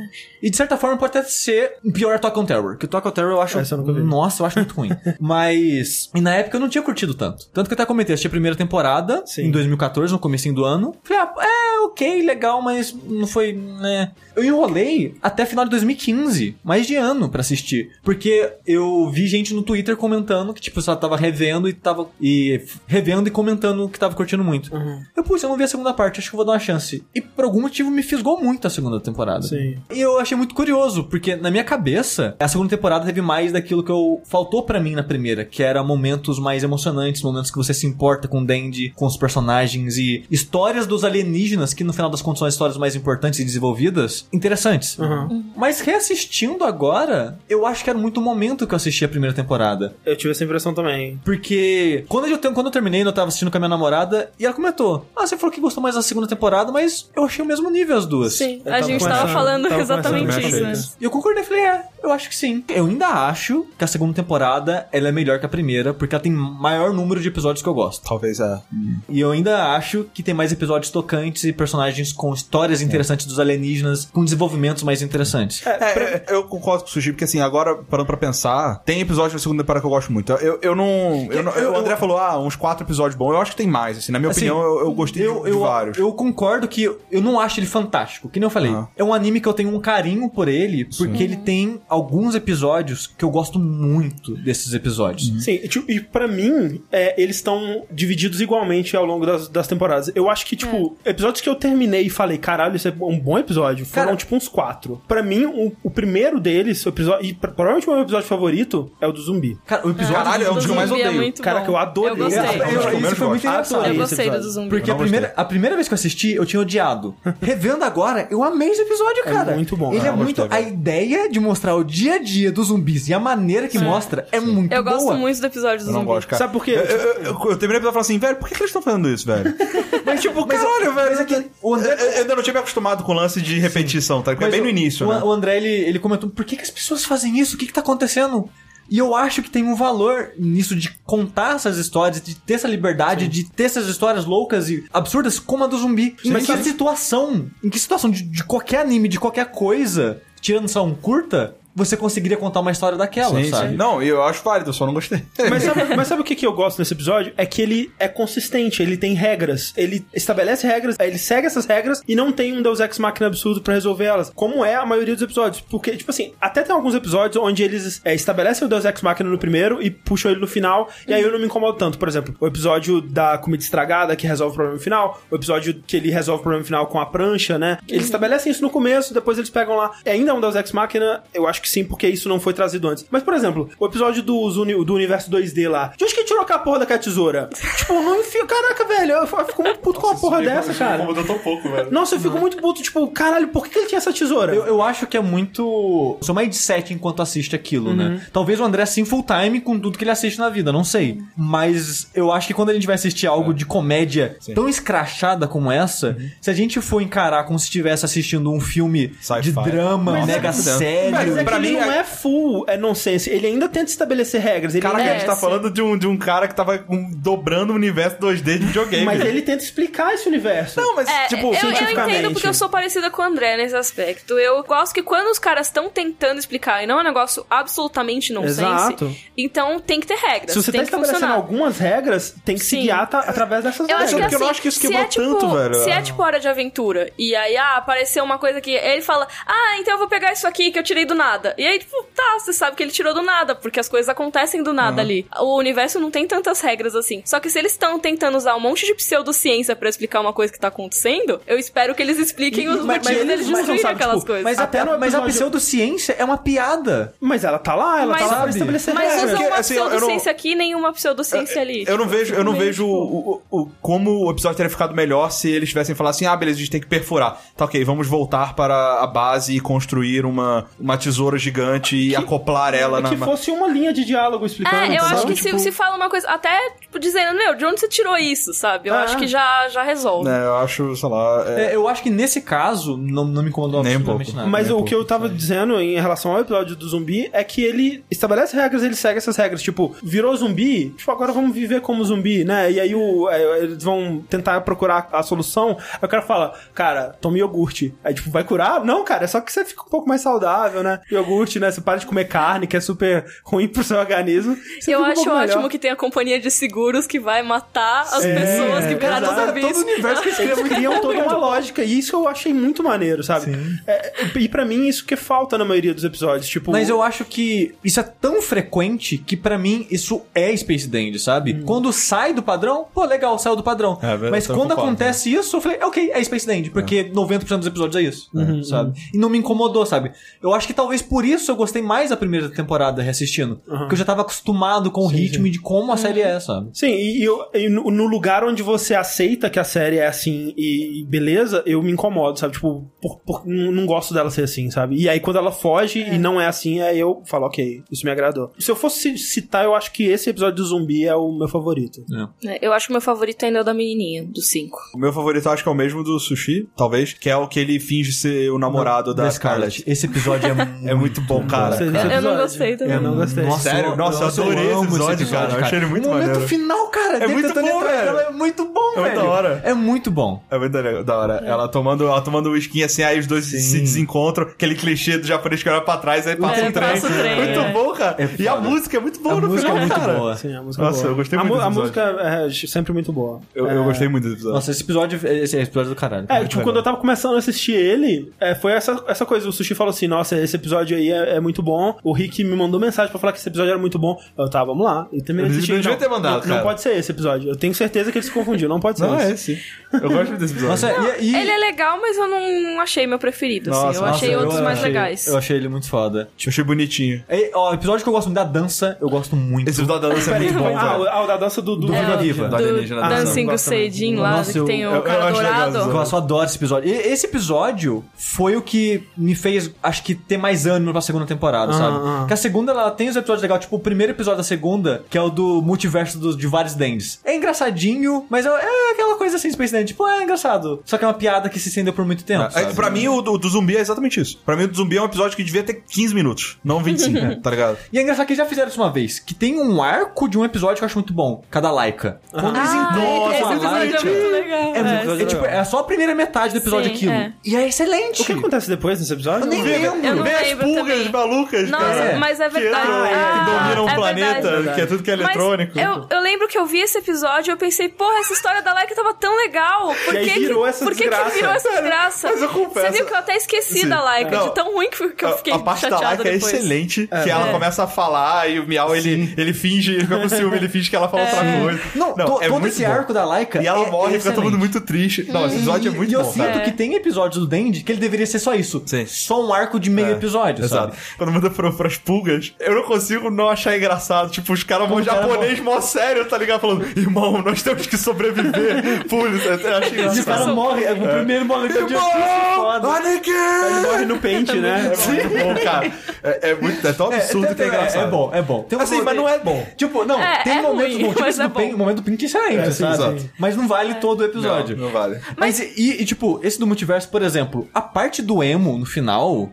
[SPEAKER 2] E de certa forma pode até ser um pior Attack on Terror, que o Attack on Terror eu acho...
[SPEAKER 3] Essa eu nunca vi.
[SPEAKER 2] Nossa, eu acho muito ruim. mas... E na época eu não tinha curtido tanto. Tanto que eu até comentei, assisti a primeira temporada,
[SPEAKER 3] Sim.
[SPEAKER 2] em 2014, no comecinho do ano. Falei, ah, é, ok, legal, mas não foi, né... Eu enrolei até final de 2015, mais de ano pra assistir. Porque eu vi gente no Twitter comentando que, tipo, só tava revendo e tava... E revendo e comentando que tava curtindo muito.
[SPEAKER 3] Uhum.
[SPEAKER 2] Eu, putz, eu não vi a segunda parte, acho que eu vou dar uma chance. E por algum motivo me fisgou muito a segunda temporada.
[SPEAKER 3] sim.
[SPEAKER 2] E eu achei muito curioso, porque na minha cabeça, a segunda temporada teve mais daquilo que eu faltou pra mim na primeira, que era momentos mais emocionantes, momentos que você se importa com o Dandy, com os personagens e histórias dos alienígenas, que no final das contas são as histórias mais importantes e desenvolvidas, interessantes.
[SPEAKER 3] Uhum.
[SPEAKER 2] Mas reassistindo agora, eu acho que era muito o momento que eu assisti a primeira temporada.
[SPEAKER 3] Eu tive essa impressão também.
[SPEAKER 2] Porque quando eu, quando eu terminei, eu tava assistindo com a minha namorada e ela comentou: Ah, você falou que gostou mais da segunda temporada, mas eu achei o mesmo nível as duas.
[SPEAKER 4] Sim,
[SPEAKER 3] Eu
[SPEAKER 4] a gente tava falando
[SPEAKER 3] tava
[SPEAKER 4] exatamente isso, né?
[SPEAKER 2] E eu concordei, falei, é, eu acho que sim. Eu ainda acho que a segunda temporada ela é melhor que a primeira, porque ela tem maior número de episódios que eu gosto.
[SPEAKER 1] Talvez é.
[SPEAKER 2] E eu ainda acho que tem mais episódios tocantes e personagens com histórias interessantes dos alienígenas, com desenvolvimentos mais interessantes.
[SPEAKER 1] É, eu concordo com o Sushi, porque assim, agora, parando pra pensar, tem episódios da segunda temporada que eu gosto muito. Eu, eu não. Eu, não-
[SPEAKER 2] Eu-
[SPEAKER 1] o André falou, ah, uns quatro episódios bons. Eu acho que tem mais, assim. Na minha
[SPEAKER 2] Assim,
[SPEAKER 1] opinião, eu, eu gostei
[SPEAKER 2] Eu,
[SPEAKER 1] de, de
[SPEAKER 2] eu,
[SPEAKER 1] vários.
[SPEAKER 2] eu concordo que eu não acho ele fantástico, que nem eu falei. É um anime que eu tenho um carinho por ele, porque ele tem alguns episódios que eu gosto muito desses episódios.
[SPEAKER 3] Sim, e, tipo, e pra mim, é, eles estão divididos igualmente ao longo das, das temporadas. Eu acho que, tipo, episódios que eu terminei e falei, caralho, esse é um bom episódio, foram,
[SPEAKER 2] Cara-
[SPEAKER 3] tipo, uns quatro. Pra mim, o, o primeiro deles, o episódio, e provavelmente o meu episódio favorito, é o do zumbi.
[SPEAKER 2] Cara, o episódio.
[SPEAKER 1] Caralho, é um dos que eu mais
[SPEAKER 4] é
[SPEAKER 1] odeio.
[SPEAKER 4] muito
[SPEAKER 3] Cara,
[SPEAKER 4] bom.
[SPEAKER 3] que eu adorei.
[SPEAKER 4] Eu gostei.
[SPEAKER 3] Eu-
[SPEAKER 1] eu-
[SPEAKER 2] Eu-
[SPEAKER 1] eu-
[SPEAKER 2] isso foi muito
[SPEAKER 3] eu-
[SPEAKER 2] engraçado.
[SPEAKER 4] Eu gostei do zumbi.
[SPEAKER 2] Porque
[SPEAKER 1] Eu
[SPEAKER 2] a primeira, a primeira vez que eu assisti, eu tinha odiado. Revendo agora, eu amei esse episódio, cara.
[SPEAKER 3] muito bom,
[SPEAKER 2] Ele
[SPEAKER 3] cara.
[SPEAKER 2] é
[SPEAKER 1] Eu
[SPEAKER 2] muito.
[SPEAKER 1] gostei,
[SPEAKER 2] A ideia de mostrar o dia a dia dos zumbis e a maneira que mostra é muito
[SPEAKER 4] Eu
[SPEAKER 2] boa.
[SPEAKER 4] gosto muito do episódio do
[SPEAKER 1] Eu não
[SPEAKER 4] zumbi.
[SPEAKER 1] gosto, cara.
[SPEAKER 3] Sabe por quê?
[SPEAKER 1] Eu, eu, eu, eu terminei o episódio e falei assim, velho, por que, que eles estão fazendo isso, velho? Mas, tipo, caralho, velho.
[SPEAKER 2] Mas é que o André...
[SPEAKER 1] Eu, eu ainda não tinha me acostumado com o lance de repetição, tá? Porque é
[SPEAKER 2] Mas
[SPEAKER 1] bem
[SPEAKER 2] o-
[SPEAKER 1] no início,
[SPEAKER 2] o,
[SPEAKER 1] né?
[SPEAKER 2] o André, ele, ele comentou, por que, que as pessoas fazem isso? O que, que tá acontecendo? E eu acho que tem um valor nisso de contar essas histórias, de ter essa liberdade, de ter essas histórias loucas e absurdas como a do zumbi. Mas que situação? Em que situação de, de qualquer anime, de qualquer coisa, tirando só um curta, você conseguiria contar uma história daquela,
[SPEAKER 1] Sim,
[SPEAKER 2] sabe?
[SPEAKER 1] sim. Não, eu acho válido, eu só não gostei.
[SPEAKER 3] Mas sabe, mas sabe o que, que eu gosto nesse episódio? É que ele é consistente, ele tem regras. Ele estabelece regras, ele segue essas regras e não tem um Deus Ex Machina absurdo pra resolver elas. Como é a maioria dos episódios. Porque, tipo assim, até tem alguns episódios onde eles é, estabelecem o Deus Ex Machina no primeiro e puxam ele no final, e aí eu não me incomodo tanto. Por exemplo, o episódio da comida estragada que resolve o problema final, o episódio que ele resolve o problema final com a prancha, né? Eles estabelecem isso no começo, depois eles pegam lá. É ainda um Deus Ex Machina, eu acho que sim, porque isso não foi trazido antes. Mas, por exemplo, o episódio dos uni- do universo 2D lá. De onde que ele tirou aquela porra daquela tesoura? tipo, não enfia. Caraca, velho, eu, fico muito puto com uma porra dessa, cara.
[SPEAKER 1] tão pouco, velho.
[SPEAKER 3] Nossa, eu fico muito puto, tipo, caralho, por que ele tinha essa tesoura?
[SPEAKER 2] Eu, eu acho que é muito. Seu mindset enquanto assiste aquilo,
[SPEAKER 3] Uhum.
[SPEAKER 2] né? Talvez o André assim full time com tudo que ele assiste na vida, não sei. Mas eu acho que quando a gente vai assistir algo de comédia tão escrachada como essa, se a gente for encarar como se estivesse assistindo um filme de drama,
[SPEAKER 1] Nossa,
[SPEAKER 2] mega sério.
[SPEAKER 3] Mas é
[SPEAKER 1] pra
[SPEAKER 3] ele
[SPEAKER 1] mim,
[SPEAKER 3] não
[SPEAKER 1] é-
[SPEAKER 3] é full, é nonsense. Ele ainda tenta estabelecer regras. Ele
[SPEAKER 1] Caraca,
[SPEAKER 3] ainda-
[SPEAKER 1] a gente tá
[SPEAKER 4] sim.
[SPEAKER 1] falando de um, de um cara que tava um, dobrando o universo 2D de videogame.
[SPEAKER 3] Mas ele tenta explicar esse universo.
[SPEAKER 1] Não, mas,
[SPEAKER 4] É,
[SPEAKER 1] tipo,
[SPEAKER 4] eu, eu
[SPEAKER 3] cientificamente.
[SPEAKER 4] entendo porque eu sou parecida com o André nesse aspecto. Eu gosto que quando os caras estão tentando explicar e não é um negócio absolutamente nonsense,
[SPEAKER 3] Exato.
[SPEAKER 4] então tem que ter regras.
[SPEAKER 3] Se você
[SPEAKER 4] tem
[SPEAKER 3] tá
[SPEAKER 4] que
[SPEAKER 3] estabelecendo
[SPEAKER 4] funcionar.
[SPEAKER 3] algumas regras, tem que se
[SPEAKER 4] Sim.
[SPEAKER 3] guiar ta- através dessas
[SPEAKER 4] Eu acho
[SPEAKER 3] regras.
[SPEAKER 4] que
[SPEAKER 1] porque eu
[SPEAKER 4] assim,
[SPEAKER 1] não acho que isso
[SPEAKER 4] se
[SPEAKER 1] quebrou
[SPEAKER 4] é, tipo,
[SPEAKER 1] tanto, velho.
[SPEAKER 4] Se é tipo hora de aventura, e aí, ah, apareceu uma coisa que ele fala, ah, então eu vou pegar isso aqui que eu tirei do nada. E aí, tipo, tá, você sabe que ele tirou do nada, porque as coisas acontecem do nada ali. O universo não tem tantas regras assim. Só que se eles estão tentando usar um monte de pseudociência pra explicar uma coisa que tá acontecendo, eu espero que eles expliquem os
[SPEAKER 3] mas-
[SPEAKER 4] motivos
[SPEAKER 3] mas
[SPEAKER 4] deles
[SPEAKER 3] eles não
[SPEAKER 4] destruírem aquelas
[SPEAKER 3] tipo,
[SPEAKER 4] coisas.
[SPEAKER 2] Mas,
[SPEAKER 3] Até
[SPEAKER 2] a,
[SPEAKER 3] no
[SPEAKER 2] mas a pseudociência é uma piada.
[SPEAKER 3] Mas ela tá lá, ela
[SPEAKER 4] Mas
[SPEAKER 3] tá lá pra
[SPEAKER 2] sabe?
[SPEAKER 3] estabelecer
[SPEAKER 4] Mas
[SPEAKER 3] regras.
[SPEAKER 4] usa uma
[SPEAKER 1] assim, eu- eu não-
[SPEAKER 4] pseudociência aqui e nenhuma pseudociência ali.
[SPEAKER 1] Eu não
[SPEAKER 4] Tipo,
[SPEAKER 1] vejo, eu não
[SPEAKER 4] meio,
[SPEAKER 1] vejo
[SPEAKER 4] tipo,
[SPEAKER 1] o, o- o- como o episódio teria ficado melhor se eles tivessem falado assim, ah, beleza, a gente tem que perfurar. Tá ok, vamos voltar para a base e construir uma, uma tesoura gigante e acoplar ela na...
[SPEAKER 3] que fosse uma linha de diálogo explicando.
[SPEAKER 4] É, eu
[SPEAKER 3] sabe?
[SPEAKER 4] acho que
[SPEAKER 3] Tipo,
[SPEAKER 4] se, se fala uma coisa, até tipo, dizendo, meu, de onde você tirou isso, sabe? Eu
[SPEAKER 3] Ah.
[SPEAKER 4] acho que já, já resolve.
[SPEAKER 1] É, eu acho, sei lá... é-
[SPEAKER 2] É, eu acho que nesse caso não, não me incomodou
[SPEAKER 1] Nem um
[SPEAKER 2] absolutamente
[SPEAKER 1] pouco.
[SPEAKER 2] nada.
[SPEAKER 3] Mas
[SPEAKER 1] nem
[SPEAKER 3] o
[SPEAKER 1] um
[SPEAKER 3] que eu tava dizendo em relação ao episódio do zumbi é que ele estabelece regras, ele segue essas regras. Tipo, virou zumbi, tipo, agora vamos viver como zumbi, né? E aí o, é, eles vão tentar procurar a solução. Aí o cara fala, cara, tome iogurte. Aí, tipo, vai curar? Não, cara, é só que você fica um pouco mais saudável, né? Iogurte, né? Você para de comer carne, que é super ruim pro seu organismo. Você
[SPEAKER 4] Eu
[SPEAKER 3] um
[SPEAKER 4] acho
[SPEAKER 3] pouco
[SPEAKER 4] ótimo
[SPEAKER 3] melhor.
[SPEAKER 4] que tem a companhia de seguros que vai matar as
[SPEAKER 3] É,
[SPEAKER 4] pessoas que viraram
[SPEAKER 3] exato.
[SPEAKER 4] zumbis.
[SPEAKER 2] Todo universo que eles criam
[SPEAKER 3] toda uma lógica, e isso eu achei muito maneiro, sabe? É, e pra mim, isso que falta na maioria dos episódios. Tipo,
[SPEAKER 2] Mas eu acho que isso é tão frequente que pra mim isso é Space Dandy, sabe?
[SPEAKER 3] Hum.
[SPEAKER 2] Quando sai do padrão, pô, legal, saiu do padrão.
[SPEAKER 1] É, verdade,
[SPEAKER 2] Mas quando
[SPEAKER 1] concordo,
[SPEAKER 2] acontece isso, eu falei, ok, é Space Dandy, porque 90% dos episódios é isso,
[SPEAKER 3] Uhum,
[SPEAKER 2] sabe? E não me incomodou, sabe? Eu acho que talvez por isso eu gostei mais da primeira temporada reassistindo. Porque eu já tava acostumado com o ritmo e de como a série é, sabe?
[SPEAKER 3] Sim, e, eu- e no lugar onde você aceita que a série é assim e, e beleza, eu me incomodo, sabe? Tipo, por, por- não não gosto dela ser assim, sabe? E aí quando ela foge e não é assim, aí eu falo, ok, isso me agradou. Se eu fosse citar, eu acho que esse episódio do zumbi é o meu favorito.
[SPEAKER 4] É, Eu acho que o meu favorito ainda é o da menininha, do 5.
[SPEAKER 1] O meu favorito eu acho que é o mesmo do Sushi, talvez, que é o que ele finge ser o namorado da, Scarlett.
[SPEAKER 2] Esse episódio é
[SPEAKER 1] É muito bom, cara.
[SPEAKER 4] Eu não gostei também.
[SPEAKER 3] Eu não gostei.
[SPEAKER 2] Nossa,
[SPEAKER 1] Sério? Nossa, eu adorei esse episódio, cara. Eu achei ele muito
[SPEAKER 2] O momento
[SPEAKER 1] maneiro.
[SPEAKER 2] final, cara, dele
[SPEAKER 1] muito bom,
[SPEAKER 2] entrar
[SPEAKER 1] velho.
[SPEAKER 2] É muito bom,
[SPEAKER 1] É muito
[SPEAKER 2] velho.
[SPEAKER 1] da hora.
[SPEAKER 2] É muito bom.
[SPEAKER 1] É muito da- da hora. Ela tomando, ela tomando o whisky assim, aí os dois se desencontram, aquele clichê do japonês que olha pra trás, aí passa
[SPEAKER 4] É,
[SPEAKER 1] um trem.
[SPEAKER 4] passa o trem,
[SPEAKER 1] muito
[SPEAKER 4] é.
[SPEAKER 1] bom, cara.
[SPEAKER 2] É
[SPEAKER 1] e a música é muito boa
[SPEAKER 2] A
[SPEAKER 1] no
[SPEAKER 2] música
[SPEAKER 1] final,
[SPEAKER 2] é muito
[SPEAKER 1] cara.
[SPEAKER 2] boa.
[SPEAKER 3] Sim, a música
[SPEAKER 1] Nossa,
[SPEAKER 3] é boa.
[SPEAKER 1] eu gostei muito
[SPEAKER 3] A música é sempre muito boa.
[SPEAKER 1] Eu, eu gostei muito desse episódio.
[SPEAKER 2] Nossa, esse episódio, esse episódio é do caralho.
[SPEAKER 3] É, tipo, quando eu tava começando a assistir ele, é, foi essa, essa coisa. O Sushi falou assim: Nossa, esse episódio aí é, é muito bom. O Rick me mandou mensagem pra falar que esse episódio era muito bom. Eu, tá, vamos lá. E assistir.
[SPEAKER 1] não devia ter mandado,
[SPEAKER 3] não,
[SPEAKER 1] cara.
[SPEAKER 3] não pode ser esse episódio. Eu tenho certeza que ele se confundiu. Não pode ser
[SPEAKER 1] Não, é
[SPEAKER 3] esse.
[SPEAKER 1] esse. Eu gosto muito desse episódio.
[SPEAKER 2] Nossa, e, e...
[SPEAKER 4] Ele é legal, mas eu não achei meu preferido, assim.
[SPEAKER 1] Nossa,
[SPEAKER 4] Eu
[SPEAKER 1] nossa,
[SPEAKER 4] achei
[SPEAKER 1] eu
[SPEAKER 4] outros mais
[SPEAKER 2] achei-
[SPEAKER 4] legais.
[SPEAKER 2] Eu achei ele muito foda.
[SPEAKER 1] Eu achei bonitinho.
[SPEAKER 2] E, ó, o episódio que eu gosto muito da dança, eu gosto muito.
[SPEAKER 1] Esse episódio da dança é muito bom,
[SPEAKER 3] ah, o, ah, o da dança do, do,
[SPEAKER 2] Do Viva Viva.
[SPEAKER 1] Do alienígena.
[SPEAKER 4] Dancing o
[SPEAKER 3] também.
[SPEAKER 4] Lá,
[SPEAKER 2] Nossa,
[SPEAKER 4] que
[SPEAKER 2] eu-
[SPEAKER 4] tem o
[SPEAKER 1] eu- eu
[SPEAKER 4] cara
[SPEAKER 1] esse
[SPEAKER 4] dourado.
[SPEAKER 2] Eu só adoro esse episódio. E esse episódio foi o que me fez, acho que, ter mais ânimo pra segunda temporada,
[SPEAKER 3] Ah,
[SPEAKER 2] sabe?
[SPEAKER 3] ah.
[SPEAKER 2] Porque a segunda, ela tem os episódios legais. Tipo, o primeiro episódio da segunda, que é o do multiverso dos, de vários Dandies. É engraçadinho, mas é, é aquela coisa assim, Space Dandy. Tipo, é engraçado. Só que é uma piada que se estendeu por muito tempo.
[SPEAKER 1] É,
[SPEAKER 2] sabe?
[SPEAKER 1] pra mim, o do, do zumbi é exatamente isso. Pra mim, o do zumbi é um episódio que devia ter 15 minutos, não 25, tá ligado?
[SPEAKER 2] E é engraçado que já fizeram isso uma vez. Que tem um arco de um episódio que eu acho muito bom. Cada Laika. Quando eles
[SPEAKER 4] Ah,
[SPEAKER 2] encontram a
[SPEAKER 4] é muito legal.
[SPEAKER 2] É, muito- é, tipo, é só a primeira metade do episódio
[SPEAKER 4] Sim,
[SPEAKER 2] aquilo.
[SPEAKER 4] é.
[SPEAKER 2] E é excelente.
[SPEAKER 3] O que acontece depois nesse episódio?
[SPEAKER 2] Eu nem lembro.
[SPEAKER 4] Eu não lembro
[SPEAKER 1] pulgas
[SPEAKER 4] também.
[SPEAKER 1] malucas,
[SPEAKER 4] Nossa,
[SPEAKER 1] cara.
[SPEAKER 4] mas é
[SPEAKER 1] Que
[SPEAKER 4] verdade.
[SPEAKER 1] entram,
[SPEAKER 4] Ah,
[SPEAKER 1] que dominam
[SPEAKER 4] é
[SPEAKER 1] o planeta,
[SPEAKER 4] verdade.
[SPEAKER 1] que é tudo que é eletrônico.
[SPEAKER 4] Mas eu, eu lembro que eu vi esse episódio e eu pensei, porra, essa história da Laika tava tão legal. Por que,
[SPEAKER 3] virou
[SPEAKER 4] que,
[SPEAKER 3] essa
[SPEAKER 4] por que, que virou essa desgraça?
[SPEAKER 1] mas eu confesso-
[SPEAKER 4] Você viu que eu até esqueci
[SPEAKER 1] Sim.
[SPEAKER 4] da Laika,
[SPEAKER 1] Não,
[SPEAKER 4] de tão ruim que, que eu fiquei
[SPEAKER 1] a, a parte da Laika é excelente, que ela
[SPEAKER 4] É.
[SPEAKER 1] começa a falar e o Miau, ele, ele finge, ele fica com ciúme, ele finge que ela fala outra coisa.
[SPEAKER 2] Não, to-
[SPEAKER 1] é
[SPEAKER 2] todo esse
[SPEAKER 1] bom.
[SPEAKER 2] arco da Laika
[SPEAKER 1] E ela
[SPEAKER 2] é
[SPEAKER 1] morre, fica todo mundo muito triste. Não, esse episódio é muito
[SPEAKER 2] e eu
[SPEAKER 1] bom,
[SPEAKER 2] sinto que tem episódios do Dandy que ele deveria ser só isso.
[SPEAKER 1] Sim.
[SPEAKER 2] Só um arco de meio
[SPEAKER 1] É,
[SPEAKER 2] episódio,
[SPEAKER 1] Exato.
[SPEAKER 2] sabe?
[SPEAKER 1] Quando muda pra, pras pulgas, eu não consigo não achar engraçado. Tipo, os caras vão
[SPEAKER 2] o cara
[SPEAKER 1] japonês mó sério, tá ligado? Falando, irmão, nós temos que sobreviver. Putz, eu acho
[SPEAKER 2] E o cara
[SPEAKER 1] engraçado.
[SPEAKER 2] morre, é o primeiro momento do dia
[SPEAKER 1] Irmão!
[SPEAKER 2] foda.
[SPEAKER 1] Anakin!
[SPEAKER 3] Ele morre no pente, né?
[SPEAKER 1] É muito bom, cara. É, é muito, é tão absurdo que é engraçado.
[SPEAKER 2] É bom, é bom. Tem um
[SPEAKER 1] Assim,
[SPEAKER 2] momento-
[SPEAKER 1] mas não é bom.
[SPEAKER 2] Tipo, não,
[SPEAKER 4] É,
[SPEAKER 2] tem
[SPEAKER 4] é
[SPEAKER 2] momentos
[SPEAKER 4] ruim,
[SPEAKER 2] bons. Tipo,
[SPEAKER 4] mas
[SPEAKER 2] esse
[SPEAKER 4] é bom.
[SPEAKER 2] o momento do Pink é excelente,
[SPEAKER 1] É, sim,
[SPEAKER 2] sabe?
[SPEAKER 1] exato.
[SPEAKER 2] Mas não vale todo o episódio.
[SPEAKER 1] Não, não vale.
[SPEAKER 2] Mas, e, e, tipo, esse do multiverso, por exemplo, a parte do emo no final,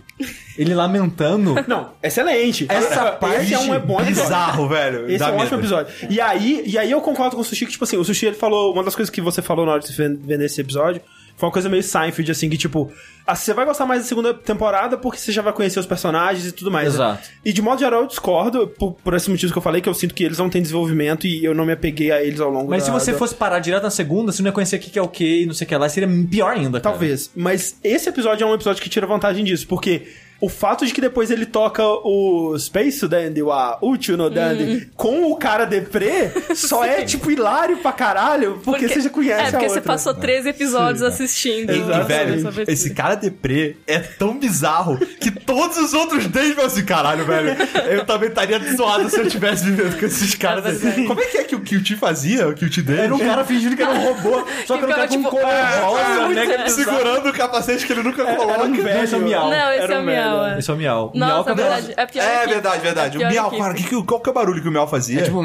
[SPEAKER 2] ele lamentando.
[SPEAKER 3] Não, excelente.
[SPEAKER 2] Essa parte
[SPEAKER 3] é um é bom episódio.
[SPEAKER 1] Bizarro, velho.
[SPEAKER 3] Esse é um
[SPEAKER 1] medo.
[SPEAKER 3] ótimo episódio. E aí, e aí eu concordo com o Sushi que, tipo assim, o Sushi ele falou, uma das coisas que você falou na hora de ver esse episódio, foi uma coisa meio Seinfeld, assim, que tipo, ah, você vai gostar mais da segunda temporada porque você já vai conhecer os personagens e tudo mais.
[SPEAKER 2] Exato.
[SPEAKER 3] E de modo geral eu discordo, por, por esse motivo que eu falei, que eu sinto que eles não têm desenvolvimento e eu não me apeguei a eles ao longo
[SPEAKER 2] Mas
[SPEAKER 3] da-
[SPEAKER 2] se você
[SPEAKER 3] da-
[SPEAKER 2] fosse parar direto na segunda, você não ia conhecer o que que é o que e não sei o que lá, seria pior ainda, cara.
[SPEAKER 3] Talvez. Mas esse episódio é um episódio que tira vantagem disso, porque o fato de que depois ele toca o Space Dandy, o Uchu no Dandy, com o cara deprê, só é, tipo, hilário pra caralho, porque, você já conhece
[SPEAKER 4] É, porque
[SPEAKER 3] a
[SPEAKER 4] você
[SPEAKER 3] outra.
[SPEAKER 4] passou 13 episódios assistindo.
[SPEAKER 1] E, e, velho, esse cara deprê é tão bizarro que todos os outros 10 vão assim, caralho, velho. Eu também estaria zoado se eu tivesse vivendo com esses caras.
[SPEAKER 4] É.
[SPEAKER 1] Como é que é que o Qt fazia? O Qt dele?
[SPEAKER 2] Era um cara fingindo que era um robô, só que era um cara com um
[SPEAKER 4] Tipo,
[SPEAKER 2] cor
[SPEAKER 4] ah,
[SPEAKER 2] rosa,
[SPEAKER 4] muito
[SPEAKER 2] né?
[SPEAKER 1] segurando o capacete que ele nunca coloca.
[SPEAKER 3] Era um velho.
[SPEAKER 2] É.
[SPEAKER 4] Não, esse
[SPEAKER 3] Era
[SPEAKER 4] é o Miau. é.
[SPEAKER 2] Esse é o Miau.
[SPEAKER 4] Nossa,
[SPEAKER 2] Miau
[SPEAKER 4] é verdade. É pior
[SPEAKER 1] É
[SPEAKER 4] equipe.
[SPEAKER 1] verdade, verdade.
[SPEAKER 4] É
[SPEAKER 1] o Miau, cara, que, que- qual que é o barulho que o Miau fazia?
[SPEAKER 2] Tipo,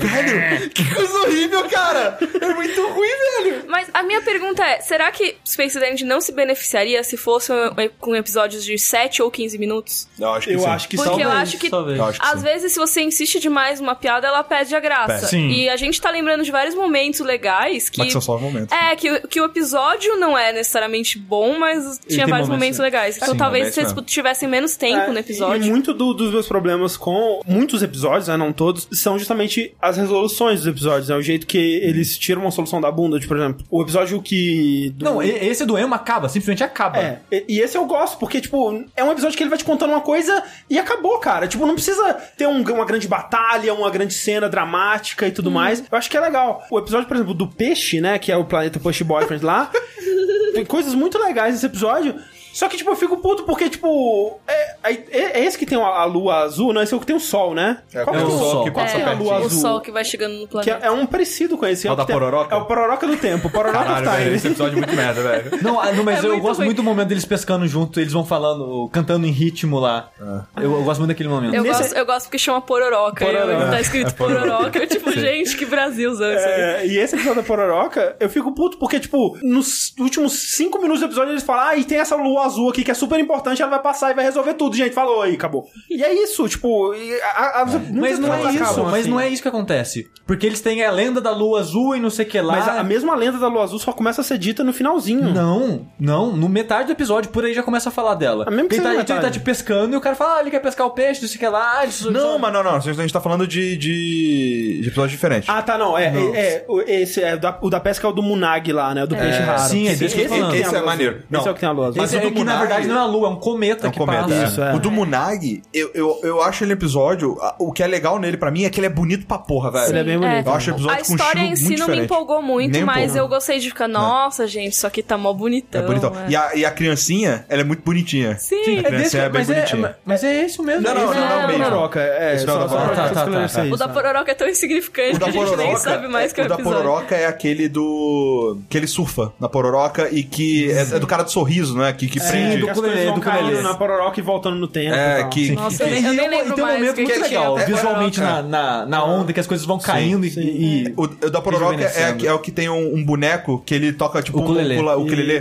[SPEAKER 1] velho, que coisa horrível, cara. É muito ruim, velho.
[SPEAKER 4] Mas a minha pergunta é, será que Space Dandy não se beneficiaria se fosse um- com episódios de 7 ou 15 minutos?
[SPEAKER 1] Eu acho que
[SPEAKER 3] Eu
[SPEAKER 1] sim.
[SPEAKER 3] acho que
[SPEAKER 4] Porque
[SPEAKER 3] talvez.
[SPEAKER 4] eu acho que
[SPEAKER 2] talvez.
[SPEAKER 1] Eu acho que
[SPEAKER 4] Às
[SPEAKER 1] sim.
[SPEAKER 4] vezes, se você insiste demais numa piada, ela perde a graça.
[SPEAKER 2] Sim.
[SPEAKER 4] E a gente tá lembrando de vários momentos legais que.
[SPEAKER 1] Mas são só momentos.
[SPEAKER 4] É, que, que o episódio não é necessariamente bom, mas tinha vários
[SPEAKER 2] momentos,
[SPEAKER 4] momentos legais. Então
[SPEAKER 1] Sim,
[SPEAKER 4] talvez
[SPEAKER 1] mesmo.
[SPEAKER 4] tivessem menos tempo
[SPEAKER 3] É,
[SPEAKER 4] no episódio.
[SPEAKER 3] E muito do- dos meus problemas com muitos episódios, né, não todos, são justamente as resoluções dos episódios, né? O jeito que eles tiram uma solução da bunda, de, por exemplo, o episódio que... do-
[SPEAKER 2] Não, esse do Emo acaba, simplesmente acaba.
[SPEAKER 3] É, e, esse eu gosto, porque, tipo, é um episódio que ele vai te contando uma coisa e acabou, cara. Tipo, não precisa ter um- uma grande batalha, uma grande cena dramática e tudo mais. Eu acho que é legal. O episódio, por exemplo, do Peixe, né, que é o planeta Push Boyfriend lá, tem coisas muito legais nesse episódio. Só que, tipo, eu fico puto porque, tipo, é, é- é esse que tem a lua azul, não, esse é o que tem o sol, né?
[SPEAKER 1] É,
[SPEAKER 3] Qual
[SPEAKER 1] é
[SPEAKER 3] que
[SPEAKER 1] o sol que passa
[SPEAKER 3] que é a lua
[SPEAKER 4] o
[SPEAKER 3] azul?
[SPEAKER 4] sol que vai chegando no
[SPEAKER 3] Que
[SPEAKER 4] planeta.
[SPEAKER 3] é, é um parecido com esse.
[SPEAKER 1] É o
[SPEAKER 3] que
[SPEAKER 1] da
[SPEAKER 3] tem-
[SPEAKER 1] Pororoca?
[SPEAKER 3] É o Pororoca do Tempo. Pororoca
[SPEAKER 1] Caralho,
[SPEAKER 3] of
[SPEAKER 1] velho,
[SPEAKER 3] Time.
[SPEAKER 1] esse episódio é muito merda, velho.
[SPEAKER 2] Não, ah, não, mas
[SPEAKER 4] É
[SPEAKER 2] eu gosto
[SPEAKER 4] ruim.
[SPEAKER 2] muito do momento deles pescando junto, eles vão falando, cantando em ritmo lá. Eu, eu gosto muito daquele momento.
[SPEAKER 4] Eu,
[SPEAKER 3] Nesse-
[SPEAKER 4] gosto, eu gosto porque chama Pororoca.
[SPEAKER 3] Pororoca.
[SPEAKER 4] Eu, tá escrito Pororoca. Eu, tipo, gente, que Brasilzão isso aí.
[SPEAKER 3] É, e esse episódio da Pororoca, eu fico puto porque, tipo, nos últimos cinco minutos do episódio eles falam, ah, e tem essa lua azul aqui que é super importante, ela vai passar e vai resolver tudo, gente. Falou aí, acabou. E é isso, tipo, e a, a,
[SPEAKER 2] Mas
[SPEAKER 3] muitas
[SPEAKER 2] não é isso,
[SPEAKER 3] acabam
[SPEAKER 2] mas
[SPEAKER 3] assim.
[SPEAKER 2] não é isso que acontece. Porque eles têm a lenda da lua azul e não sei o que lá.
[SPEAKER 3] Mas a, a mesma lenda da lua azul só começa a ser dita no finalzinho.
[SPEAKER 2] Não, não, no metade do episódio, por aí já começa a falar dela.
[SPEAKER 3] Ah, mesmo que
[SPEAKER 2] ele,
[SPEAKER 3] seja
[SPEAKER 2] tá, então ele tá
[SPEAKER 3] metade.
[SPEAKER 2] te pescando e o cara fala, ah, ele quer pescar o peixe, não sei o que lá. ele só-
[SPEAKER 1] Não, mas não, não. A gente tá falando de, de, de episódios diferentes.
[SPEAKER 3] Ah, tá, não. É, é, é, o- esse é, o da, o da pesca é o do Munag lá, né? O do peixe raro.
[SPEAKER 2] sim, é que
[SPEAKER 3] esse tem a
[SPEAKER 1] Esse é maneiro. Não.
[SPEAKER 3] Esse é o que tem a lua azul.
[SPEAKER 1] Mas
[SPEAKER 2] Esse
[SPEAKER 1] o
[SPEAKER 2] é
[SPEAKER 1] do
[SPEAKER 2] que na verdade não é a lua, é um cometa
[SPEAKER 1] É um
[SPEAKER 2] que
[SPEAKER 1] cometa.
[SPEAKER 2] passa.
[SPEAKER 3] Isso, é.
[SPEAKER 1] O do Munag, eu, eu, eu acho ele episódio. a- O que é legal nele pra mim é que ele é bonito pra porra, velho.
[SPEAKER 3] Ele é bem bonito.
[SPEAKER 1] Eu acho o episódio
[SPEAKER 4] A
[SPEAKER 1] com
[SPEAKER 4] história em si não me empolgou muito,
[SPEAKER 1] Nem
[SPEAKER 4] mas
[SPEAKER 1] pouco.
[SPEAKER 4] eu gostei de ficar, nossa, gente, isso aqui tá mó bonitão.
[SPEAKER 1] É bonitão.
[SPEAKER 4] é.
[SPEAKER 1] E, a, e a criancinha, ela é muito bonitinha.
[SPEAKER 4] Sim.
[SPEAKER 1] A
[SPEAKER 2] É
[SPEAKER 1] criancinha
[SPEAKER 2] desse,
[SPEAKER 1] é bem
[SPEAKER 2] mas, é,
[SPEAKER 1] bonitinha.
[SPEAKER 2] mas é isso mesmo.
[SPEAKER 1] Não, não, não,
[SPEAKER 2] é-
[SPEAKER 1] não,
[SPEAKER 3] é. Pororoca, é.
[SPEAKER 1] É
[SPEAKER 3] só,
[SPEAKER 1] o da
[SPEAKER 3] só pra
[SPEAKER 2] Pororoca. Tá, tá, tá.
[SPEAKER 3] isso,
[SPEAKER 4] O da? Pororoca é tão insignificante que a gente nem sabe mais que é
[SPEAKER 1] o
[SPEAKER 4] o
[SPEAKER 1] da
[SPEAKER 4] episódio.
[SPEAKER 1] Pororoca é aquele do. que ele surfa na Pororoca e que é, é do cara do sorriso, né? Que, que aprende.
[SPEAKER 2] do
[SPEAKER 3] que as
[SPEAKER 2] ukulele, do ukulele.
[SPEAKER 3] na pororoca e voltando no tempo.
[SPEAKER 1] É, que-
[SPEAKER 4] Nossa, eu,
[SPEAKER 2] e,
[SPEAKER 4] eu nem
[SPEAKER 2] tem-
[SPEAKER 4] lembro
[SPEAKER 2] tem um momento
[SPEAKER 4] que
[SPEAKER 2] muito
[SPEAKER 4] que
[SPEAKER 2] legal,
[SPEAKER 4] é.
[SPEAKER 2] visualmente
[SPEAKER 1] é.
[SPEAKER 2] na, na, onda, que as coisas vão caindo e-
[SPEAKER 1] O, o da Pororoca é, é o que tem um, boneco que ele toca tipo um ukulele.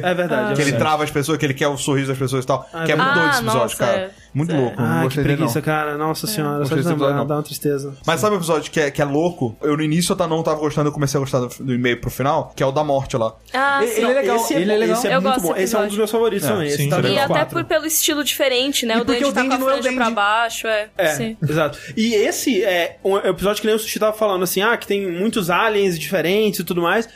[SPEAKER 3] É verdade.
[SPEAKER 1] Que
[SPEAKER 3] é
[SPEAKER 1] ele trava as pessoas, que ele quer o sorriso das pessoas e tal. que é muito
[SPEAKER 4] Ah,
[SPEAKER 1] doido esse episódio,
[SPEAKER 4] nossa,
[SPEAKER 1] cara.
[SPEAKER 4] é.
[SPEAKER 1] Muito louco.
[SPEAKER 3] Ah, que preguiça,
[SPEAKER 1] não.
[SPEAKER 3] cara. Nossa senhora. Só
[SPEAKER 1] Gostei
[SPEAKER 3] de lembrar,
[SPEAKER 1] não.
[SPEAKER 3] dá uma tristeza.
[SPEAKER 1] Mas sabe o episódio que é, que é louco? Eu no início eu tá- não tava gostando, eu comecei a gostar do, do e-mail pro final, que é o da morte lá.
[SPEAKER 4] Ah,
[SPEAKER 2] Ele-
[SPEAKER 4] sim.
[SPEAKER 2] ele é legal.
[SPEAKER 3] Esse é,
[SPEAKER 2] ele é legal.
[SPEAKER 3] Esse é
[SPEAKER 4] Eu
[SPEAKER 3] muito
[SPEAKER 4] gosto
[SPEAKER 3] bom. Esse é um dos meus favoritos
[SPEAKER 1] É,
[SPEAKER 3] também. Esse
[SPEAKER 1] sim,
[SPEAKER 3] tá
[SPEAKER 1] sim.
[SPEAKER 3] no
[SPEAKER 4] E até por, pelo estilo diferente, né?
[SPEAKER 2] E
[SPEAKER 4] o
[SPEAKER 2] porque
[SPEAKER 4] Dandy tá com a
[SPEAKER 2] Dandy não é o
[SPEAKER 4] franja pra baixo, é.
[SPEAKER 3] É,
[SPEAKER 4] Sim.
[SPEAKER 3] exato. E esse é um episódio que nem o Sushi tava falando assim, ah, que tem muitos aliens diferentes e tudo mais.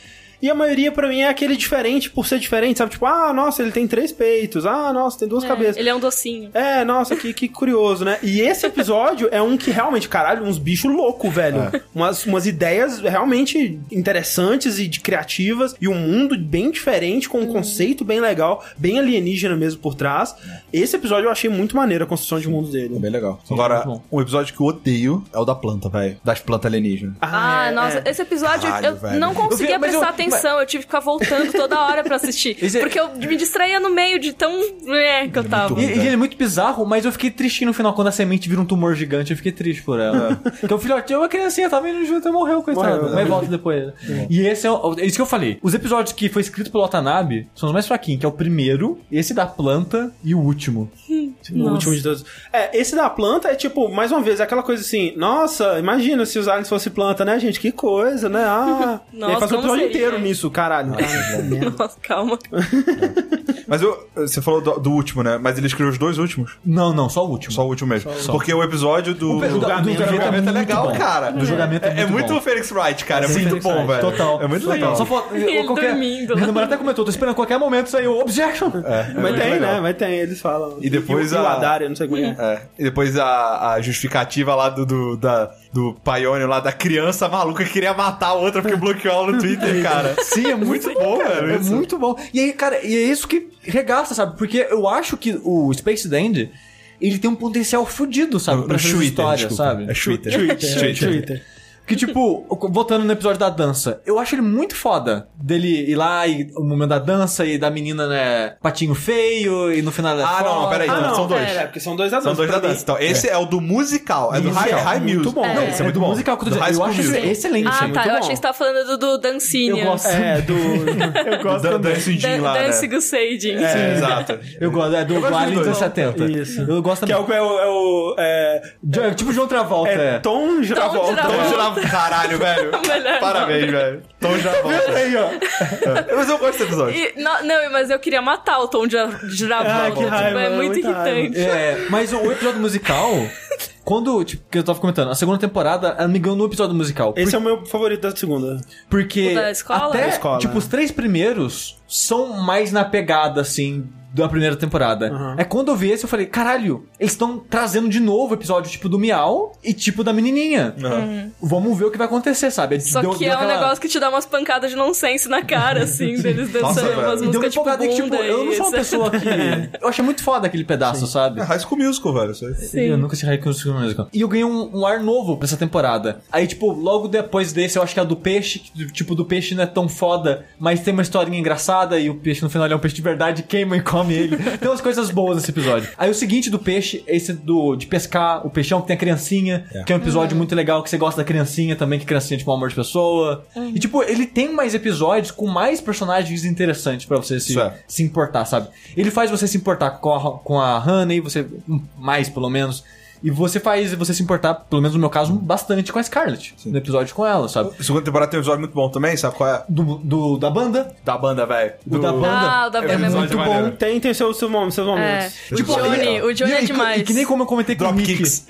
[SPEAKER 3] E a maioria, pra mim, é aquele diferente por ser diferente, sabe? Tipo, ah, nossa, ele tem três peitos. Ah, nossa, tem duas
[SPEAKER 4] É,
[SPEAKER 3] cabeças.
[SPEAKER 4] Ele é um docinho.
[SPEAKER 3] É, nossa, que, que curioso, né? E esse episódio é um que realmente, caralho, uns bichos loucos, velho.
[SPEAKER 1] É.
[SPEAKER 3] Umas, umas ideias realmente interessantes e de criativas. E um mundo bem diferente, com um conceito bem legal, bem alienígena mesmo por trás. Esse episódio eu achei muito maneiro a construção de mundo dele.
[SPEAKER 1] Bem legal. Agora,
[SPEAKER 2] muito
[SPEAKER 1] um episódio que eu odeio é o da planta, velho. Das plantas alienígenas.
[SPEAKER 4] Ah,
[SPEAKER 3] é,
[SPEAKER 4] nossa,
[SPEAKER 3] é.
[SPEAKER 4] esse episódio
[SPEAKER 1] Caralho,
[SPEAKER 4] eu
[SPEAKER 1] velho.
[SPEAKER 4] não conseguia
[SPEAKER 2] Eu vi- mas eu-
[SPEAKER 4] atenção, eu tive que ficar voltando toda hora pra assistir.
[SPEAKER 2] Esse é-
[SPEAKER 4] Porque eu me distraía no meio de tão. É, que eu tava.
[SPEAKER 1] ruim.
[SPEAKER 2] E, e ele é muito bizarro, mas eu fiquei tristinho no final quando a semente vira um tumor gigante. Eu fiquei triste por ela. Porque o filhote, uma criancinha, tava indo junto e morreu, coitado.
[SPEAKER 3] Morreu,
[SPEAKER 2] mas volta depois. E esse é, o- é isso que eu falei. Os episódios que foi escrito pelo Watanabe são os mais fraquinhos, que é o primeiro, esse da planta e o último.
[SPEAKER 3] O
[SPEAKER 4] Nossa.
[SPEAKER 3] último de todos. É, esse da planta é tipo, mais uma vez, é aquela coisa assim, nossa, imagina se os aliens fossem planta, né, gente? Que coisa, né? Ah. e aí
[SPEAKER 4] Nossa,
[SPEAKER 3] faz um
[SPEAKER 4] como
[SPEAKER 3] episódio
[SPEAKER 4] seria?
[SPEAKER 3] inteiro nisso, caralho. Cara, merda.
[SPEAKER 4] Nossa, calma.
[SPEAKER 1] Mas eu, você falou do, do último, né? Mas ele escreveu os dois últimos.
[SPEAKER 2] Não, não, só o último.
[SPEAKER 1] Só o último mesmo. Porque o episódio do.
[SPEAKER 2] O do- do julgamento é
[SPEAKER 1] é
[SPEAKER 2] muito
[SPEAKER 1] legal,
[SPEAKER 2] bom.
[SPEAKER 1] cara.
[SPEAKER 2] Do julgamento é
[SPEAKER 1] É, é
[SPEAKER 2] muito
[SPEAKER 1] o Felix Wright, cara. É
[SPEAKER 2] Sim,
[SPEAKER 1] muito
[SPEAKER 2] Felix
[SPEAKER 1] bom,
[SPEAKER 2] Wright,
[SPEAKER 1] velho.
[SPEAKER 2] Total.
[SPEAKER 1] É muito
[SPEAKER 2] Total.
[SPEAKER 1] legal.
[SPEAKER 2] Só falta,
[SPEAKER 4] Ele
[SPEAKER 2] qualquer,
[SPEAKER 4] dormindo.
[SPEAKER 2] Minha namorada até comentou, tô esperando qualquer momento sair o objection.
[SPEAKER 1] É,
[SPEAKER 3] Mas
[SPEAKER 1] muito
[SPEAKER 3] tem,
[SPEAKER 1] legal.
[SPEAKER 3] né? Mas tem, eles falam.
[SPEAKER 1] E depois
[SPEAKER 3] e, o- e o
[SPEAKER 1] a-
[SPEAKER 3] Adar, eu não sei como é.
[SPEAKER 1] É. E depois a, a justificativa lá do, do, da, do Paione lá, da criança maluca que queria matar a outra porque bloqueou ela no Twitter, cara.
[SPEAKER 2] Sim, é muito
[SPEAKER 1] bom, velho,
[SPEAKER 2] É
[SPEAKER 1] isso.
[SPEAKER 2] muito bom. E aí, cara, e é isso que regaça, sabe? Porque eu acho que o Space Dandy, ele tem um potencial fudido, sabe? Pra essas histórias, sabe?
[SPEAKER 1] É Twitter.
[SPEAKER 3] Twitter. Twitter.
[SPEAKER 2] Que, tipo, voltando no episódio da dança, eu acho ele muito foda dele ir lá e o momento da dança e da menina, né, patinho feio e no final da
[SPEAKER 1] Ah, não, peraí,
[SPEAKER 3] Ah, não,
[SPEAKER 1] são dois.
[SPEAKER 3] É, porque são dois da dança.
[SPEAKER 1] São dois da dança. Então, esse é, o do musical. É do High,
[SPEAKER 2] Musical.
[SPEAKER 1] high
[SPEAKER 3] Muito
[SPEAKER 1] Music.
[SPEAKER 3] bom.
[SPEAKER 1] Não,
[SPEAKER 3] É,
[SPEAKER 1] esse é muito
[SPEAKER 2] do
[SPEAKER 1] bom.
[SPEAKER 2] musical que eu tô
[SPEAKER 1] Do
[SPEAKER 2] dizendo.
[SPEAKER 1] High
[SPEAKER 2] Eu acho
[SPEAKER 1] Musical.
[SPEAKER 2] excelente.
[SPEAKER 4] Ah,
[SPEAKER 3] muito
[SPEAKER 4] tá. Eu
[SPEAKER 3] bom.
[SPEAKER 4] achei que você tava falando do, do Dancinha.
[SPEAKER 2] Eu gosto.
[SPEAKER 3] É, do. Eu gosto também.
[SPEAKER 1] Dancing Jean lá,
[SPEAKER 4] Dance
[SPEAKER 1] né?
[SPEAKER 4] Gusseiding.
[SPEAKER 1] É, exato.
[SPEAKER 2] Eu gosto, é do
[SPEAKER 1] dos
[SPEAKER 2] Alien dos 70.
[SPEAKER 3] Isso.
[SPEAKER 2] Eu gosto
[SPEAKER 3] Que é
[SPEAKER 2] também.
[SPEAKER 3] o. É o, é o é,
[SPEAKER 2] É, tipo João Travolta,
[SPEAKER 3] é
[SPEAKER 2] é.
[SPEAKER 3] Tom Giravolta.
[SPEAKER 4] Travolta.
[SPEAKER 1] Tom Giravolta. Caralho, velho.
[SPEAKER 4] Melhor
[SPEAKER 1] Parabéns, velho. Tom Giravolta.
[SPEAKER 3] Aí, ó.
[SPEAKER 1] É. Mas eu gosto desse episódio.
[SPEAKER 4] E- não, não, mas eu queria matar o Tom de Giravolta.
[SPEAKER 3] Ah, que raiva,
[SPEAKER 4] é muito irritante.
[SPEAKER 2] É, mas o episódio musical, quando, tipo, que eu tava comentando, a segunda temporada, ela me ganhou no episódio musical.
[SPEAKER 3] Esse é o meu favorito da segunda.
[SPEAKER 2] Porque
[SPEAKER 4] O da escola?
[SPEAKER 2] até,
[SPEAKER 3] Da escola,
[SPEAKER 2] tipo, os três primeiros são mais na pegada, assim, da primeira temporada.
[SPEAKER 3] Uhum.
[SPEAKER 2] É quando eu vi esse, eu falei, caralho, eles estão trazendo de novo o episódio, tipo, do Miau e tipo da menininha. Vamos ver o que vai acontecer, sabe?
[SPEAKER 4] Uhum. Só
[SPEAKER 2] Deu-
[SPEAKER 4] que
[SPEAKER 2] deu
[SPEAKER 4] é um
[SPEAKER 2] aquela-
[SPEAKER 4] negócio que te dá umas pancadas de nonsense na cara, assim, deles dançando umas
[SPEAKER 2] deu uma
[SPEAKER 4] músicas tipo
[SPEAKER 2] que, tipo, eu não sou uma pessoa que... eu achei muito foda aquele pedaço, sabe?
[SPEAKER 1] É High School Musical, velho. Isso aí.
[SPEAKER 4] Sim.
[SPEAKER 2] Eu nunca assisti High School Musical. E eu ganhei um, um ar novo pra essa temporada. Aí, tipo, logo depois desse, eu acho que é o do peixe. que, Tipo, do peixe não é tão foda, mas tem uma historinha engraçada e o peixe no final é um peixe de verdade, queima e come ele. Tem umas coisas boas nesse episódio. Aí o seguinte do peixe, esse do de pescar, o peixão que tem a criancinha, que é um episódio muito legal, que você gosta da criancinha também, que criancinha é tipo um amor de pessoa. E, tipo, ele tem mais episódios com mais personagens interessantes pra você se,
[SPEAKER 1] é.
[SPEAKER 2] se importar, sabe? Ele faz você se importar com a, com a Honey, você. Mais, pelo menos. E você faz você se importar, pelo menos no meu caso, bastante com a Scarlett. No episódio com ela, sabe?
[SPEAKER 1] A segunda temporada tem um episódio muito bom também, sabe qual é?
[SPEAKER 2] Do, do- da banda.
[SPEAKER 1] Da banda, velho.
[SPEAKER 2] O da banda.
[SPEAKER 4] Ah, o da banda é
[SPEAKER 1] episódio
[SPEAKER 4] muito
[SPEAKER 1] maneiro.
[SPEAKER 4] bom.
[SPEAKER 3] Tem, tem seus, seus momentos. Seus
[SPEAKER 4] É.
[SPEAKER 3] momentos.
[SPEAKER 4] O Johnny, o Johnny
[SPEAKER 2] E-
[SPEAKER 4] é demais.
[SPEAKER 2] E que nem como eu comentei com o Rick.
[SPEAKER 1] Dropkicks.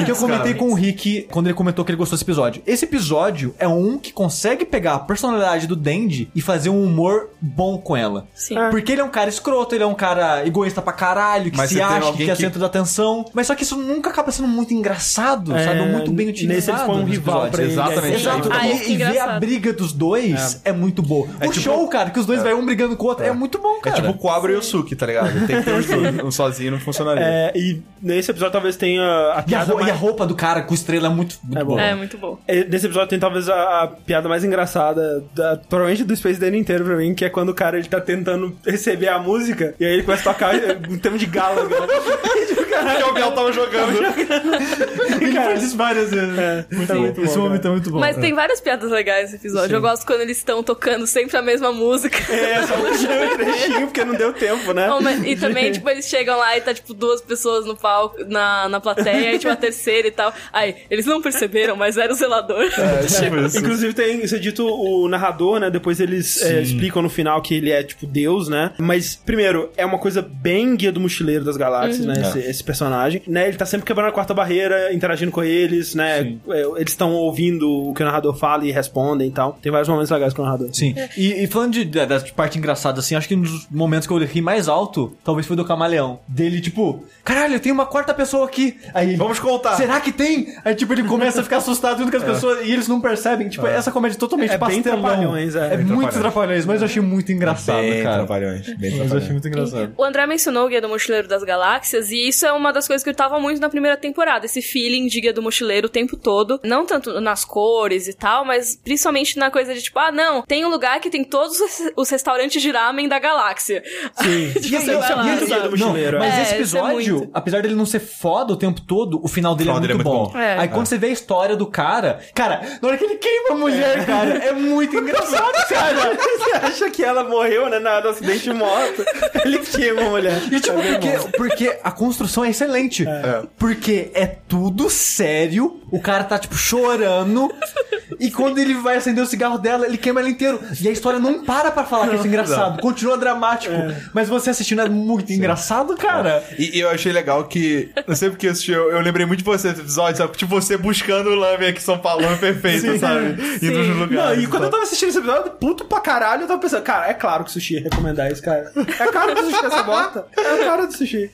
[SPEAKER 2] E que eu comentei com o Rick quando ele comentou que ele gostou desse episódio. Esse episódio é um que consegue pegar a personalidade do Dandy e fazer um humor bom com ela.
[SPEAKER 4] Sim.
[SPEAKER 3] É.
[SPEAKER 2] Porque ele é um cara escroto, ele é um cara egoísta pra caralho, que
[SPEAKER 1] Mas
[SPEAKER 2] se acha que
[SPEAKER 1] que-
[SPEAKER 2] centro da atenção. Mas só que isso não nunca acaba sendo muito engraçado,
[SPEAKER 3] É,
[SPEAKER 2] sabe? Muito bem
[SPEAKER 3] nesse
[SPEAKER 2] utilizado.
[SPEAKER 3] eles põem um rival pra ele,
[SPEAKER 1] Exatamente.
[SPEAKER 2] Exato.
[SPEAKER 4] Ah,
[SPEAKER 2] e,
[SPEAKER 4] é
[SPEAKER 2] e ver a briga dos dois é, muito boa. o
[SPEAKER 1] tipo-
[SPEAKER 2] show, cara, que os dois vai um brigando com o outro, é, muito bom,
[SPEAKER 1] É
[SPEAKER 2] cara.
[SPEAKER 1] tipo o Quabra e o Suki, tá ligado? Tem que ter os dois. Um sozinho não funcionaria.
[SPEAKER 3] É, e nesse episódio talvez tenha a
[SPEAKER 2] e, a
[SPEAKER 3] piada
[SPEAKER 2] ro- e a
[SPEAKER 3] mais...
[SPEAKER 2] roupa do cara com estrela é muito, muito
[SPEAKER 3] É
[SPEAKER 2] boa.
[SPEAKER 4] É, muito bom.
[SPEAKER 3] É, Nesse episódio tem talvez a, a piada mais engraçada, da, provavelmente do Space Dandy inteiro pra mim, que é quando o cara ele tá tentando receber a música e aí ele começa a tocar é, um tema de gala.
[SPEAKER 1] O Biel tava jogando.
[SPEAKER 2] Ele faz isso várias vezes.
[SPEAKER 3] É, muito, muito
[SPEAKER 2] Esse
[SPEAKER 3] bom,
[SPEAKER 2] momento
[SPEAKER 3] cara.
[SPEAKER 2] é muito bom.
[SPEAKER 4] Mas tem várias piadas legais nesse episódio. Eu gosto quando eles estão tocando sempre a mesma música.
[SPEAKER 3] É, só um trechinho, porque não deu tempo, né?
[SPEAKER 4] Oh, mas- e também, tipo, eles chegam lá e tá, tipo, duas pessoas no palco, na, na plateia, e, tipo, a terceira e tal. Aí, eles não perceberam, mas era o zelador.
[SPEAKER 1] É, tipo.
[SPEAKER 3] Inclusive tem, isso é dito o narrador, né? Depois eles é, explicam no final que ele é tipo Deus, né? Mas, primeiro, é uma coisa bem guia do mochileiro das galáxias, né? Esse, esse personagem. Né? Ele tá sempre quebrando a quarta barreira, interagindo com eles, né? É, Eles estão ouvindo o que o narrador fala e respondem e tal. Tem vários momentos legais com o narrador.
[SPEAKER 2] Sim. E, e falando de, da, da parte engraçada, assim, acho que um dos momentos que eu ri mais alto, talvez foi do camaleão. Dele, tipo, caralho, tem uma quarta pessoa aqui. Aí,
[SPEAKER 1] Vamos contar.
[SPEAKER 2] será que tem? Aí, tipo, ele começa a ficar assustado junto com as pessoas e eles não percebem. Tipo, essa comédia totalmente
[SPEAKER 3] É bem
[SPEAKER 2] pastelão.
[SPEAKER 3] trapalhões, é.
[SPEAKER 2] É,
[SPEAKER 3] Bem
[SPEAKER 2] muito
[SPEAKER 1] trapalhões.
[SPEAKER 2] trapalhões, mas eu achei muito engraçado,
[SPEAKER 1] Bem
[SPEAKER 2] cara.
[SPEAKER 1] trapalhões. Bem
[SPEAKER 2] Mas eu achei
[SPEAKER 1] trapalhões.
[SPEAKER 2] muito engraçado.
[SPEAKER 4] O André mencionou o Guia do Mochileiro das Galáxias, e isso é uma das coisas que eu tava muito na primeira temporada, esse feeling de Guia do Mochileiro o tempo todo. Não tanto nas cores e tal, mas principalmente na coisa de tipo, ah, não, tem um lugar que tem todos os- restaurantes de ramen da galáxia.
[SPEAKER 3] Sim.
[SPEAKER 4] Tipo,
[SPEAKER 3] E aí,
[SPEAKER 4] lá,
[SPEAKER 3] do mochileiro,
[SPEAKER 2] Não, mas
[SPEAKER 4] é.
[SPEAKER 2] esse
[SPEAKER 4] É, isso é
[SPEAKER 2] episódio,
[SPEAKER 4] muito.
[SPEAKER 2] apesar dele não ser foda o tempo todo, o final dele,
[SPEAKER 1] O final
[SPEAKER 2] é,
[SPEAKER 1] dele
[SPEAKER 2] muito
[SPEAKER 1] é muito
[SPEAKER 2] bom.
[SPEAKER 1] bom.
[SPEAKER 4] É.
[SPEAKER 2] Aí quando você vê a história do cara, cara, na hora que ele queima a mulher, cara, é muito engraçado, cara.
[SPEAKER 3] Você acha que ela morreu, né? Na, no acidente de moto. Ele queima a mulher.
[SPEAKER 2] E tipo,
[SPEAKER 3] É
[SPEAKER 2] porque, porque a construção é excelente. Porque é tudo sério, o cara tá, tipo, chorando. e quando ele vai acender o cigarro dela, ele queima ela inteiro. E a história não para pra falar que isso é engraçado. Continua dramático. Mas você assistindo é muito engraçado, cara.
[SPEAKER 1] E, e eu achei legal que, não sei porque eu assisti, eu, eu lembrei muito de você nesse episódio, sabe? Tipo, você buscando o Lame aqui em São Paulo, Lame perfeito, sabe? Indo nos
[SPEAKER 3] Não,
[SPEAKER 1] lugares.
[SPEAKER 3] e quando eu tava assistindo esse episódio, puto pra caralho, eu tava pensando, cara, é claro que o sushi ia recomendar isso, cara. É a cara do sushi essa bota. É a cara do sushi.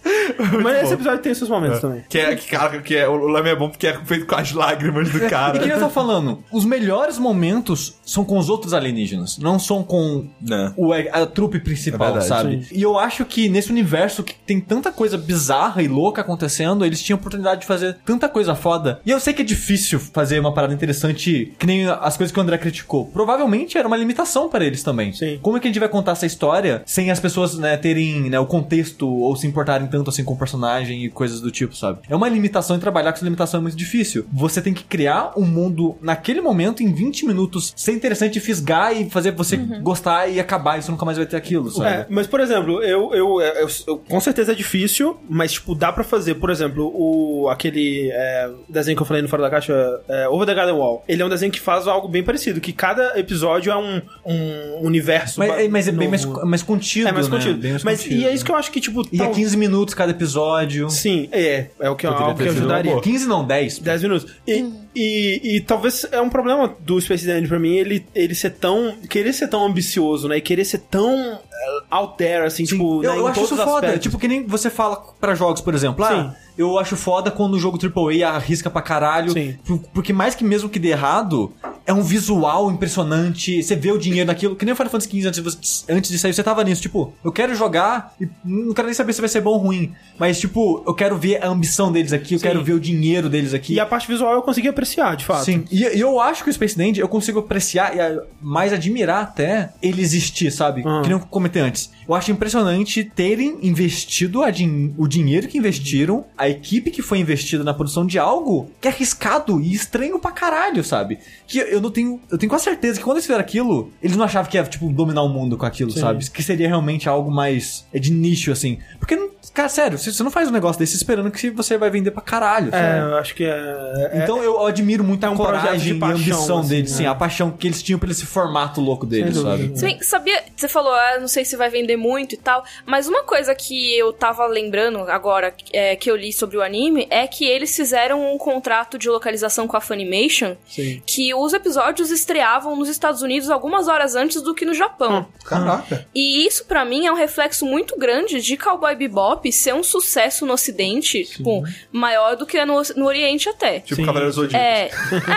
[SPEAKER 3] Mas esse episódio tem seus momentos também.
[SPEAKER 1] Que é, que, cara, que é, o Lame é bom porque é feito com as lágrimas do
[SPEAKER 2] E
[SPEAKER 1] cara.
[SPEAKER 2] que nem eu tô falando, os melhores momentos são com os outros alienígenas, não são com
[SPEAKER 1] Né.
[SPEAKER 2] o, a trupe principal,
[SPEAKER 1] É verdade,
[SPEAKER 2] sabe? E eu acho que nesse universo que tem tanta coisa bizarra e louca acontecendo, eles tinham oportunidade de fazer tanta coisa foda. E eu sei que é difícil fazer uma parada interessante, que nem as coisas que o André criticou. Provavelmente era uma limitação para eles também.
[SPEAKER 3] Sim.
[SPEAKER 2] Como é que a gente vai contar essa história sem as pessoas, né, terem né, o contexto ou se importarem tanto assim com o personagem e coisas do tipo, sabe? É uma limitação e trabalhar com essa limitação é muito difícil. Você tem que criar um mundo naquele momento, em 20 minutos, ser interessante, fisgar e fazer você gostar e acabar. Isso nunca mais vai ter aquilo, sabe?
[SPEAKER 3] É, mas por exemplo, eu, eu, eu- eu- com certeza é difícil, mas tipo, dá pra fazer, por exemplo, o aquele é, desenho que eu falei no Fora da Caixa, é, Over the Garden Wall. Ele é um desenho que faz algo bem parecido, que cada episódio é um, um universo.
[SPEAKER 2] Mas, é- mas é bem mais, mais contido,
[SPEAKER 3] É mais
[SPEAKER 2] né?
[SPEAKER 3] contido.
[SPEAKER 2] Bem mais
[SPEAKER 3] mas
[SPEAKER 2] contido.
[SPEAKER 3] e é isso que eu acho que, tipo,
[SPEAKER 2] E é
[SPEAKER 3] tal-
[SPEAKER 2] 15 minutos cada episódio.
[SPEAKER 3] Sim, é. É o que,
[SPEAKER 1] Poderia
[SPEAKER 3] algo que ajudaria.
[SPEAKER 1] boa.
[SPEAKER 2] 15 não, 10.
[SPEAKER 3] 10 minutos. E, e, e talvez é um problema do Space Dandy pra mim, ele, ele ser tão. querer ser tão ambicioso, né? E querer ser tão there, assim, tipo,
[SPEAKER 2] eu,
[SPEAKER 3] né,
[SPEAKER 2] eu acho isso foda.
[SPEAKER 3] aspectos.
[SPEAKER 2] Tipo, que nem você fala pra jogos, por exemplo. Ah, eu acho foda quando o jogo AAA arrisca pra caralho.
[SPEAKER 3] Sim.
[SPEAKER 2] Por- Porque mais que mesmo que dê errado, é um visual impressionante. Você vê o dinheiro naquilo. Que nem o Final Fantasy XV antes, antes de sair, você tava nisso. Tipo, eu quero jogar e não quero nem saber se vai ser bom ou ruim. Mas, tipo, eu quero ver a ambição deles aqui, eu
[SPEAKER 3] Sim.
[SPEAKER 2] quero ver o dinheiro deles aqui.
[SPEAKER 3] E a parte visual eu consegui apreciar, de fato.
[SPEAKER 2] Sim, e, e eu acho que o Space Dandy eu consigo apreciar e mais admirar até ele existir, sabe?
[SPEAKER 3] Ah.
[SPEAKER 2] Que nem eu comentei antes. Eu acho impressionante terem investido a din- o dinheiro que investiram, a equipe que foi investida na produção de algo que é arriscado e estranho pra caralho, sabe? Que eu não tenho. Eu tenho quase certeza que quando eles fizeram aquilo, eles não achavam que ia, tipo, dominar o mundo com aquilo,
[SPEAKER 3] Sim.
[SPEAKER 2] sabe? Que seria realmente algo mais. É de nicho, assim. Porque, não- cara, sério, você não faz um negócio desse esperando que você vai vender pra caralho, sabe?
[SPEAKER 3] É, eu acho que é. é-
[SPEAKER 2] Então eu admiro muito
[SPEAKER 3] É
[SPEAKER 2] a
[SPEAKER 3] um projeto
[SPEAKER 2] coragem
[SPEAKER 3] de
[SPEAKER 2] e a
[SPEAKER 3] paixão,
[SPEAKER 2] ambição
[SPEAKER 3] assim,
[SPEAKER 2] deles,
[SPEAKER 3] né?
[SPEAKER 2] sim, a paixão que eles tinham por esse formato louco deles, sabe?
[SPEAKER 4] bem, sabia, você falou, ah, não sei se vai vender muito e tal, mas uma coisa que eu tava lembrando agora é, que eu li sobre o anime é que eles fizeram um contrato de localização com a Funimation
[SPEAKER 3] Sim.
[SPEAKER 4] que os episódios estreavam nos Estados Unidos algumas horas antes do que no Japão.
[SPEAKER 1] Caraca.
[SPEAKER 4] E isso, pra mim, é um reflexo muito grande de Cowboy Bebop ser um sucesso no Ocidente, tipo, maior do que é no, no Oriente até.
[SPEAKER 1] Tipo
[SPEAKER 3] Sim.
[SPEAKER 1] Cavaleiros Zodíacos.
[SPEAKER 4] É,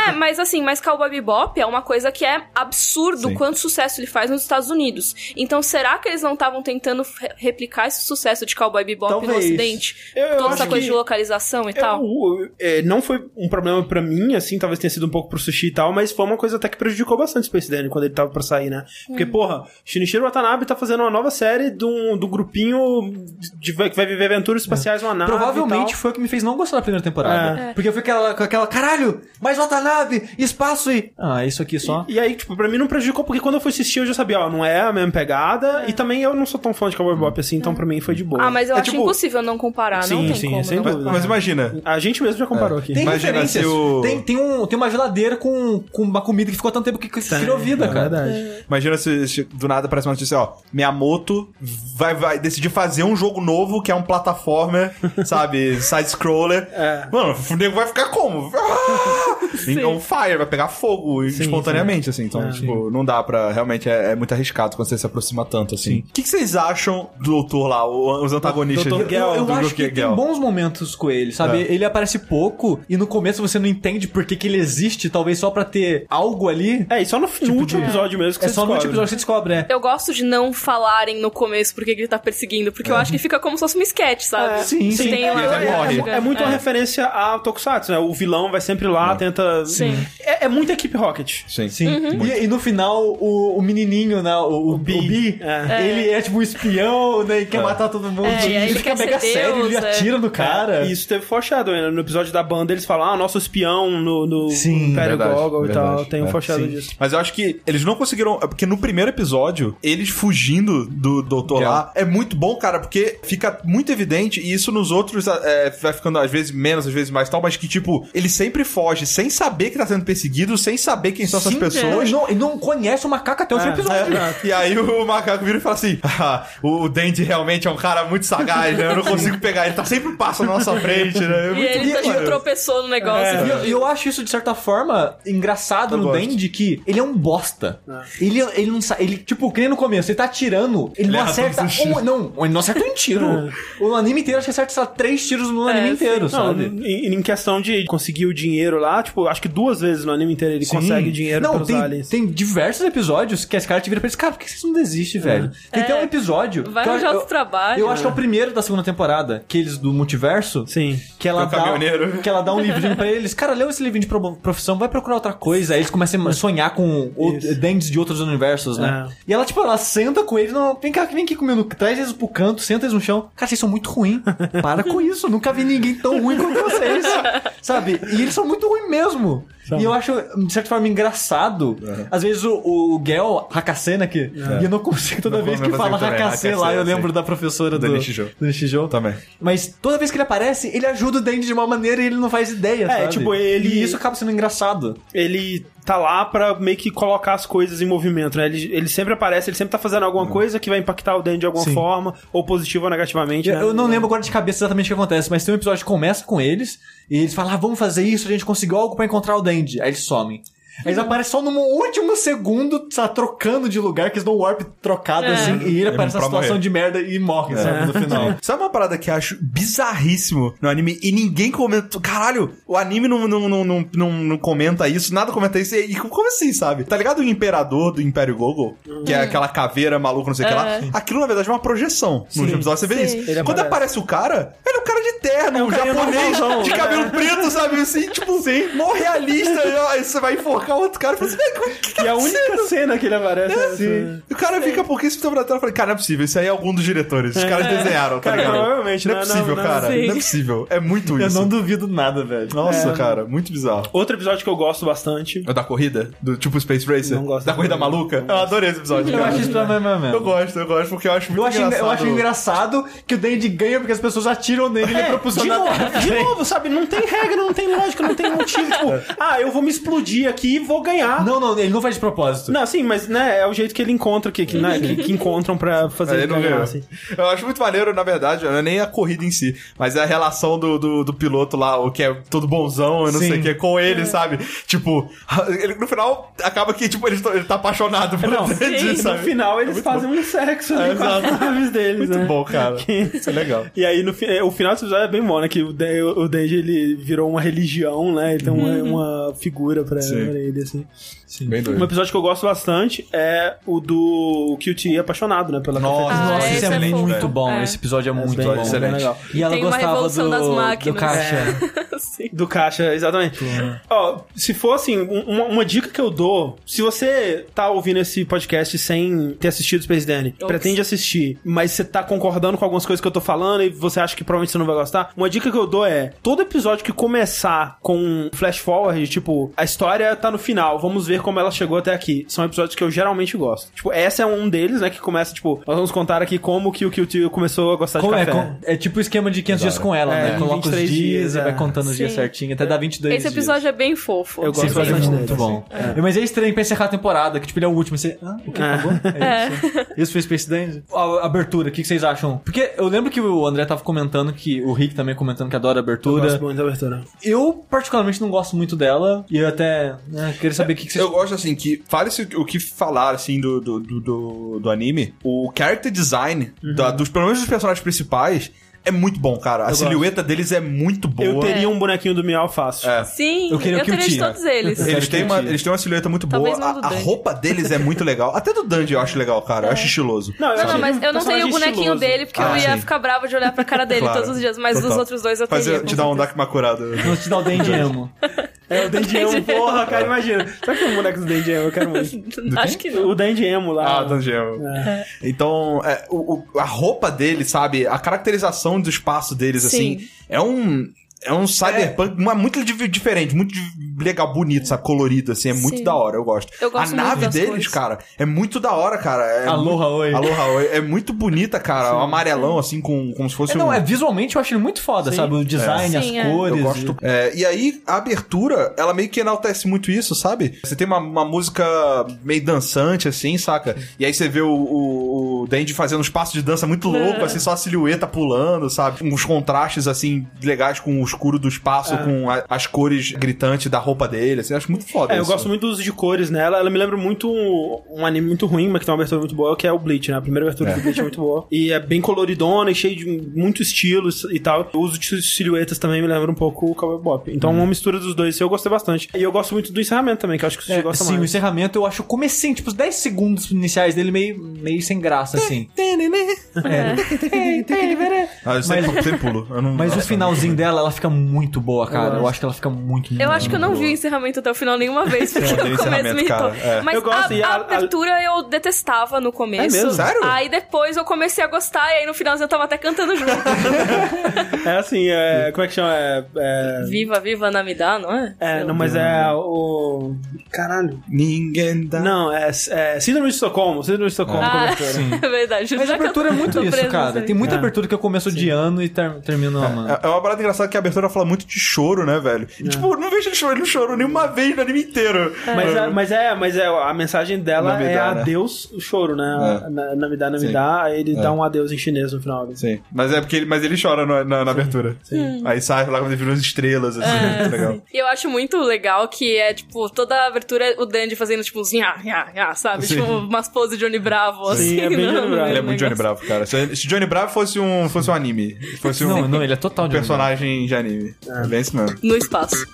[SPEAKER 4] é, mas assim, mas Cowboy Bebop é uma coisa que é absurdo
[SPEAKER 1] Sim.
[SPEAKER 4] quanto sucesso ele faz nos Estados Unidos. Então, será que eles não estavam tentando re- replicar esse sucesso de Cowboy Bebop no
[SPEAKER 2] Talvez.
[SPEAKER 4] Ocidente?
[SPEAKER 3] Eu- eu
[SPEAKER 4] Toda essa coisa de localização e tal?
[SPEAKER 3] Eu- é, não foi um problema pra mim, assim, talvez tenha sido um pouco pro sushi e tal, mas foi uma coisa até que prejudicou bastante o Space Dandy quando ele tava pra sair, né? Porque,
[SPEAKER 4] Hum.
[SPEAKER 3] porra, Shinichiro Watanabe tá fazendo uma nova série do, do grupinho de, que vai viver aventuras espaciais numa nave.
[SPEAKER 2] Provavelmente
[SPEAKER 3] e tal.
[SPEAKER 2] foi o que me fez não gostar da primeira temporada.
[SPEAKER 3] É.
[SPEAKER 2] Porque eu fui aquela, com aquela, caralho, mais Watanabe, espaço e... Ah, isso aqui só...
[SPEAKER 3] E aí, tipo, pra mim não prejudicou, porque quando eu fui assistir eu já sabia, ó, não é a mesma pegada, e também eu não sou tão fã de Cowboy Bebop assim, então pra mim foi de boa.
[SPEAKER 4] Ah, mas eu
[SPEAKER 1] É
[SPEAKER 4] acho
[SPEAKER 1] tipo-
[SPEAKER 4] impossível não comparar, não
[SPEAKER 3] Sim,
[SPEAKER 4] tem
[SPEAKER 3] sim,
[SPEAKER 4] como.
[SPEAKER 3] sem
[SPEAKER 4] não.
[SPEAKER 1] Mas,
[SPEAKER 3] dúvida.
[SPEAKER 1] mas imagina.
[SPEAKER 3] A gente mesmo já comparou aqui.
[SPEAKER 2] Tem
[SPEAKER 1] Imagina
[SPEAKER 2] referências.
[SPEAKER 1] se o-
[SPEAKER 2] Tem, tem, um, tem uma geladeira com, com uma comida que ficou tanto tempo que, que criou vida,
[SPEAKER 3] é
[SPEAKER 2] cara.
[SPEAKER 3] verdade.
[SPEAKER 1] Imagina se, se do nada aparece uma notícia, ó. Miyamoto vai, vai decidir fazer um jogo novo que é um plataforma, sabe? Side-scroller.
[SPEAKER 3] É.
[SPEAKER 1] Mano, o nego vai ficar como? Ah! um fire, vai pegar fogo espontaneamente, assim. Então,
[SPEAKER 3] É.
[SPEAKER 1] tipo, não dá pra. Realmente é, é muito arriscado quando você se aproxima tanto, assim. O que, que vocês acham do doutor lá, os antagonistas?
[SPEAKER 3] Dr.
[SPEAKER 1] de-
[SPEAKER 3] Gel,
[SPEAKER 2] Eu, eu
[SPEAKER 1] do
[SPEAKER 2] acho que tem bons momentos com ele, sabe?
[SPEAKER 1] É.
[SPEAKER 2] Ele aparece pouco e no começo você não entende por que, que ele existe, talvez só pra ter algo ali.
[SPEAKER 3] É, e só no, no último episódio mesmo que
[SPEAKER 2] É
[SPEAKER 3] você
[SPEAKER 2] só no
[SPEAKER 3] descobre.
[SPEAKER 2] último episódio que você descobre, né?
[SPEAKER 4] Eu gosto de não falarem no começo porque que ele tá perseguindo, porque eu acho que fica como se fosse um sketch, sabe?
[SPEAKER 3] É,
[SPEAKER 2] sim,
[SPEAKER 4] Você
[SPEAKER 2] sim.
[SPEAKER 4] tem
[SPEAKER 3] É,
[SPEAKER 4] lá-
[SPEAKER 3] é,
[SPEAKER 1] morre.
[SPEAKER 3] é- é muito uma referência a Tokusatsu, né? O vilão vai sempre lá, tenta.
[SPEAKER 4] Sim.
[SPEAKER 3] É, é muito equipe Rocket.
[SPEAKER 1] Sim.
[SPEAKER 2] Sim.
[SPEAKER 4] Uhum.
[SPEAKER 2] E, e no final, o, o menininho, né? O, o,
[SPEAKER 3] Bi.
[SPEAKER 2] o Bi,
[SPEAKER 3] É.
[SPEAKER 2] ele é tipo um espião, né? E quer matar todo mundo.
[SPEAKER 4] É, e aí
[SPEAKER 2] ele fica
[SPEAKER 4] quer
[SPEAKER 2] mega
[SPEAKER 4] ser
[SPEAKER 2] sério,
[SPEAKER 4] Deus,
[SPEAKER 2] ele
[SPEAKER 4] é.
[SPEAKER 2] atira no cara.
[SPEAKER 3] E isso teve foreshadowing, né? No episódio da banda eles falam, ah, nosso espião no, no
[SPEAKER 2] Sim,
[SPEAKER 3] Império
[SPEAKER 1] verdade,
[SPEAKER 3] Gogol e tal.
[SPEAKER 1] verdade.
[SPEAKER 3] Tem um
[SPEAKER 1] É,
[SPEAKER 3] foreshadowing
[SPEAKER 2] sim.
[SPEAKER 3] disso.
[SPEAKER 1] Mas eu acho que eles não conseguiram. é Porque no primeiro episódio, eles fugindo do doutor lá, é muito bom, cara, porque fica muito evidente, e isso nos outros é, vai ficando às vezes menos, às vezes mais tal, mas que, tipo, ele sempre foge sem saber que tá sendo perseguido, sem saber quem são essas
[SPEAKER 2] Sim,
[SPEAKER 1] pessoas.
[SPEAKER 2] Ele não, ele não conhece o macaco até o fim do episódio.
[SPEAKER 1] É, e aí o macaco vira e fala assim: ah, o Dandy realmente é um cara muito sagaz, né? Eu não consigo pegar, ele tá sempre passando na nossa frente, né? É
[SPEAKER 4] E ele tá, tipo, tropeçou no negócio.
[SPEAKER 2] E eu, e eu acho isso, de certa forma, engraçado
[SPEAKER 1] Eu
[SPEAKER 2] no
[SPEAKER 1] gosto.
[SPEAKER 2] Dandy, que ele é um bosta. Ele, ele não sabe. Ele, tipo, que nem no começo, ele tá atirando, ele, não
[SPEAKER 1] erra
[SPEAKER 2] acerta um. Não, ele não acerta um tiro. o anime inteiro, acho que acerta, sei lá, três tiros no anime
[SPEAKER 4] sim.
[SPEAKER 2] inteiro,
[SPEAKER 3] Não,
[SPEAKER 2] sabe?
[SPEAKER 3] em, em questão de conseguir o dinheiro lá, tipo, acho que duas vezes no anime inteiro ele consegue dinheiro
[SPEAKER 2] não,
[SPEAKER 3] pelos
[SPEAKER 2] tem,
[SPEAKER 3] aliens.
[SPEAKER 2] tem diversos episódios que esse cara te vira pra eles, cara, por que vocês não desistem, velho? Tem até um episódio.
[SPEAKER 4] Vai
[SPEAKER 2] que eu-
[SPEAKER 4] arranjar
[SPEAKER 2] eu,
[SPEAKER 4] outro trabalho.
[SPEAKER 2] Eu acho que é o primeiro da segunda temporada, aqueles do multiverso.
[SPEAKER 3] Sim.
[SPEAKER 2] Que ela,
[SPEAKER 1] É o
[SPEAKER 2] dá,
[SPEAKER 1] caminhoneiro.
[SPEAKER 2] que ela dá um livrinho pra eles. Cara, leu esse livrinho de pro- profissão, vai procurar outra coisa. Aí eles começam a sonhar com o,
[SPEAKER 3] Isso.
[SPEAKER 2] dentes de outros universos, né?
[SPEAKER 3] É.
[SPEAKER 2] E ela, tipo, ela senta com eles, não, vem cá, vem aqui comigo, traz eles pro canto, senta eles no chão. Cara, vocês são muito ruins. Para com isso. Nunca vi ninguém tão ruim quanto vocês. Sabe? E eles são muito ruins mesmo. E eu acho, de certa forma, engraçado. Às vezes o, o Gel, Hakasena, que e eu não consigo toda
[SPEAKER 1] Não
[SPEAKER 2] vez que fala
[SPEAKER 1] também,
[SPEAKER 2] Hakase lá, eu lembro
[SPEAKER 1] sim.
[SPEAKER 2] da professora do,
[SPEAKER 1] Do Nishijou.
[SPEAKER 2] do Nishijou.
[SPEAKER 1] Também.
[SPEAKER 2] Mas toda vez que ele aparece, ele ajuda o Dandy de uma maneira e ele não faz ideia,
[SPEAKER 3] É,
[SPEAKER 2] sabe?
[SPEAKER 3] tipo, ele-
[SPEAKER 2] E isso acaba sendo engraçado.
[SPEAKER 3] Ele tá lá pra meio que colocar as coisas em movimento, né? Ele, ele sempre aparece, ele sempre tá fazendo alguma coisa que vai impactar o Dan de alguma
[SPEAKER 2] Sim.
[SPEAKER 3] forma, ou positivo ou negativamente.
[SPEAKER 2] Eu,
[SPEAKER 3] né?
[SPEAKER 2] eu não lembro agora de cabeça exatamente o que acontece, mas tem um episódio que começa com eles e eles falam, ah, vamos fazer isso, a gente conseguiu algo pra encontrar o Dandy. Aí eles somem. Aí eles aparecem só no último segundo, tá trocando de lugar, que eles dão um warp trocado
[SPEAKER 4] É.
[SPEAKER 2] assim, e ele aparece na situação
[SPEAKER 1] morrer.
[SPEAKER 2] de merda e morre, sabe, no final.
[SPEAKER 1] Sabe uma parada que eu acho bizarríssimo no anime e ninguém comenta. Caralho, o anime não, não, não, não, não, não comenta isso, nada comenta isso. E como assim, sabe? Tá ligado o Imperador do Império Gogol? Que é aquela caveira maluca, não sei o que lá.
[SPEAKER 4] É.
[SPEAKER 1] Aquilo, na verdade, é uma projeção. No último episódio você vê
[SPEAKER 4] Sim.
[SPEAKER 1] isso.
[SPEAKER 3] Ele
[SPEAKER 1] Quando
[SPEAKER 3] aparece.
[SPEAKER 1] aparece o cara, ele é um cara de terno,
[SPEAKER 3] É um
[SPEAKER 1] japonês, de
[SPEAKER 3] né?
[SPEAKER 1] cabelo preto, sabe? Assim, tipo, mó realista. e, ó, Aí você vai enforcar o outro cara e fala assim, "Véi, o que que
[SPEAKER 3] E
[SPEAKER 1] tá
[SPEAKER 3] a única
[SPEAKER 1] acontecendo?"
[SPEAKER 3] cena que ele aparece é.
[SPEAKER 1] E o cara fica por que esse na tela? Eu falei, cara, não é possível. Isso aí é algum dos diretores. Os caras desenharam, tá
[SPEAKER 3] Cara,
[SPEAKER 1] ligado?
[SPEAKER 3] provavelmente,
[SPEAKER 1] Não é
[SPEAKER 3] não,
[SPEAKER 1] possível,
[SPEAKER 3] não,
[SPEAKER 1] cara.
[SPEAKER 4] sim.
[SPEAKER 1] Não é possível. É muito
[SPEAKER 2] Eu
[SPEAKER 1] isso.
[SPEAKER 2] não duvido nada, velho.
[SPEAKER 1] Nossa, cara, muito bizarro.
[SPEAKER 3] Outro episódio que eu gosto bastante.
[SPEAKER 1] O da corrida? Do tipo Space Racer?
[SPEAKER 3] Não gosto
[SPEAKER 1] da
[SPEAKER 3] da
[SPEAKER 1] corrida
[SPEAKER 3] corrida.
[SPEAKER 1] maluca? Eu adorei esse episódio.
[SPEAKER 2] Eu
[SPEAKER 1] cara.
[SPEAKER 2] acho isso também mesmo.
[SPEAKER 1] Eu gosto, eu gosto, porque eu acho muito
[SPEAKER 2] Eu acho,
[SPEAKER 1] engraçado.
[SPEAKER 2] eu acho engraçado que o Dandy ganha porque as pessoas atiram nele e ele
[SPEAKER 3] É, de
[SPEAKER 2] pra
[SPEAKER 3] novo, de novo, sabe? Não tem regra, não tem lógica, não tem motivo. Tipo, ah, eu vou me explodir aqui e vou ganhar.
[SPEAKER 2] Não, não, ele não faz de propósito.
[SPEAKER 3] Não, sim, mas né, é o jeito que ele encontra aqui, que, né, que, que encontram pra fazer
[SPEAKER 1] Aí
[SPEAKER 3] ele ganhar,
[SPEAKER 1] ganhou.
[SPEAKER 3] assim.
[SPEAKER 1] Eu acho muito maneiro, na verdade, não é nem a corrida em si, mas é a relação do, do, do piloto lá, o que é todo bonzão, eu não
[SPEAKER 2] Sim.
[SPEAKER 1] sei o que, com ele, sabe? Tipo, ele, no final acaba que, tipo, ele, ele tá apaixonado por
[SPEAKER 3] Não, sim, no
[SPEAKER 1] sabe?
[SPEAKER 3] final eles fazem um sexo ali
[SPEAKER 1] É,
[SPEAKER 3] com as
[SPEAKER 1] exato.
[SPEAKER 3] naves deles,
[SPEAKER 1] Muito
[SPEAKER 3] né?
[SPEAKER 1] bom, cara.
[SPEAKER 3] Que-
[SPEAKER 1] Isso é legal.
[SPEAKER 3] E aí, no, é, o final desse episódio é bem bom, né? Que o, Denji, ele virou uma religião, né? Ele tem uma, uma figura pra,
[SPEAKER 1] Sim.
[SPEAKER 3] pra ele, assim.
[SPEAKER 1] Bem
[SPEAKER 3] Um
[SPEAKER 1] doido.
[SPEAKER 3] episódio que eu gosto bastante é o do QT apaixonado, né? Pela
[SPEAKER 1] Nossa,
[SPEAKER 3] cafeteria.
[SPEAKER 2] Nossa,
[SPEAKER 4] Ah,
[SPEAKER 2] esse é,
[SPEAKER 4] é
[SPEAKER 2] muito bom.
[SPEAKER 4] É.
[SPEAKER 2] Esse episódio é muito
[SPEAKER 3] bem
[SPEAKER 2] bom.
[SPEAKER 3] bem
[SPEAKER 1] excelente.
[SPEAKER 3] legal.
[SPEAKER 2] E ela
[SPEAKER 4] Tem uma
[SPEAKER 2] gostava
[SPEAKER 4] revolução
[SPEAKER 2] do, do caixa.
[SPEAKER 4] Sim.
[SPEAKER 3] Do caixa, exatamente. Ó, se for assim, um- uma, uma dica que eu dou, se você tá ouvindo esse podcast sem ter assistido Space Danny,
[SPEAKER 4] Ops.
[SPEAKER 3] pretende assistir, mas você tá concordando com algumas coisas que eu tô falando e você acha que provavelmente você não vai gostar, uma dica que eu dou é, todo episódio que começar com um flash forward, tipo, a história tá no final, vamos ver como ela chegou até aqui. São episódios que eu geralmente gosto. Tipo, essa é um deles, né, que começa, tipo, nós vamos contar aqui como que o QT começou a gostar
[SPEAKER 2] Como
[SPEAKER 3] de
[SPEAKER 2] é,
[SPEAKER 3] café.
[SPEAKER 2] com- é tipo o esquema de 500 dias com ela,
[SPEAKER 3] É,
[SPEAKER 2] né? Coloca os
[SPEAKER 3] 23
[SPEAKER 2] dias,
[SPEAKER 3] dias,
[SPEAKER 2] e vai
[SPEAKER 3] é.
[SPEAKER 2] contando os dias certinho, até dá 22
[SPEAKER 4] Esse
[SPEAKER 2] dias.
[SPEAKER 4] episódio é bem fofo.
[SPEAKER 3] Eu gosto
[SPEAKER 2] é
[SPEAKER 3] bastante
[SPEAKER 2] muito
[SPEAKER 3] dele,
[SPEAKER 2] bom. Mas é estranho pra encerrar a temporada, que tipo, ele é o último. Você, ah, o que acabou? É isso. Isso foi Space Dandy? A a abertura, o que que vocês acham? Porque eu lembro que o André tava comentando que, o Rick também comentando que adora a
[SPEAKER 3] Eu
[SPEAKER 2] abertura.
[SPEAKER 3] gosto muito da abertura.
[SPEAKER 2] Eu, particularmente, não gosto muito dela. E eu até né, queria saber o que, que vocês...
[SPEAKER 1] Eu gosto, assim, que fale-se o que falar, assim, do, do, do, do, anime. O character design, da- dos, pelo menos dos personagens principais, é muito bom, cara. A
[SPEAKER 3] Eu
[SPEAKER 1] silhueta deles é muito boa.
[SPEAKER 3] Eu teria um bonequinho do Miau fácil.
[SPEAKER 1] É.
[SPEAKER 4] Sim,
[SPEAKER 2] Eu
[SPEAKER 4] eu,
[SPEAKER 2] queria o
[SPEAKER 4] teria de
[SPEAKER 2] Kyuchi.
[SPEAKER 4] todos eles.
[SPEAKER 2] Eu
[SPEAKER 1] Eles têm, uma, eles têm uma silhueta muito boa.
[SPEAKER 4] Talvez não
[SPEAKER 1] A,
[SPEAKER 4] do
[SPEAKER 1] a roupa deles é muito legal. Até do Dandy eu acho legal, cara. Eu acho estiloso.
[SPEAKER 3] Não,
[SPEAKER 4] Não, não, mas eu não teria o bonequinho dele porque
[SPEAKER 1] Ah,
[SPEAKER 4] eu ia
[SPEAKER 1] sim.
[SPEAKER 4] ficar brava de olhar pra cara dele
[SPEAKER 1] Claro.
[SPEAKER 4] todos os dias, mas
[SPEAKER 1] Total.
[SPEAKER 4] dos outros dois eu teria.
[SPEAKER 1] Fazer, te dar um. Dak Makurada.
[SPEAKER 2] Vou te dar o Dandy Emo.
[SPEAKER 3] É, o Dandy Emo, porra, cara, imagina. Será que tem um boneco do Dandy Emo? Eu quero muito.
[SPEAKER 4] Acho que não.
[SPEAKER 3] O Dandy Emo lá.
[SPEAKER 1] Ah, Dandy Então, é, o, o- a roupa dele, sabe? A caracterização do espaço deles, assim,
[SPEAKER 4] Sim.
[SPEAKER 1] é um. É um cyberpunk uma- muito di- diferente, muito legal, bonito, sabe? Colorido, assim, é muito
[SPEAKER 4] Sim.
[SPEAKER 1] da hora, eu gosto.
[SPEAKER 4] Eu gosto
[SPEAKER 1] a
[SPEAKER 4] muito
[SPEAKER 1] nave
[SPEAKER 4] das
[SPEAKER 1] deles,
[SPEAKER 4] cores.
[SPEAKER 1] cara, é muito da hora, cara. É
[SPEAKER 2] Aloha,
[SPEAKER 1] muito-
[SPEAKER 2] oi.
[SPEAKER 1] Aloha, oi. É muito bonita, cara. O amarelão, assim, com, como se fosse
[SPEAKER 2] É, não,
[SPEAKER 1] um.
[SPEAKER 2] é visualmente eu acho ele muito foda, sabe? O design,
[SPEAKER 4] É.
[SPEAKER 2] as
[SPEAKER 4] Sim, é.
[SPEAKER 2] cores.
[SPEAKER 1] Eu gosto. É, e aí, a abertura, ela meio que enaltece muito isso, sabe? Você tem uma, uma música meio dançante, assim, saca? E aí você vê o, o, o Dandy fazendo uns passos de dança muito louco, assim, só a silhueta pulando, sabe? Uns contrastes, assim, legais com o escuro do espaço, com a- as cores gritantes da roupa dele, assim. Eu acho muito foda
[SPEAKER 3] É, eu
[SPEAKER 1] isso.
[SPEAKER 3] gosto muito do uso de cores nela. Ela me lembra muito um anime muito ruim, mas que tem uma abertura muito boa, que é o Bleach, né? A primeira abertura
[SPEAKER 1] É.
[SPEAKER 3] do Bleach é muito boa. E é bem coloridona e cheio de muito estilos e tal. O uso de silhuetas também me lembra um pouco o Cowboy Bop. Então,
[SPEAKER 1] Uhum.
[SPEAKER 3] uma mistura dos dois, eu gostei bastante. E eu gosto muito do encerramento também, que eu acho que você
[SPEAKER 2] É,
[SPEAKER 3] gosta
[SPEAKER 2] sim, o
[SPEAKER 3] mais.
[SPEAKER 2] encerramento eu acho o comecinho, tipo, os 10 segundos iniciais dele meio, meio sem graça, assim.
[SPEAKER 1] Ah, eu sempre, sempre pulo. Eu não,
[SPEAKER 2] Mas o finalzinho dela, ela fica muito boa, cara. Eu,
[SPEAKER 3] gosto.
[SPEAKER 2] acho que ela fica muito, muito
[SPEAKER 4] Eu acho que eu não
[SPEAKER 2] boa.
[SPEAKER 4] vi o encerramento até o final nenhuma vez, porque
[SPEAKER 1] Eu
[SPEAKER 4] o começo me irritou.
[SPEAKER 1] é.
[SPEAKER 4] Mas
[SPEAKER 3] Eu gosto,
[SPEAKER 4] a,
[SPEAKER 3] a-
[SPEAKER 4] a abertura eu detestava no começo.
[SPEAKER 3] É mesmo?
[SPEAKER 1] Sério?
[SPEAKER 4] Aí depois eu comecei a gostar, e aí no finalzinho eu tava até cantando junto.
[SPEAKER 3] É assim, é, como é que chama? É, é,
[SPEAKER 4] viva, viva Namidá, não é?
[SPEAKER 3] é, não, mas é o... Caralho.
[SPEAKER 1] Ninguém dá.
[SPEAKER 3] Não, é, é Síndrome de Estocolmo. Síndrome de Estocolmo.
[SPEAKER 4] Ah.
[SPEAKER 2] Sim.
[SPEAKER 4] é verdade.
[SPEAKER 2] Mas a
[SPEAKER 4] eu
[SPEAKER 2] abertura é muito isso, cara. Tem muita
[SPEAKER 3] É.
[SPEAKER 2] abertura que eu começo odiando e ter, termino amando.
[SPEAKER 1] É é uma parada engraçada que a abertura fala muito de choro, né, velho? E, tipo, eu não vejo ele chorando, ele não chorou nenhuma vez no anime inteiro.
[SPEAKER 3] Mas, é, mas é, mas é, a mensagem dela
[SPEAKER 1] Namidá,
[SPEAKER 3] é
[SPEAKER 1] né?
[SPEAKER 3] adeus, o choro, né?
[SPEAKER 1] É.
[SPEAKER 3] Na, Namidá, ele dá um adeus em chinês no final.
[SPEAKER 1] Sim. Mas é porque ele, mas ele chora na, na, na abertura. Sim. Aí sai lá quando ele vira umas estrelas, assim. muito legal.
[SPEAKER 4] E eu acho muito legal que é, tipo, toda a abertura é o Dandy fazendo, tipo, uns nha, nha, nha, sabe?
[SPEAKER 1] Sim.
[SPEAKER 4] Tipo, umas poses de Johnny Bravo, assim.
[SPEAKER 3] é bem
[SPEAKER 4] no-
[SPEAKER 3] Johnny
[SPEAKER 4] no
[SPEAKER 3] Bravo.
[SPEAKER 1] Ele é muito Johnny. Bravo, cara. Se, se Johnny Bravo fosse um, fosse um anime, fosse um,
[SPEAKER 2] Não, não, ele é total
[SPEAKER 1] um
[SPEAKER 2] de
[SPEAKER 1] personagem de anime. É bem isso mesmo.
[SPEAKER 4] No espaço.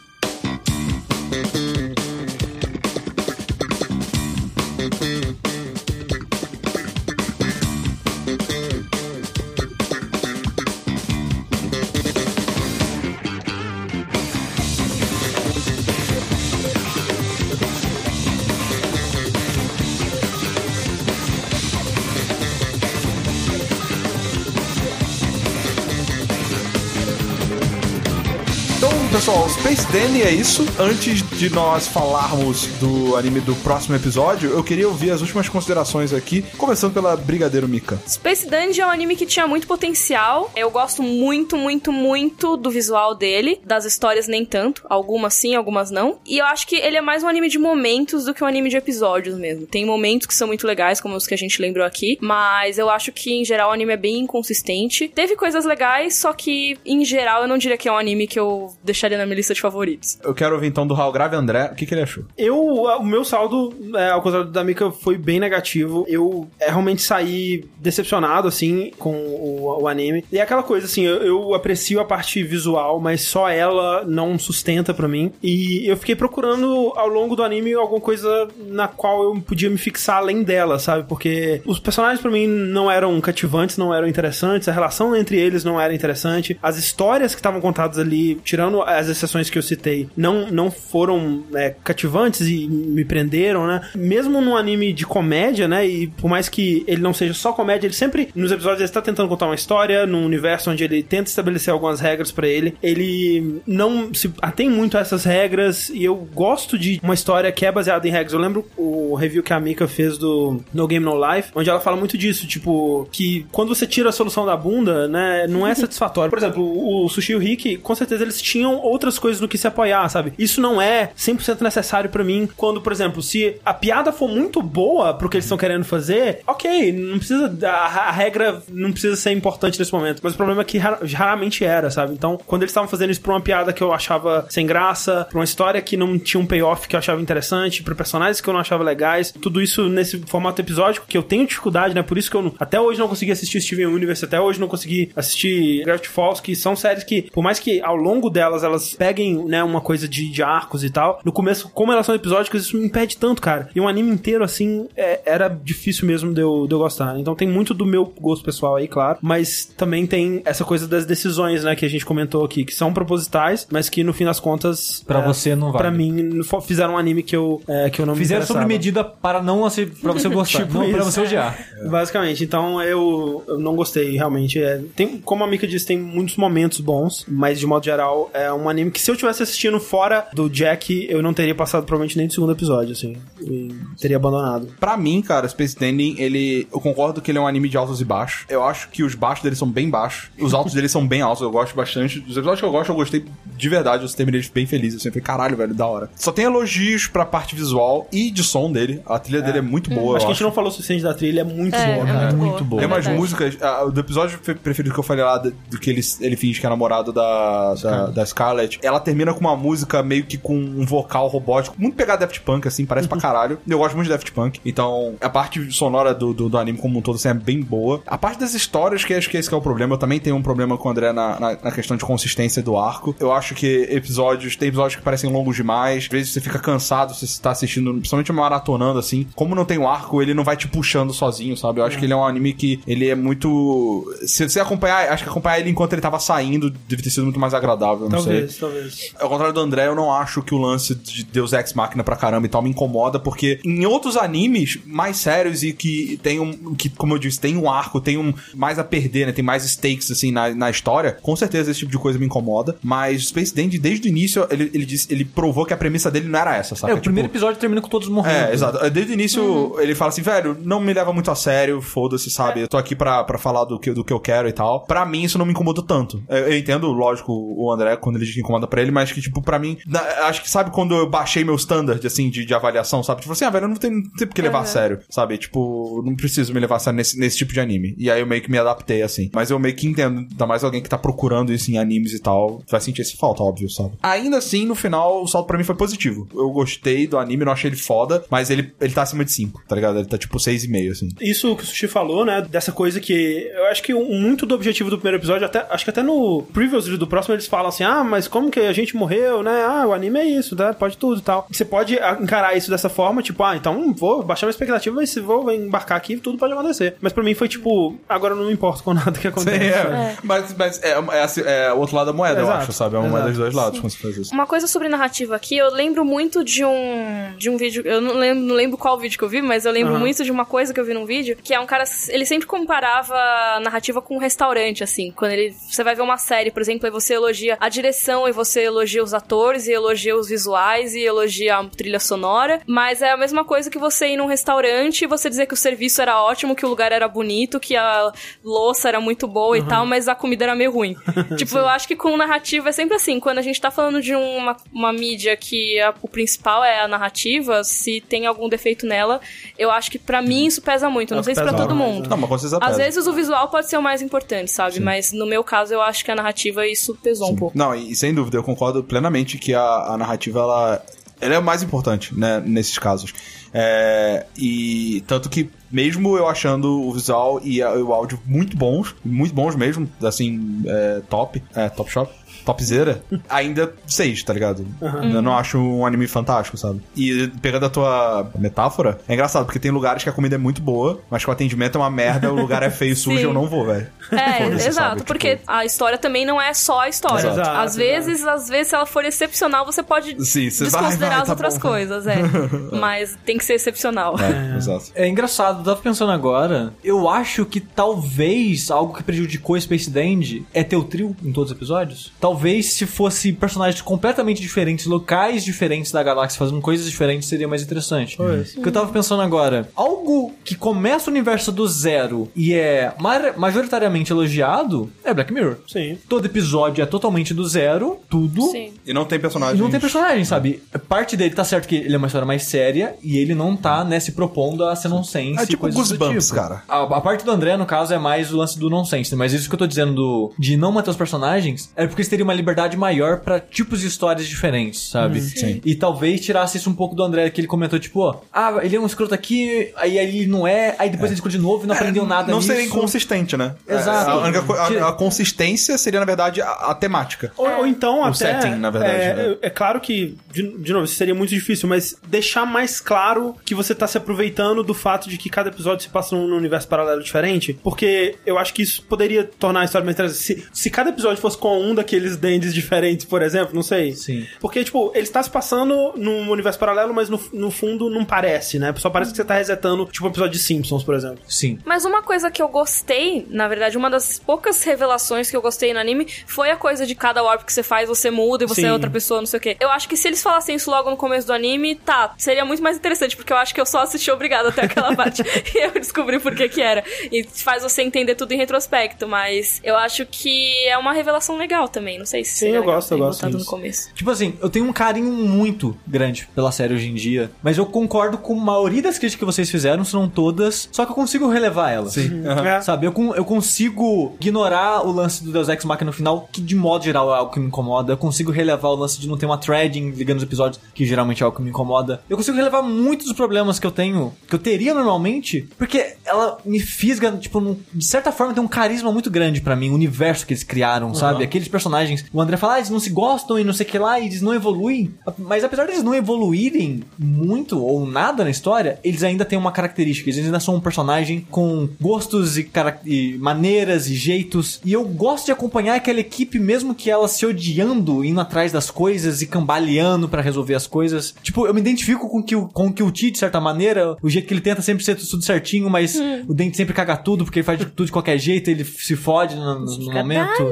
[SPEAKER 1] Space Dandy é isso. Antes de nós falarmos do anime do próximo episódio, eu queria ouvir as últimas considerações aqui, começando pela Brigadeiro Mika.
[SPEAKER 4] Space Dungeon é um anime que tinha muito potencial. Eu gosto muito, muito, muito do visual dele. Das histórias, nem tanto. Algumas sim, algumas não. E eu acho que ele é mais um anime de momentos do que um anime de episódios mesmo. Tem momentos que são muito legais, como os que a gente lembrou aqui. Mas eu acho que, em geral, o anime é bem inconsistente. Teve coisas legais, só que, em geral, eu não diria que é um anime que eu deixaria na minha lista de favoritos.
[SPEAKER 1] Eu quero ouvir então do Raul Grave André, o que, que ele achou?
[SPEAKER 3] Eu, o meu saldo, é, ao contrário da Mika, foi bem negativo. Eu é, realmente saí decepcionado, assim, com o, o anime. E é aquela coisa, assim, eu, eu aprecio a parte visual, mas só ela não sustenta pra mim. E eu fiquei procurando ao longo do anime alguma coisa na qual eu podia me fixar além dela, sabe? Porque os personagens pra mim não eram cativantes, não eram interessantes, a relação entre eles não era interessante, as histórias que estavam contadas ali, tirando as exceções que eu citei, não, não foram é, cativantes e me prenderam, né? Mesmo num anime de comédia, né? E por mais que ele não seja só comédia, ele sempre, nos episódios, ele está tentando contar uma história num universo onde ele tenta estabelecer algumas regras pra ele. Ele não se atém muito a essas regras e eu gosto de uma história que é baseada em regras. Eu lembro o review que a Mika fez do No Game No Life, onde ela fala muito disso, tipo, que quando você tira a solução da bunda, né, não é satisfatório. Por exemplo, o Sushi e o Rick, com certeza eles tinham outras coisas no que se apoiar, sabe? Isso não é 100% necessário pra mim quando, por exemplo, se a piada for muito boa pro que eles estão querendo fazer, ok, não precisa. A, a regra não precisa ser importante nesse momento. Mas o problema é que ra- raramente era, sabe? Então, quando eles estavam fazendo isso pra uma piada que eu achava sem graça, pra uma história que não tinha um payoff que eu achava interessante, pra personagens que eu não achava legais, tudo isso nesse formato episódico que eu tenho dificuldade, né? Por isso que eu não- até hoje não consegui assistir Steven Universe, até hoje não consegui assistir Gravity Falls, que são séries que, por mais que ao longo delas elas peguem, né, uma coisa de, de arcos e tal, no começo, como elas são episódicas, isso me impede tanto, cara. E um anime inteiro, assim, é- era difícil mesmo de eu, de eu gostar. Então tem muito do meu gosto pessoal aí, claro, mas também tem essa coisa das decisões, né, que a gente comentou aqui, que são propositais, mas que no fim das contas.
[SPEAKER 2] Pra
[SPEAKER 3] é,
[SPEAKER 2] você não vale.
[SPEAKER 3] Pra mim, fizeram um anime que eu, é, que eu não
[SPEAKER 2] Fizeram
[SPEAKER 3] me
[SPEAKER 2] sobre medida para não assim, para você gostar,
[SPEAKER 3] Tipo
[SPEAKER 2] não para você odiar.
[SPEAKER 3] Basicamente, então eu, eu não gostei, realmente. É, tem, como a Mika disse, tem muitos momentos bons, mas de modo geral, é um anime que se eu tivesse assistindo fora do Jack, eu não teria passado provavelmente nem do segundo episódio, assim. E teria abandonado.
[SPEAKER 1] Pra mim, cara, Space Dandy, ele. Eu concordo que ele é um anime de altos e baixos. Eu acho que os baixos dele são bem baixos. Os altos dele são bem altos, eu gosto bastante. Os episódios que eu gosto, eu gostei de verdade. Eu terminei bem feliz. Assim, eu falei, caralho, velho, da hora. Só tem elogios pra parte visual e de som dele. A trilha dele é muito boa.
[SPEAKER 3] acho que a gente não falou o suficiente da trilha, é muito
[SPEAKER 4] É,
[SPEAKER 3] boa,
[SPEAKER 4] é
[SPEAKER 3] cara.
[SPEAKER 4] muito
[SPEAKER 2] muito
[SPEAKER 4] boa.
[SPEAKER 1] Tem
[SPEAKER 4] é
[SPEAKER 1] umas
[SPEAKER 4] verdade.
[SPEAKER 1] músicas. ah, do episódio fe- preferido que eu falei lá, do, do que ele, ele finge que é namorado da, da, da Scarlett, ela termina com uma música meio que com um vocal robótico, muito pegado Daft Punk, assim, parece pra caralho. Eu gosto muito de Daft Punk. Então, a parte sonora do, do, do anime como um todo, assim, é bem boa. A parte das histórias, que acho que esse que é o problema. Eu também tenho um problema com o André na, na, na questão de consistência do arco. Eu acho que episódios, tem episódios que parecem longos demais. Às vezes você fica cansado, se você tá assistindo, principalmente maratonando, assim. Como não tem o arco, ele não vai te puxando sozinho, sabe? Eu acho que ele é um anime que ele é muito. Se você acompanhar, acho que acompanhar ele enquanto ele tava saindo deve ter sido muito mais agradável, não sei.
[SPEAKER 3] Talvez, talvez.
[SPEAKER 1] Ao contrário do André, eu não acho que o lance de Deus Ex Machina pra caramba e tal me incomoda, porque em outros animes mais sérios e que tem um, que, como eu disse, tem um arco, tem um mais a perder, né? Tem mais stakes, assim, na, na história, com certeza esse tipo de coisa me incomoda. Mas Space Dandy, desde o início, ele, ele, disse, ele provou que a premissa dele não era essa, sabe?
[SPEAKER 2] É, o primeiro episódio termina com todos morrendo.
[SPEAKER 1] É, exato. Desde o início, ele fala assim, velho, não me leva muito a sério, foda-se, sabe? Eu tô aqui pra, pra falar do que, do que eu quero e tal. Pra mim, isso não me incomoda tanto. Eu, eu entendo, lógico, o André, quando ele diz que incomoda pra ele, mas que, tipo, pra mim, na- acho que, sabe quando eu baixei meu standard, assim, de, de avaliação, sabe? Tipo assim, ah, velho, eu não tenho, não tenho por que levar a sério, sabe? Tipo, não preciso me levar a sério nesse, nesse tipo de anime. E aí eu meio que me adaptei, assim. Mas eu meio que entendo, ainda mais alguém que tá procurando isso em animes e tal, vai sentir esse falta, óbvio, sabe? Ainda assim, no final, o salto pra mim foi positivo. Eu gostei do anime, não achei ele foda, mas ele, ele tá acima de 5, tá ligado? Ele tá tipo 6,5, assim.
[SPEAKER 3] Isso que o Sushi falou, né? Dessa coisa que. Eu acho que muito do objetivo do primeiro episódio, até, acho que até no previously do próximo eles falam assim: ah, mas como que a gente morreu, né? Ah, o anime é isso, tá? Pode tudo e tal. Você pode encarar isso dessa forma, tipo, ah, então vou baixar uma expectativa e se vou embarcar aqui, tudo pode acontecer. Mas pra mim foi tipo, agora eu não me importo com nada que acontece. sabe?
[SPEAKER 1] Mas, mas é, é, assim, é o outro lado da moeda, eu
[SPEAKER 3] Exato,
[SPEAKER 1] acho, sabe? É uma moeda dos dois lados quando você faz isso.
[SPEAKER 4] Uma coisa sobre narrativa aqui, eu lembro muito de um de um vídeo, eu não lembro, não lembro qual vídeo que eu vi, mas eu lembro
[SPEAKER 3] Aham.
[SPEAKER 4] muito de uma coisa que eu vi num vídeo, que é um cara, ele sempre comparava a narrativa com um restaurante, assim. Quando ele, você vai ver uma série, por exemplo, e você elogia a premiação e você elogia os atores, e elogia os visuais, e elogia a trilha sonora, mas é a mesma coisa que você ir num restaurante e você dizer que o serviço era ótimo, que o lugar era bonito, que a louça era muito boa e tal, mas a comida era meio ruim. tipo, eu acho que com narrativa é sempre assim, quando a gente tá falando de uma, uma mídia que a- o principal é a narrativa, se tem algum defeito nela, eu acho que pra mim isso pesa muito. Não
[SPEAKER 3] É
[SPEAKER 4] sei se pra todo
[SPEAKER 3] mais,
[SPEAKER 4] mundo.
[SPEAKER 1] Não, mas com certeza
[SPEAKER 4] Às
[SPEAKER 1] pesa.
[SPEAKER 4] vezes o visual pode ser o mais importante, sabe? Mas no meu caso eu acho que a narrativa isso pesou um pouco.
[SPEAKER 1] Não, e sem dúvida, eu concordo plenamente que a, a narrativa, ela, ela é mais importante, né, nesses casos. É, e tanto que, mesmo eu achando o visual e o áudio muito bons, muito bons mesmo, assim, é, top, é, top shop, topzera, ainda seis, tá ligado? Eu não acho um anime fantástico, sabe? E pegando a tua metáfora, é engraçado, porque tem lugares que a comida é muito boa, mas que o atendimento é uma merda, o lugar é feio e sujo, eu não vou, velho.
[SPEAKER 4] É, exato,
[SPEAKER 1] sabe?
[SPEAKER 4] porque
[SPEAKER 1] Tipo,
[SPEAKER 4] a história também não é só a história.
[SPEAKER 3] Exato.
[SPEAKER 4] às vezes, às vezes, se ela for excepcional, você pode
[SPEAKER 1] Sim, você vai,
[SPEAKER 4] desconsiderar
[SPEAKER 1] vai,
[SPEAKER 4] as
[SPEAKER 1] tá
[SPEAKER 4] outras
[SPEAKER 1] bom.
[SPEAKER 4] coisas, é. Mas tem que ser excepcional.
[SPEAKER 1] É, exato.
[SPEAKER 2] É engraçado, eu tava pensando agora. Eu acho que talvez algo que prejudicou Space Dandy é ter o trio em todos os episódios. Talvez se fosse personagens completamente diferentes, locais diferentes da galáxia, fazendo coisas diferentes, seria mais interessante.
[SPEAKER 3] Pois.
[SPEAKER 2] O que eu tava pensando agora, algo que começa o universo do zero e é ma- majoritariamente elogiado é Black Mirror.
[SPEAKER 3] Sim.
[SPEAKER 2] Todo episódio é totalmente do zero, tudo.
[SPEAKER 4] Sim.
[SPEAKER 1] E não tem
[SPEAKER 2] E
[SPEAKER 1] personagem.
[SPEAKER 2] não tem personagem, sabe? Parte dele tá certo que ele é uma história mais séria e ele não tá, né, se propondo a ser nonsense.
[SPEAKER 1] É tipo Goosebumps,
[SPEAKER 2] tipo.
[SPEAKER 1] cara.
[SPEAKER 2] A, a parte do André, no caso, é mais o lance do nonsense, mas isso que eu tô dizendo do, de não manter os personagens é porque eles teriam uma liberdade maior pra tipos de histórias diferentes, sabe?
[SPEAKER 1] Sim.
[SPEAKER 2] E talvez tirasse isso um pouco do André, que ele comentou, tipo, ó, ah, ele é um escroto aqui, aí ele não é, aí depois ele escuta de novo e não aprendeu nada
[SPEAKER 1] Não
[SPEAKER 2] nisso.
[SPEAKER 1] seria inconsistente, né?
[SPEAKER 2] Exato.
[SPEAKER 1] É, A, co- a-
[SPEAKER 2] Que-
[SPEAKER 1] a consistência seria, na verdade, a, a temática.
[SPEAKER 3] Ou, ou então
[SPEAKER 1] O
[SPEAKER 3] até.
[SPEAKER 1] setting, na verdade,
[SPEAKER 3] É,
[SPEAKER 1] né?
[SPEAKER 3] é claro que, de, de novo, isso seria muito difícil, mas deixar mais claro que você tá se aproveitando do fato de que cada episódio se passa num universo paralelo diferente. Porque eu acho que isso poderia tornar a história mais interessante. Se, se cada episódio fosse com um daqueles dandies diferentes, por exemplo, não sei.
[SPEAKER 2] Sim.
[SPEAKER 3] Porque, tipo, ele está se passando num universo paralelo, mas no, no fundo não parece, né? Só parece que você tá resetando, tipo, um episódio de Simpsons, por exemplo.
[SPEAKER 2] Sim.
[SPEAKER 4] Mas uma coisa que eu gostei, na verdade, uma das poucas revelações que eu gostei no anime foi a coisa de cada warp que você faz, você muda e você
[SPEAKER 3] Sim.
[SPEAKER 4] é outra pessoa, não sei o quê. Eu acho que se eles falassem isso logo no começo do anime, tá, seria muito mais interessante, porque eu acho que eu só assisti obrigado até aquela parte e eu descobri por que que era. E faz você entender tudo em retrospecto, mas eu acho que é uma revelação legal também, não sei se
[SPEAKER 3] Sim, eu gosto, eu gosto
[SPEAKER 4] no começo.
[SPEAKER 2] Tipo assim, eu tenho um carinho muito grande pela série hoje em dia, mas eu concordo com a maioria das críticas que vocês fizeram, se não todas, só que eu consigo relevar elas.
[SPEAKER 1] Sim.
[SPEAKER 3] É.
[SPEAKER 2] Sabe, eu, eu consigo ignorar o lance do Deus Ex Machina no final, que de modo geral é algo que me incomoda. Eu consigo relevar o lance de não ter uma threading ligando os episódios, que geralmente é algo que me incomoda. Eu consigo relevar muitos dos problemas que eu tenho, que eu teria normalmente, porque ela me fisga, tipo, num- de certa forma tem um carisma muito grande pra mim, o universo que eles criaram, sabe? Aqueles personagens. O André fala, ah, eles não se gostam e não sei o que lá, e eles não evoluem. Mas apesar deles não evoluírem muito ou nada na história, eles ainda têm uma característica. Eles ainda são um personagem com gostos e, e maneiras e jeitos. E eu gosto de acompanhar aquela equipe, mesmo que ela se odiando, indo atrás das coisas e cambaleando pra resolver as coisas. Tipo, eu me identifico com que o, com o Kyuchi, de certa maneira, o jeito que ele tenta sempre ser tudo certinho, mas o Dente sempre caga tudo, porque ele faz de tudo de qualquer jeito, ele se fode no, no- no momento.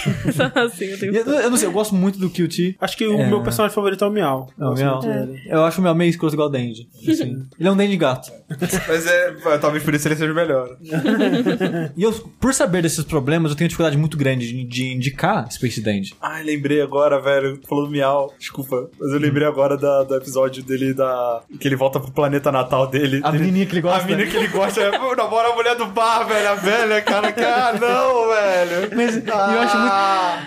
[SPEAKER 4] assim, eu tenho...
[SPEAKER 2] Eu, eu não sei, eu gosto muito do Kyuchi.
[SPEAKER 3] Acho que o
[SPEAKER 2] É.
[SPEAKER 3] meu personagem favorito é o Miau.
[SPEAKER 2] É o Miau.
[SPEAKER 3] dele.
[SPEAKER 2] Eu acho o Miau meio escroto igual o Dandy. assim. ele é um Dandy gato.
[SPEAKER 1] Mas é, talvez por isso ele seja melhor.
[SPEAKER 2] E eu, por saber desses problemas, eu tenho dificuldade muito grande de, de indicar Space Dandy.
[SPEAKER 1] Ai, lembrei agora, velho. Falou do Miau. Desculpa. Mas eu lembrei agora da, do episódio dele da. Que ele volta pro planeta natal dele.
[SPEAKER 2] A
[SPEAKER 1] Ele-
[SPEAKER 2] menininha que ele gosta.
[SPEAKER 1] A menina que ele gosta é. Namora a mulher do bar, velho. A velha, cara. Que, ah, não, velho.
[SPEAKER 2] Mas e eu acho muito,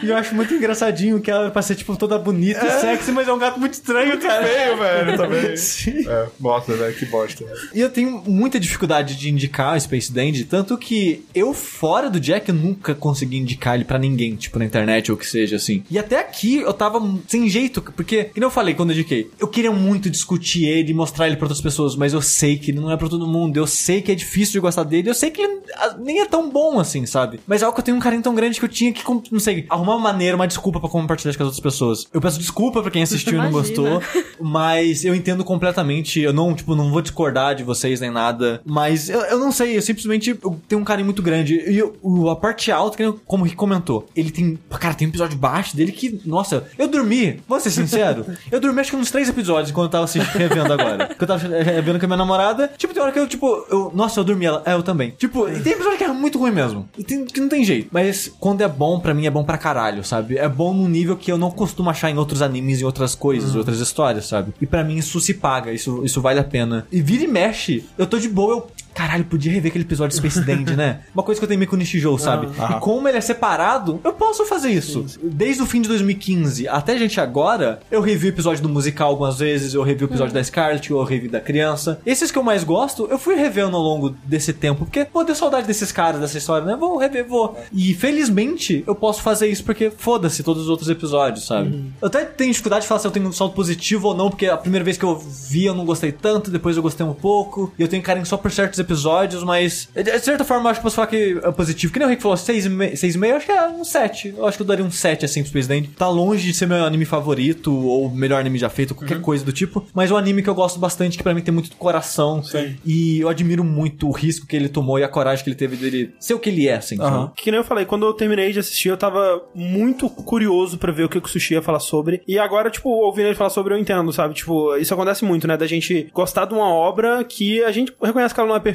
[SPEAKER 2] e eu acho muito engraçadinho que ela é pra ser, tipo, toda bonita e sexy, mas é um gato muito estranho, cara.
[SPEAKER 1] Feio, velho, também.
[SPEAKER 2] Sim.
[SPEAKER 1] É, nossa, velho, que bosta.
[SPEAKER 2] E eu tenho muita dificuldade de indicar o Space Dandy, tanto que eu, fora do Jack, eu nunca consegui indicar ele pra ninguém, tipo, na internet ou o que seja, assim. E até aqui eu tava sem jeito, porque, como eu falei quando eu indiquei, eu queria muito discutir ele e mostrar ele pra outras pessoas, mas eu sei que ele não é pra todo mundo, eu sei que é difícil de gostar dele, eu sei que ele ah, nem é tão bom assim, sabe? Mas é algo que eu tenho um carinho tão grande que eu tinha que não sei, arrumar uma maneira, uma desculpa pra compartilhar com as outras pessoas. Eu peço desculpa pra quem assistiu e não gostou, mas eu entendo completamente, eu não, tipo, não vou discordar de vocês nem nada, mas eu, eu não sei, eu simplesmente eu tenho um carinho muito grande. E eu- a parte alta, como o Rick comentou, ele tem, cara, tem um episódio baixo dele que, nossa, eu dormi, vou ser sincero, eu dormi acho que uns três episódios quando eu tava assistindo, revendo agora. Que eu tava revendo com a minha namorada, tipo, tem hora que eu, tipo, eu, nossa, eu dormi, ela, é, eu também. Tipo, e tem episódio que é muito ruim mesmo, e tem, que não tem jeito. Mas quando é bom, pra mim é bom pra caralho, sabe? É bom num nível que eu não costumo achar em outros animes, em outras coisas, em outras histórias, sabe? E pra mim isso se paga, isso, isso vale a pena. E vira e mexe, eu tô de boa, eu. Caralho, podia rever aquele episódio de Space Dandy, né? Uma coisa que eu tenho meio com o Nishijou, sabe? E como ele é separado, eu posso fazer isso. Desde o fim de 2015 até gente agora, eu revi o episódio do musical algumas vezes, eu revi o episódio da Scarlet, eu revi da criança. Esses que eu mais gosto, eu fui revendo ao longo desse tempo, porque, pô, deu saudade desses caras, dessa história, né? Vou rever, vou. E felizmente eu posso fazer isso porque foda-se todos os outros episódios, sabe? Eu até tenho dificuldade de falar se eu tenho um salto positivo ou não, porque a primeira vez que eu vi eu não gostei tanto, depois eu gostei um pouco, e eu tenho carinho só por certos episódios, mas de certa forma eu acho que posso falar que é positivo. Que nem o Rick falou, 6,5, eu acho que é um 7. Eu acho que eu daria um 7 assim pro Space Dandy. Tá longe de ser meu anime favorito, ou melhor anime já feito, qualquer coisa do tipo, mas é um anime que eu gosto bastante, que pra mim tem muito do coração.
[SPEAKER 3] Sim.
[SPEAKER 2] E eu admiro muito o risco que ele tomou e a coragem que ele teve dele ser o que ele é, assim. Sabe?
[SPEAKER 3] Que nem eu falei, quando eu terminei de assistir, eu tava muito curioso pra ver o que o Sushi ia falar sobre. E agora, tipo, ouvindo ele falar sobre, eu entendo, sabe? Tipo, isso acontece muito, né? Da gente gostar de uma obra que a gente reconhece que ela não é perfeita,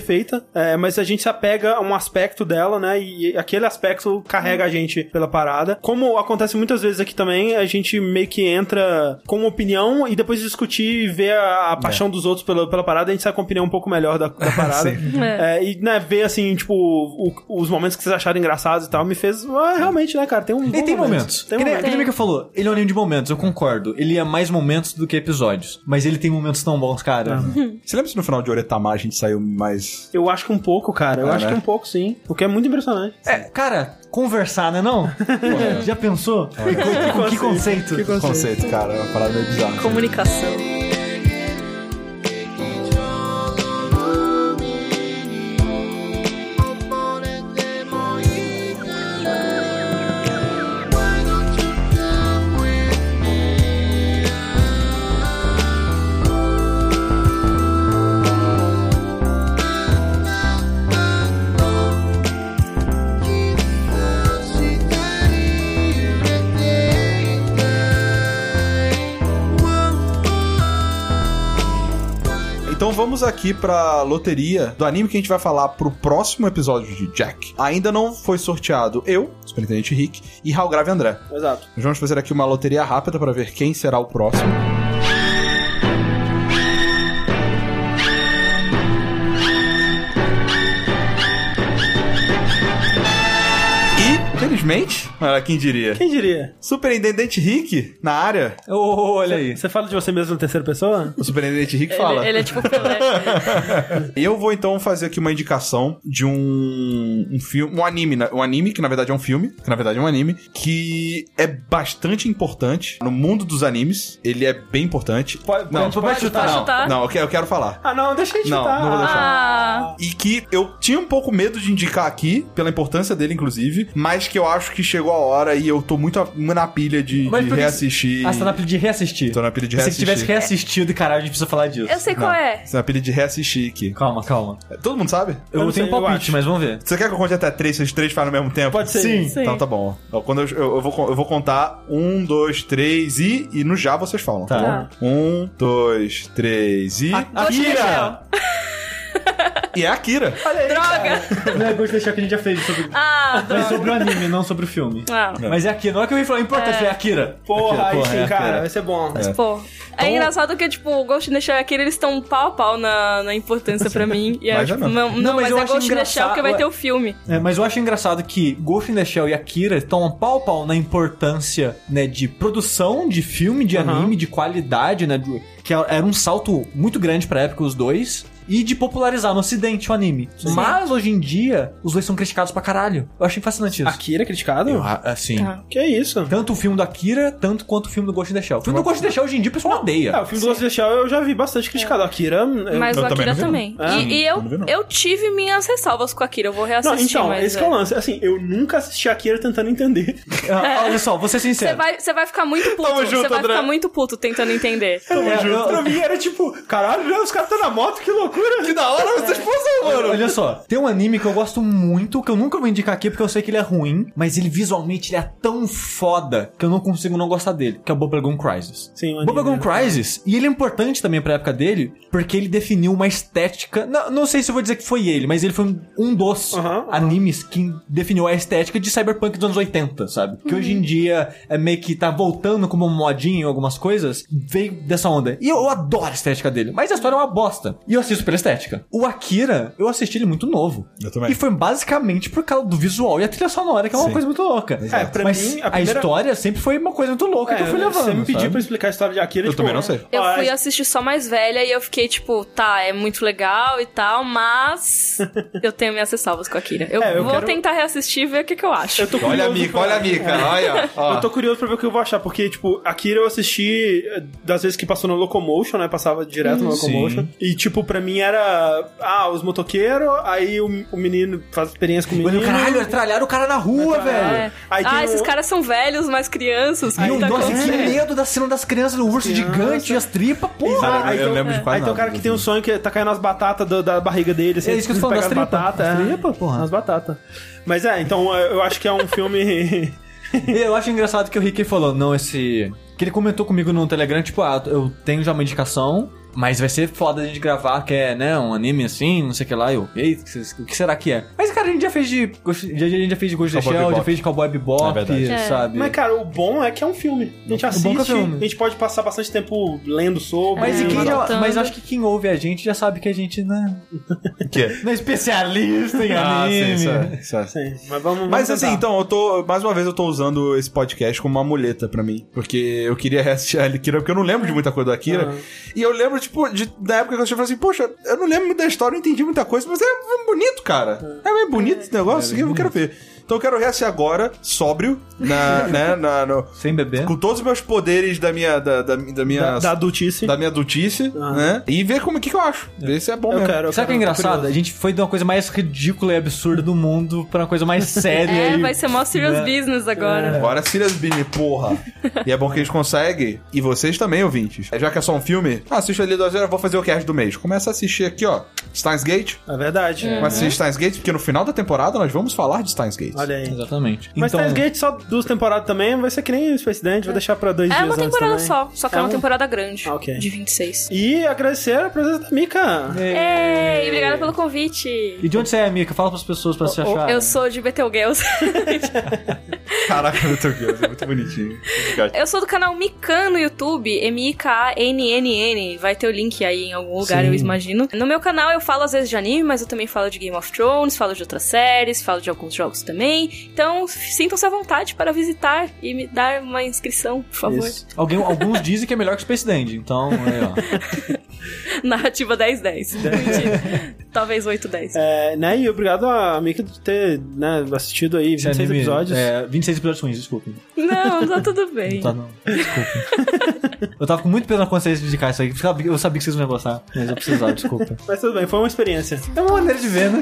[SPEAKER 3] é, mas a gente se apega a um aspecto dela, né? E aquele aspecto carrega a gente pela parada. Como acontece muitas vezes aqui também, a gente meio que entra com uma opinião e depois de discutir e ver a, a paixão dos outros pela, pela parada, a gente sai com uma opinião um pouco melhor da, da parada.
[SPEAKER 1] Sim.
[SPEAKER 3] É, e, né, ver, assim, tipo, o- os momentos que vocês acharam engraçados e tal, me fez. Ah, realmente, né, cara? Tem um.
[SPEAKER 2] E tem momentos.
[SPEAKER 3] Tem
[SPEAKER 2] que nem,
[SPEAKER 3] momentos.
[SPEAKER 2] que nem o que eu falou, ele é um anime de momentos, eu concordo. Ele é mais momentos do que episódios. Mas ele tem momentos tão bons, cara.
[SPEAKER 1] Você lembra se no final de Oretama a gente saiu mais.
[SPEAKER 3] Eu acho que um pouco, cara. Eu
[SPEAKER 1] É,
[SPEAKER 3] acho
[SPEAKER 1] né?
[SPEAKER 3] que um pouco, sim. Porque é muito impressionante.
[SPEAKER 2] É, cara, conversar, né não? Já pensou? Que, que conceito?
[SPEAKER 3] Que conceito.
[SPEAKER 1] Conceito, cara, é uma parada bizarra.
[SPEAKER 4] Comunicação.
[SPEAKER 1] Vamos aqui pra loteria do anime que a gente vai falar pro próximo episódio de Jack. Ainda não foi sorteado eu, Superintendente Rick, e Raul Grave André.
[SPEAKER 3] Exato.
[SPEAKER 1] Nós vamos fazer aqui uma loteria rápida para ver quem será o próximo. E, felizmente, olha quem diria,
[SPEAKER 3] Quem diria?
[SPEAKER 1] Superintendente Rick na área.
[SPEAKER 2] Ô, olha aí.
[SPEAKER 3] Você fala de você mesmo na terceira pessoa?
[SPEAKER 1] O Superintendente Rick fala.
[SPEAKER 4] Ele, ele é tipo Pelé.
[SPEAKER 1] Eu vou então fazer aqui uma indicação de um, um filme, um anime, né? um anime que na verdade é um filme, que na verdade é um anime, que é bastante importante no mundo dos animes. Ele é bem importante.
[SPEAKER 3] Pode-
[SPEAKER 1] não,
[SPEAKER 3] pode- pode chutar.
[SPEAKER 1] Não,
[SPEAKER 4] chutar?
[SPEAKER 1] não, eu quero, eu quero falar.
[SPEAKER 3] Ah, não, deixa ele
[SPEAKER 1] Não,
[SPEAKER 3] chutar.
[SPEAKER 1] não vou deixar.
[SPEAKER 4] Ah,
[SPEAKER 1] E que eu tinha um pouco medo de indicar aqui, pela importância dele, inclusive, mas que eu acho que chegou a hora e eu tô muito na pilha de,
[SPEAKER 2] Mas
[SPEAKER 1] de reassistir.
[SPEAKER 2] Ah, você tá na pilha de reassistir.
[SPEAKER 1] Tô na pilha de
[SPEAKER 2] Se você
[SPEAKER 1] reassistir.
[SPEAKER 2] tivesse reassistido, caralho, a gente precisa falar disso.
[SPEAKER 4] eu sei qual
[SPEAKER 1] Não,
[SPEAKER 4] é.
[SPEAKER 1] Tô na pilha de reassistir aqui.
[SPEAKER 2] Calma, calma.
[SPEAKER 1] Todo mundo sabe?
[SPEAKER 2] Eu,
[SPEAKER 3] Eu não
[SPEAKER 2] tenho
[SPEAKER 3] sei,
[SPEAKER 2] um palpite, mas vamos ver.
[SPEAKER 1] Você quer que eu conte até três, se os três falam ao mesmo tempo?
[SPEAKER 3] Pode ser.
[SPEAKER 2] Sim.
[SPEAKER 4] Sim.
[SPEAKER 1] Então tá bom. Então, quando eu, eu, eu vou, eu vou contar um, dois, três e. E no já vocês falam.
[SPEAKER 2] Tá.
[SPEAKER 4] Tá.
[SPEAKER 1] Um, dois, três e.
[SPEAKER 4] Shell.
[SPEAKER 1] E é Akira.
[SPEAKER 4] Droga!
[SPEAKER 2] Não é gosto de deixar que a gente já fez sobre,
[SPEAKER 4] Ah,
[SPEAKER 2] mas
[SPEAKER 4] droga.
[SPEAKER 2] sobre o anime, não sobre o filme.
[SPEAKER 4] Ah,
[SPEAKER 2] Mas é Akira, não é que eu ia falar, importante, é, Akira.
[SPEAKER 3] Porra,
[SPEAKER 2] Akira,
[SPEAKER 3] aí sim,
[SPEAKER 2] é
[SPEAKER 3] cara. Vai ser bom.
[SPEAKER 4] mas, pô. É
[SPEAKER 1] Então-
[SPEAKER 4] engraçado que, tipo, o Ghost in the Shell e Akira, eles estão pau a pau na, na importância pra mim. E é,
[SPEAKER 1] Mas é
[SPEAKER 4] tipo,
[SPEAKER 1] não.
[SPEAKER 4] não,
[SPEAKER 2] Não, mas
[SPEAKER 4] mas,
[SPEAKER 2] eu
[SPEAKER 4] é
[SPEAKER 2] acho
[SPEAKER 4] Ghost in the Shell
[SPEAKER 2] engraçado-
[SPEAKER 4] porque vai ter o filme.
[SPEAKER 2] É, mas eu acho engraçado que Ghost in the Shell e Akira estão pau a pau na importância, né, de produção de filme, de
[SPEAKER 3] Aham.
[SPEAKER 2] anime, de qualidade, né, do- que era um salto muito grande pra época os dois. E de popularizar no ocidente o anime. Mas hoje em dia, os dois são criticados pra caralho. Eu achei fascinante isso.
[SPEAKER 3] Akira é criticado?
[SPEAKER 2] Eu, assim,
[SPEAKER 4] Tá.
[SPEAKER 3] Que isso?
[SPEAKER 2] tanto o filme do Akira, tanto quanto o filme do Ghost in the Shell. O filme do Ghost in the Shell hoje em dia o pessoal odeia.
[SPEAKER 3] É, o filme do Ghost in the Shell eu já vi bastante criticado. Akira... eu-
[SPEAKER 4] Mas
[SPEAKER 1] eu
[SPEAKER 4] o
[SPEAKER 1] também
[SPEAKER 4] Akira
[SPEAKER 1] não
[SPEAKER 4] também.
[SPEAKER 3] não. É,
[SPEAKER 4] E, e eu,
[SPEAKER 1] não não.
[SPEAKER 4] eu tive minhas ressalvas com o Akira. Eu vou
[SPEAKER 3] Não,
[SPEAKER 4] reassistir,
[SPEAKER 3] então,
[SPEAKER 4] mas...
[SPEAKER 3] esse que é o lance. Assim, eu nunca assisti Akira tentando entender.
[SPEAKER 2] Ah, Olha só, vou ser
[SPEAKER 4] Você
[SPEAKER 2] sincero.
[SPEAKER 4] vai, você vai ficar muito puto.
[SPEAKER 3] Tamo
[SPEAKER 4] Você
[SPEAKER 3] junto,
[SPEAKER 4] vai
[SPEAKER 3] André.
[SPEAKER 4] ficar muito puto tentando entender.
[SPEAKER 2] É, eu-
[SPEAKER 3] Pra mim era tipo, caralho, os caras estão na moto, que loucura. Que da hora essa explosão, mano.
[SPEAKER 2] Olha só, tem um anime que eu gosto muito, que eu nunca vou indicar aqui porque eu sei que ele é ruim, mas ele visualmente ele é tão foda que eu não consigo não gostar dele, que é o Bubblegum Crisis.
[SPEAKER 3] Sim, o
[SPEAKER 2] Bubblegum
[SPEAKER 3] né?
[SPEAKER 2] Crisis, e ele é importante também pra época dele, porque ele definiu uma estética, não, não sei se eu vou dizer que foi ele, mas ele foi um, um dos
[SPEAKER 3] Aham, aham.
[SPEAKER 2] animes que definiu a estética de cyberpunk dos anos 80, sabe? Que hoje em dia é meio que tá voltando como um modinho em algumas coisas, veio dessa onda. E eu, eu adoro a estética dele, mas a história é uma bosta. E eu assisto pela estética. O Akira, eu assisti ele muito novo.
[SPEAKER 1] Eu também.
[SPEAKER 2] E foi basicamente por causa do visual e a trilha sonora, que é uma
[SPEAKER 1] Sim.
[SPEAKER 2] coisa muito louca.
[SPEAKER 3] É, pra
[SPEAKER 2] mas
[SPEAKER 3] mim,
[SPEAKER 2] a,
[SPEAKER 3] a primeira-
[SPEAKER 2] história sempre foi uma coisa muito louca que eu fui levando.
[SPEAKER 3] Você me pediu
[SPEAKER 2] sabe?
[SPEAKER 3] pra explicar a história de Akira,
[SPEAKER 1] Eu
[SPEAKER 3] tipo,
[SPEAKER 1] também não sei.
[SPEAKER 4] Eu fui
[SPEAKER 3] a-
[SPEAKER 4] assistir só mais velha e eu fiquei tipo, tá, é muito legal e tal, mas eu tenho minhas ressalvas com a Akira. Eu,
[SPEAKER 3] É, eu
[SPEAKER 4] vou
[SPEAKER 3] quero-
[SPEAKER 4] tentar reassistir e ver o que, que eu acho.
[SPEAKER 3] Eu tô
[SPEAKER 1] Olha a
[SPEAKER 3] pra-
[SPEAKER 1] olha a Mika, olha. ó.
[SPEAKER 3] Eu tô curioso pra ver o que eu vou achar, porque, tipo, Akira eu assisti eh, das vezes que passou no Locomotion, né? Passava direto no Locomotion. E, tipo, pra mim era. Ah, os motoqueiros, aí o, o menino faz experiência com o menino.
[SPEAKER 2] Caralho, tralharam o cara na rua,
[SPEAKER 3] É.
[SPEAKER 2] velho.
[SPEAKER 4] É. Ah,
[SPEAKER 3] um-
[SPEAKER 4] esses caras são velhos, mas crianças.
[SPEAKER 2] Meu,
[SPEAKER 4] tá
[SPEAKER 2] nossa, que medo da cena das crianças, o urso
[SPEAKER 3] Criança.
[SPEAKER 2] gigante e as tripas, porra.
[SPEAKER 3] Aí
[SPEAKER 1] eu
[SPEAKER 3] tem-
[SPEAKER 1] lembro de quase
[SPEAKER 3] Aí tem um cara que tem um sonho que tá caindo as batatas do- da barriga dele. Assim,
[SPEAKER 2] É isso que eu tô falando, das
[SPEAKER 3] as
[SPEAKER 2] tripas.
[SPEAKER 3] batatas.
[SPEAKER 2] As
[SPEAKER 3] é.
[SPEAKER 2] tripas, porra.
[SPEAKER 3] As batatas. Mas é, então eu eu acho que é um filme.
[SPEAKER 2] Eu acho engraçado que o Ricky falou, não, esse. Que ele comentou comigo no Telegram, tipo, ah, eu tenho já uma indicação, mas vai ser foda a gente gravar, que é, né, um anime assim, não sei o que lá. Eu, ei, o que será que é? Mas, cara, a gente já fez de. Já- A gente já fez de Ghost in the
[SPEAKER 1] Cowboy
[SPEAKER 2] Shell, já fez de Cowboy Bebop,
[SPEAKER 1] É.
[SPEAKER 4] É.
[SPEAKER 2] sabe?
[SPEAKER 3] Mas, cara, o bom é que é um filme. A gente
[SPEAKER 2] O
[SPEAKER 3] assiste,
[SPEAKER 2] bom que é filme.
[SPEAKER 3] a gente pode passar bastante tempo lendo sobre.
[SPEAKER 2] Mas, e quem já- mas acho que quem ouve a gente já sabe que a gente né,
[SPEAKER 1] O quê?
[SPEAKER 2] não é especialista em
[SPEAKER 1] Ah, sim,
[SPEAKER 2] anime.
[SPEAKER 1] isso é- isso é.
[SPEAKER 3] Sim, mas vamos, vamos
[SPEAKER 1] Mas assim,
[SPEAKER 3] tentar.
[SPEAKER 1] então, eu tô. Mais uma vez eu tô usando esse podcast como uma muleta pra mim. Porque eu queria reassistir a Akira, porque eu não lembro de muita coisa da Akira.
[SPEAKER 3] Aham.
[SPEAKER 1] E eu lembro, tipo, de, da época que eu falei assim, poxa, eu não lembro muito da história, não entendi muita coisa, mas é, é bonito, cara. É bem bonito esse negócio, e eu quero ver. Então eu quero reassistir agora, sóbrio, na, né, na, no-
[SPEAKER 2] Sem beber.
[SPEAKER 1] com todos os meus poderes da minha. da, da, da minha.
[SPEAKER 3] Da, da adultice.
[SPEAKER 1] da minha adultice,
[SPEAKER 3] Ah.
[SPEAKER 1] né? E ver como que, que eu acho. Ver se é bom
[SPEAKER 3] Eu
[SPEAKER 1] mesmo.
[SPEAKER 3] quero. eu
[SPEAKER 2] Sabe o que é engraçado? A gente foi de uma coisa mais ridícula e absurda do mundo pra uma coisa mais séria.
[SPEAKER 4] É,
[SPEAKER 2] e-
[SPEAKER 4] vai ser mó serious
[SPEAKER 2] né?
[SPEAKER 4] business agora.
[SPEAKER 1] Agora Serious Bean, porra. e é bom que a gente consegue, e vocês também, ouvintes. Já que é só um filme, ah, assiste ali duas horas, vou fazer o cast do mês. Começa a assistir aqui, ó, Steins Gate.
[SPEAKER 3] É verdade.
[SPEAKER 4] Uhum.
[SPEAKER 1] Começa a assistir Steins Gate, porque no final da temporada nós vamos falar de Steins Gate.
[SPEAKER 3] Olha aí.
[SPEAKER 2] Exatamente.
[SPEAKER 3] Mas
[SPEAKER 2] então,
[SPEAKER 3] Steins Gate só duas temporadas também, vai ser que nem o Space Dance, vou deixar pra dois
[SPEAKER 4] É
[SPEAKER 3] dias
[SPEAKER 4] uma
[SPEAKER 3] antes
[SPEAKER 4] temporada
[SPEAKER 3] também.
[SPEAKER 4] só, só que é,
[SPEAKER 3] É
[SPEAKER 4] uma
[SPEAKER 3] um-
[SPEAKER 4] temporada grande.
[SPEAKER 3] Ah, ok.
[SPEAKER 4] De 26.
[SPEAKER 3] E agradecer a presença da Mika.
[SPEAKER 4] Ei, obrigada pelo convite.
[SPEAKER 2] E de onde você é, Mika? Fala pras pessoas pra se achar.
[SPEAKER 4] Eu sou de Betelgeuse.
[SPEAKER 1] Caraca, Deus, é muito bonitinho.
[SPEAKER 4] Eu sou do canal Mikan no YouTube, M-I-K-A-N-N-N. Vai ter o link aí em algum lugar,
[SPEAKER 2] Sim.
[SPEAKER 4] eu imagino. No meu canal eu falo às vezes de anime, mas eu também falo de Game of Thrones, falo de outras séries, falo de alguns jogos também. Então sintam-se à vontade para visitar e me dar uma inscrição, por favor.
[SPEAKER 3] Isso.
[SPEAKER 2] Alguém, alguns dizem que é melhor que o Space Dandy, então, aí, ó.
[SPEAKER 4] Narrativa 10-10. Mentira. Talvez 8-10.
[SPEAKER 3] É, né, e obrigado a Mika por ter né, assistido aí
[SPEAKER 2] Esse
[SPEAKER 3] 26
[SPEAKER 2] anime-
[SPEAKER 3] episódios.
[SPEAKER 2] É, 26 episódios ruins, desculpa.
[SPEAKER 4] Não, tá tudo bem.
[SPEAKER 2] Não tá, não. Desculpa. eu tava com muito peso na consciência de indicar isso aí. Eu sabia- Eu sabia que vocês não iam gostar, mas eu precisava, desculpa.
[SPEAKER 3] Mas tudo bem, foi uma experiência.
[SPEAKER 2] É uma maneira de ver, né?